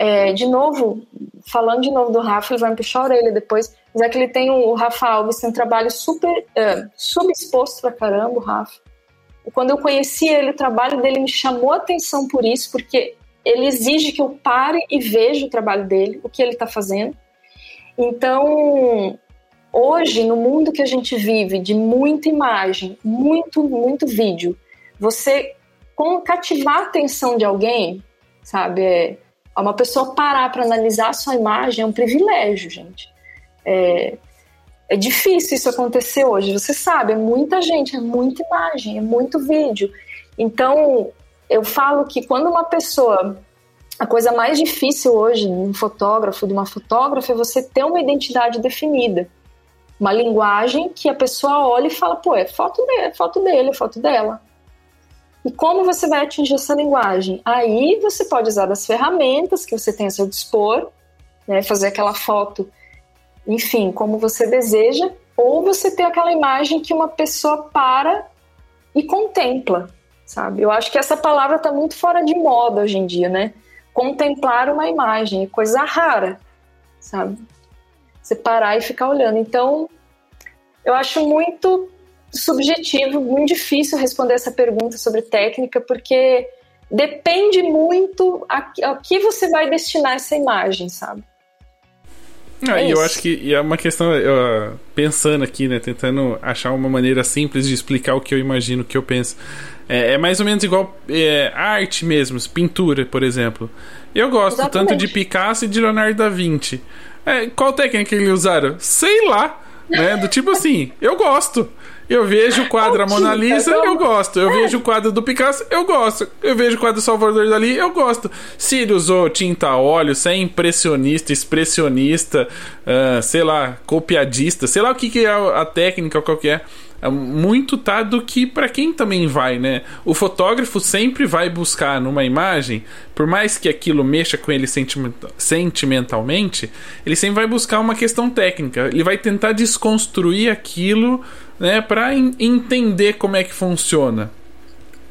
Speaker 2: é, de novo, falando de novo do Rafa, ele vai me puxar a orelha depois, mas é que ele tem o Rafa Alves, tem um trabalho super é, subexposto pra caramba, o Rafa. Quando eu conheci ele, o trabalho dele me chamou a atenção por isso, porque ele exige que eu pare e veja o trabalho dele, o que ele está fazendo. Então, hoje, no mundo que a gente vive, de muita imagem, muito, muito vídeo, você cativar a atenção de alguém, sabe, é, uma pessoa parar para analisar a sua imagem é um privilégio, gente. É, é difícil isso acontecer hoje. Você sabe, é muita gente, é muita imagem, é muito vídeo. Então, eu falo que quando uma pessoa. A coisa mais difícil hoje de um fotógrafo, de uma fotógrafa, é você ter uma identidade definida. Uma linguagem que a pessoa olha e fala, pô, é foto dele, é foto dele, é foto dela. E como você vai atingir essa linguagem? Aí você pode usar das ferramentas que você tem a seu dispor, né, fazer aquela foto, enfim, como você deseja, ou você ter aquela imagem que uma pessoa para e contempla, sabe? Eu acho que essa palavra está muito fora de moda hoje em dia, né? Contemplar uma imagem, coisa rara, sabe? Você parar e ficar olhando. Então, eu acho muito subjetivo, muito difícil responder essa pergunta sobre técnica, porque depende muito a que você vai destinar essa imagem, sabe?
Speaker 1: Ah, é eu acho que é uma questão, eu, pensando aqui, né, tentando achar uma maneira simples de explicar o que eu imagino, o que eu penso. É, é mais ou menos igual é, arte mesmo, pintura, por exemplo. Eu gosto Exatamente. tanto de Picasso e de Leonardo da Vinci. É, qual técnica eles usaram? Sei lá, né? Do tipo assim, eu gosto. Eu vejo o quadro a Mona Lisa, eu gosto. Eu vejo o quadro do Picasso, eu gosto. Eu vejo o quadro do Salvador Dali, eu gosto. Se ele usou tinta a óleo, se é impressionista, expressionista, uh, sei lá, copiadista, sei lá o que, que é a técnica, qual que é. É muito tá do que para quem também vai, né? O fotógrafo sempre vai buscar numa imagem, por mais que aquilo mexa com ele sentimentalmente, ele sempre vai buscar uma questão técnica. Ele vai tentar desconstruir aquilo, né, para entender como é que funciona.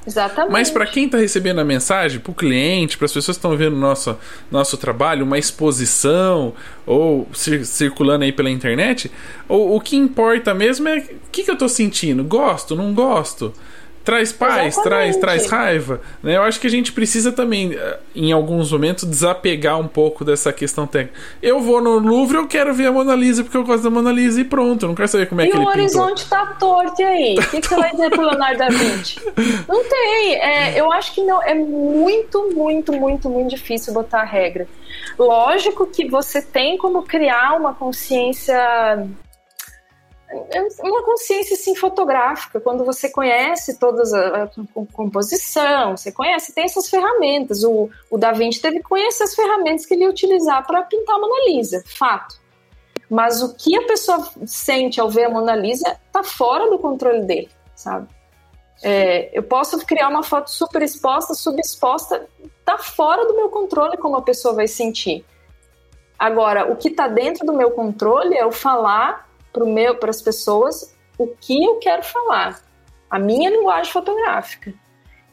Speaker 2: Exatamente.
Speaker 1: Mas para quem está recebendo a mensagem, para o cliente, para as pessoas que estão vendo nosso, nosso trabalho, uma exposição ou cir circulando aí pela internet, o, o que importa mesmo é o que, que eu estou sentindo. Gosto, não gosto? Traz paz, traz, traz raiva. Né? Eu acho que a gente precisa também, eh, em alguns momentos, desapegar um pouco dessa questão técnica. Eu vou no Louvre, eu quero ver a Mona Lisa porque eu gosto da Mona Lisa e pronto. Eu não quero saber como é
Speaker 2: e
Speaker 1: que ele
Speaker 2: pintou. E o horizonte tá torto, e aí? O que, que você vai dizer pro Leonardo da Vinci? Não tem. É, eu acho que não. É muito, muito, muito, muito difícil botar a regra. Lógico que você tem como criar uma consciência é uma consciência assim, fotográfica, quando você conhece todas a, a, composição, você conhece, tem essas ferramentas. O, o Da Vinci teve que conhecer as ferramentas que ele ia utilizar para pintar a Mona Lisa, fato. Mas o que a pessoa sente ao ver a Mona Lisa está fora do controle dele, sabe? É, eu posso criar uma foto super exposta, subexposta, está fora do meu controle como a pessoa vai sentir. Agora, o que está dentro do meu controle é eu falar para as pessoas o que eu quero falar, a minha linguagem fotográfica.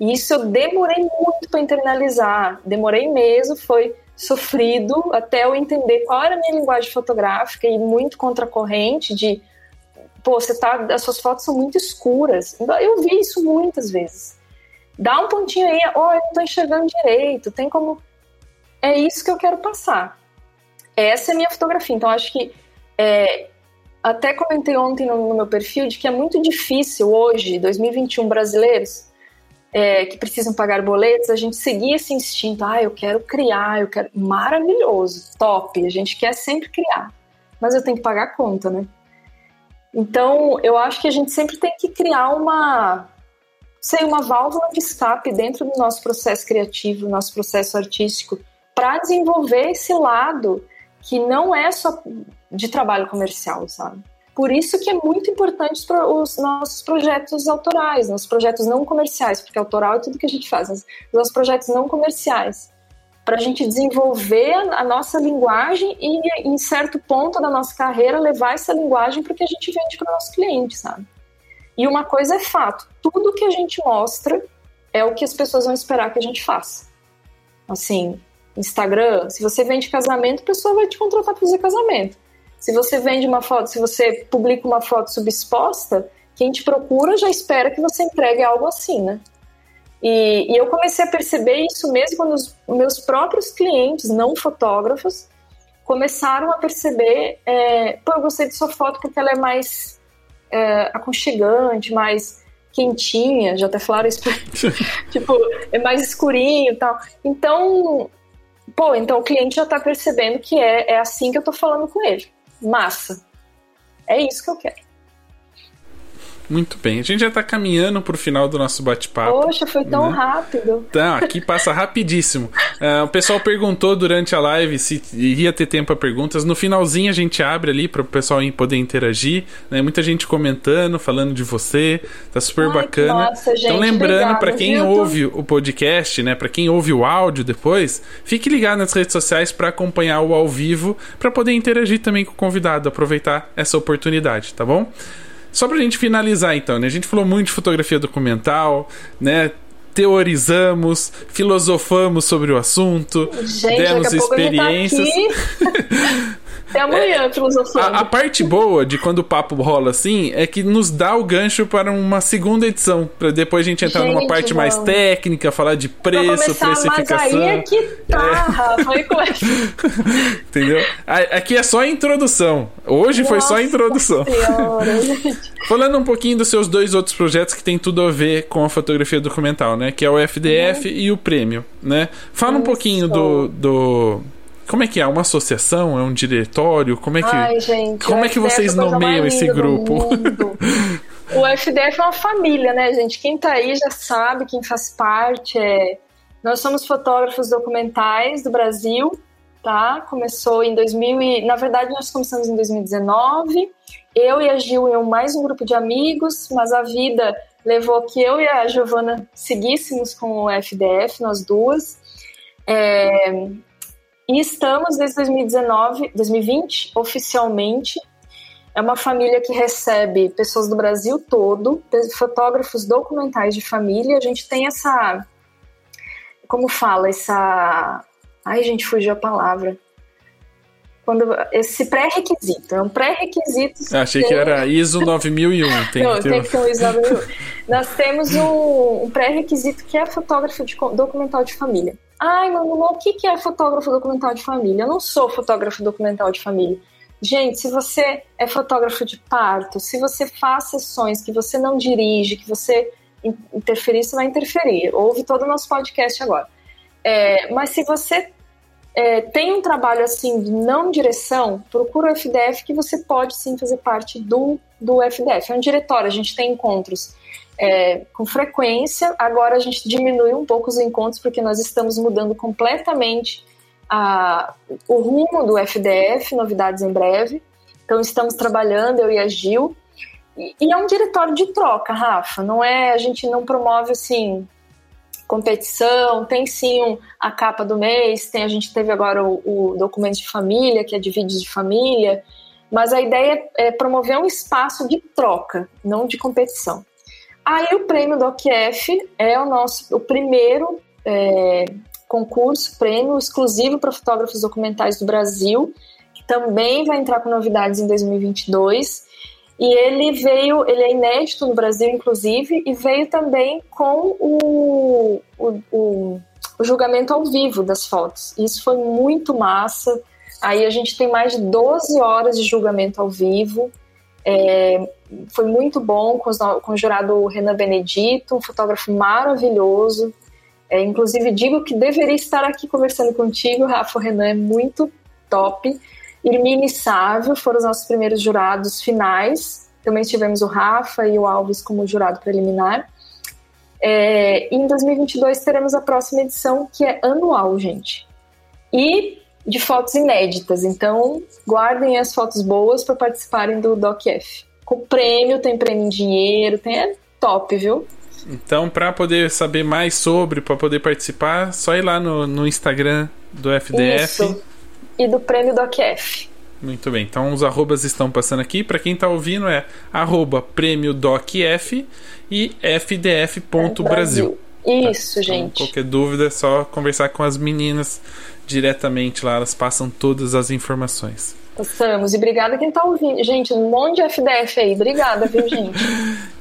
Speaker 2: E isso eu demorei muito para internalizar, demorei mesmo, foi sofrido até eu entender qual era a minha linguagem fotográfica e muito contracorrente de pô, você tá, as suas fotos são muito escuras. Eu vi isso muitas vezes. Dá um pontinho aí, ó, oh, eu não tô enxergando direito, tem como é isso que eu quero passar. Essa é a minha fotografia. Então acho que é, até comentei ontem no, no, meu perfil de que é muito difícil hoje, 2021 brasileiros, é, que precisam pagar boletos, a gente seguir esse instinto. Ah, eu quero criar, eu quero. Maravilhoso, top. A gente quer sempre criar. Mas eu tenho que pagar a conta, né? Então, eu acho que a gente sempre tem que criar uma, sei, uma válvula de escape dentro do nosso processo criativo, nosso processo artístico, para desenvolver esse lado que não é só de trabalho comercial, sabe? Por isso que é muito importante os nossos projetos autorais, nossos projetos não comerciais, porque autoral é tudo que a gente faz, os nossos projetos não comerciais, para a gente desenvolver a nossa linguagem e, em certo ponto da nossa carreira, levar essa linguagem para que a gente vende para o nosso cliente, sabe? E uma coisa é fato: tudo que a gente mostra é o que as pessoas vão esperar que a gente faça. Assim, Instagram, se você vende casamento, a pessoa vai te contratar para fazer casamento. Se você vende uma foto, se você publica uma foto subexposta, quem te procura já espera que você entregue algo assim, né? E, e eu comecei a perceber isso mesmo quando os meus próprios clientes, não fotógrafos, começaram a perceber: é, pô, eu gostei de sua foto porque ela é mais é, aconchegante, mais quentinha, já até falaram isso, *laughs* tipo, é mais escurinho e tal. Então, pô, então o cliente já está percebendo que é, é assim que eu estou falando com ele. Massa. É isso que eu quero.
Speaker 1: Muito bem. A gente já está caminhando para o final do nosso bate-papo.
Speaker 2: Poxa, foi tão né? rápido.
Speaker 1: Tá, aqui passa rapidíssimo. Uh, o pessoal perguntou durante a live se iria ter tempo para perguntas. No finalzinho a gente abre ali para o pessoal poder interagir. Né? Muita gente comentando, falando de você. Tá super Ai, bacana.
Speaker 2: Nossa, gente,
Speaker 1: então lembrando para quem viu? ouve o podcast, né, para quem ouve o áudio depois, fique ligado nas redes sociais para acompanhar o ao vivo, para poder interagir também com o convidado, aproveitar essa oportunidade, tá bom? Só pra gente finalizar então, né? A gente falou muito de fotografia documental, né? teorizamos, filosofamos sobre o assunto,
Speaker 2: Gente,
Speaker 1: demos
Speaker 2: tá
Speaker 1: experiências. *laughs*
Speaker 2: Até amanhã, é, filosofando.
Speaker 1: A, a, parte boa de quando o papo rola assim é que nos dá o gancho para uma segunda edição, para depois a gente entrar gente, numa parte mais técnica, falar de preço, precificação. Mas
Speaker 2: aí é que tá, é. Rafa, *laughs*
Speaker 1: Entendeu? Aqui é só a introdução. Hoje Nossa foi só a introdução. *laughs* Falando um pouquinho dos seus dois outros projetos que tem tudo a ver com a fotografia documental, né? Que é o FDF uhum. e o Prêmio, né? Fala um pouquinho do, do como é que é? Uma associação? É um diretório? Como é que,
Speaker 2: Ai, gente,
Speaker 1: como é que vocês nomeiam esse grupo?
Speaker 2: o FDF é uma família, né, gente? Quem tá aí já sabe, quem faz parte é. Nós somos fotógrafos documentais do Brasil, tá? Começou em 2000 e... Na verdade, nós começamos em 2019. Eu e a Gil e mais um grupo de amigos, mas a vida levou que eu e a Giovana seguíssemos com o FDF, nós duas. É, e estamos desde 2019, 2020, oficialmente. É uma família que recebe pessoas do Brasil todo, fotógrafos documentais de família. A gente tem essa. Como fala? Essa. Ai, gente, fugiu a palavra. Quando, esse pré-requisito, é um pré-requisito.
Speaker 1: Achei que era ISO 9001.
Speaker 2: Tem Não, que ter... tem que ter um ISO 9001. Nós temos um, um pré-requisito que é fotógrafo de, documental de família. Ai, Manu, o que é fotógrafo documental de família? Eu não sou fotógrafo documental de família. Gente, se você é fotógrafo de parto, se você faz sessões que você não dirige, que você interferir, você vai interferir. Ouve todo o nosso podcast agora. É, mas se você é, tem um trabalho assim de não direção, procura o FDF que você pode sim fazer parte do, do FDF. É um diretório, a gente tem encontros é, com frequência. Agora a gente diminui um pouco os encontros porque nós estamos mudando completamente a, o rumo do FDF, novidades em breve. Então estamos trabalhando, eu e a Gil. E, é um diretório de troca, Rafa. Não é, a gente não promove assim competição, tem sim um, a capa do mês, tem a gente teve agora o, o documento de família, que é de vídeos de família. mas a ideia é promover um espaço de troca, não de competição. Aí o prêmio do OQF é o nosso o primeiro é, concurso, prêmio exclusivo para fotógrafos documentais do Brasil, que também vai entrar com novidades em 2022. E ele veio, ele é inédito no Brasil, inclusive, e veio também com o, o, o, o julgamento ao vivo das fotos. Isso foi muito massa. Aí a gente tem mais de 12 horas de julgamento ao vivo. É, foi muito bom com, os, com, o jurado Renan Benedito, um fotógrafo maravilhoso. É, inclusive, digo que deveria estar aqui conversando contigo, Rafa. O Renan é muito top. Irmine e Sávio foram os nossos primeiros jurados finais. Também tivemos o Rafa e o Alves como jurado preliminar. É, e em 2022 teremos a próxima edição, que é anual, gente. E de fotos inéditas. Então, guardem as fotos boas para participarem do DocF. Com prêmio, tem prêmio em dinheiro, tem é top, viu?
Speaker 1: Então, para poder saber mais sobre, para poder participar, só ir lá no, no Instagram do FDF. Isso
Speaker 2: e do prêmio DocF.
Speaker 1: Muito bem, então os arrobas estão passando aqui. Para quem está ouvindo é arroba prêmio DocF e fdf.brasil.
Speaker 2: É Isso, tá? gente.
Speaker 1: Então, qualquer dúvida é só conversar com as meninas diretamente lá, elas passam todas as informações.
Speaker 2: Passamos. E obrigada quem tá ouvindo. Gente, um monte de FDF aí. Obrigada, viu, *laughs* gente?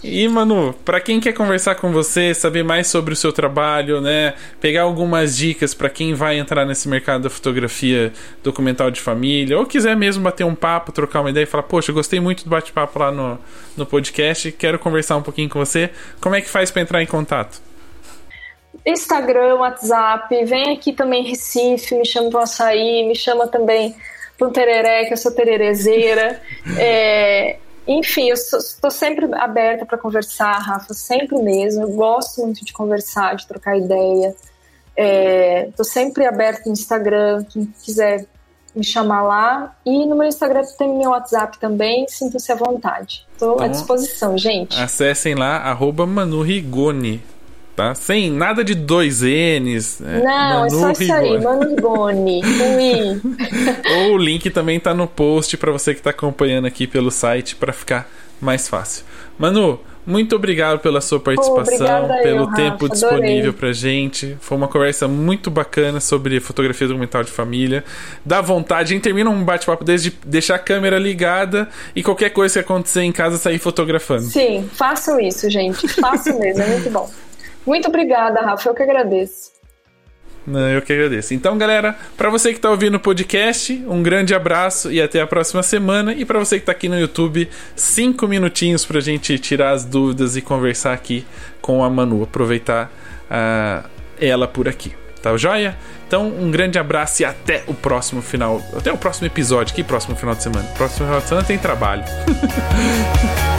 Speaker 1: e, Manu, para quem quer conversar com você, saber mais sobre o seu trabalho, né? Pegar algumas dicas para quem vai entrar nesse mercado da fotografia documental de família, ou quiser mesmo bater um papo, trocar uma ideia e falar, poxa, gostei muito do bate-papo lá no, no podcast, quero conversar um pouquinho com você. Como é que faz para entrar em contato?
Speaker 2: Instagram, WhatsApp, vem aqui também Recife, me chama para açaí, me chama também para um tereré, que eu sou tererezeira. É, enfim, eu estou sempre aberta para conversar, Rafa, sempre mesmo. Eu gosto muito de conversar, de trocar ideia. Estou é, sempre aberta no Instagram, quem quiser me chamar lá. E no meu Instagram tem meu WhatsApp também, sintam-se à vontade. Estou então, à disposição, gente.
Speaker 1: Acessem lá, arroba Manurigoni tá? Sem nada de dois N's.
Speaker 2: É, Não, Manu é só isso aí, Manu Rigoni, *laughs*
Speaker 1: Ou o link também tá no post para você que tá acompanhando aqui pelo site para ficar mais fácil. Manu, muito obrigado pela sua participação, oh, pelo eu, tempo Rafa, disponível pra gente. Foi uma conversa muito bacana sobre fotografia documental de família. Dá vontade, a gente termina um bate-papo desde deixar a câmera ligada e qualquer coisa que acontecer em casa sair fotografando.
Speaker 2: Sim, façam isso, gente. Façam mesmo, é muito bom. Muito obrigada, Rafa. Eu que agradeço.
Speaker 1: Não, eu que agradeço. Então, galera, para você que está ouvindo o podcast, um grande abraço e até a próxima semana. E para você que está aqui no YouTube, cinco minutinhos para a gente tirar as dúvidas e conversar aqui com a Manu, aproveitar uh, ela por aqui. Tá joia? Então, um grande abraço e até o próximo final, até o próximo episódio. Que próximo final de semana? Próximo final de semana tem trabalho. *laughs*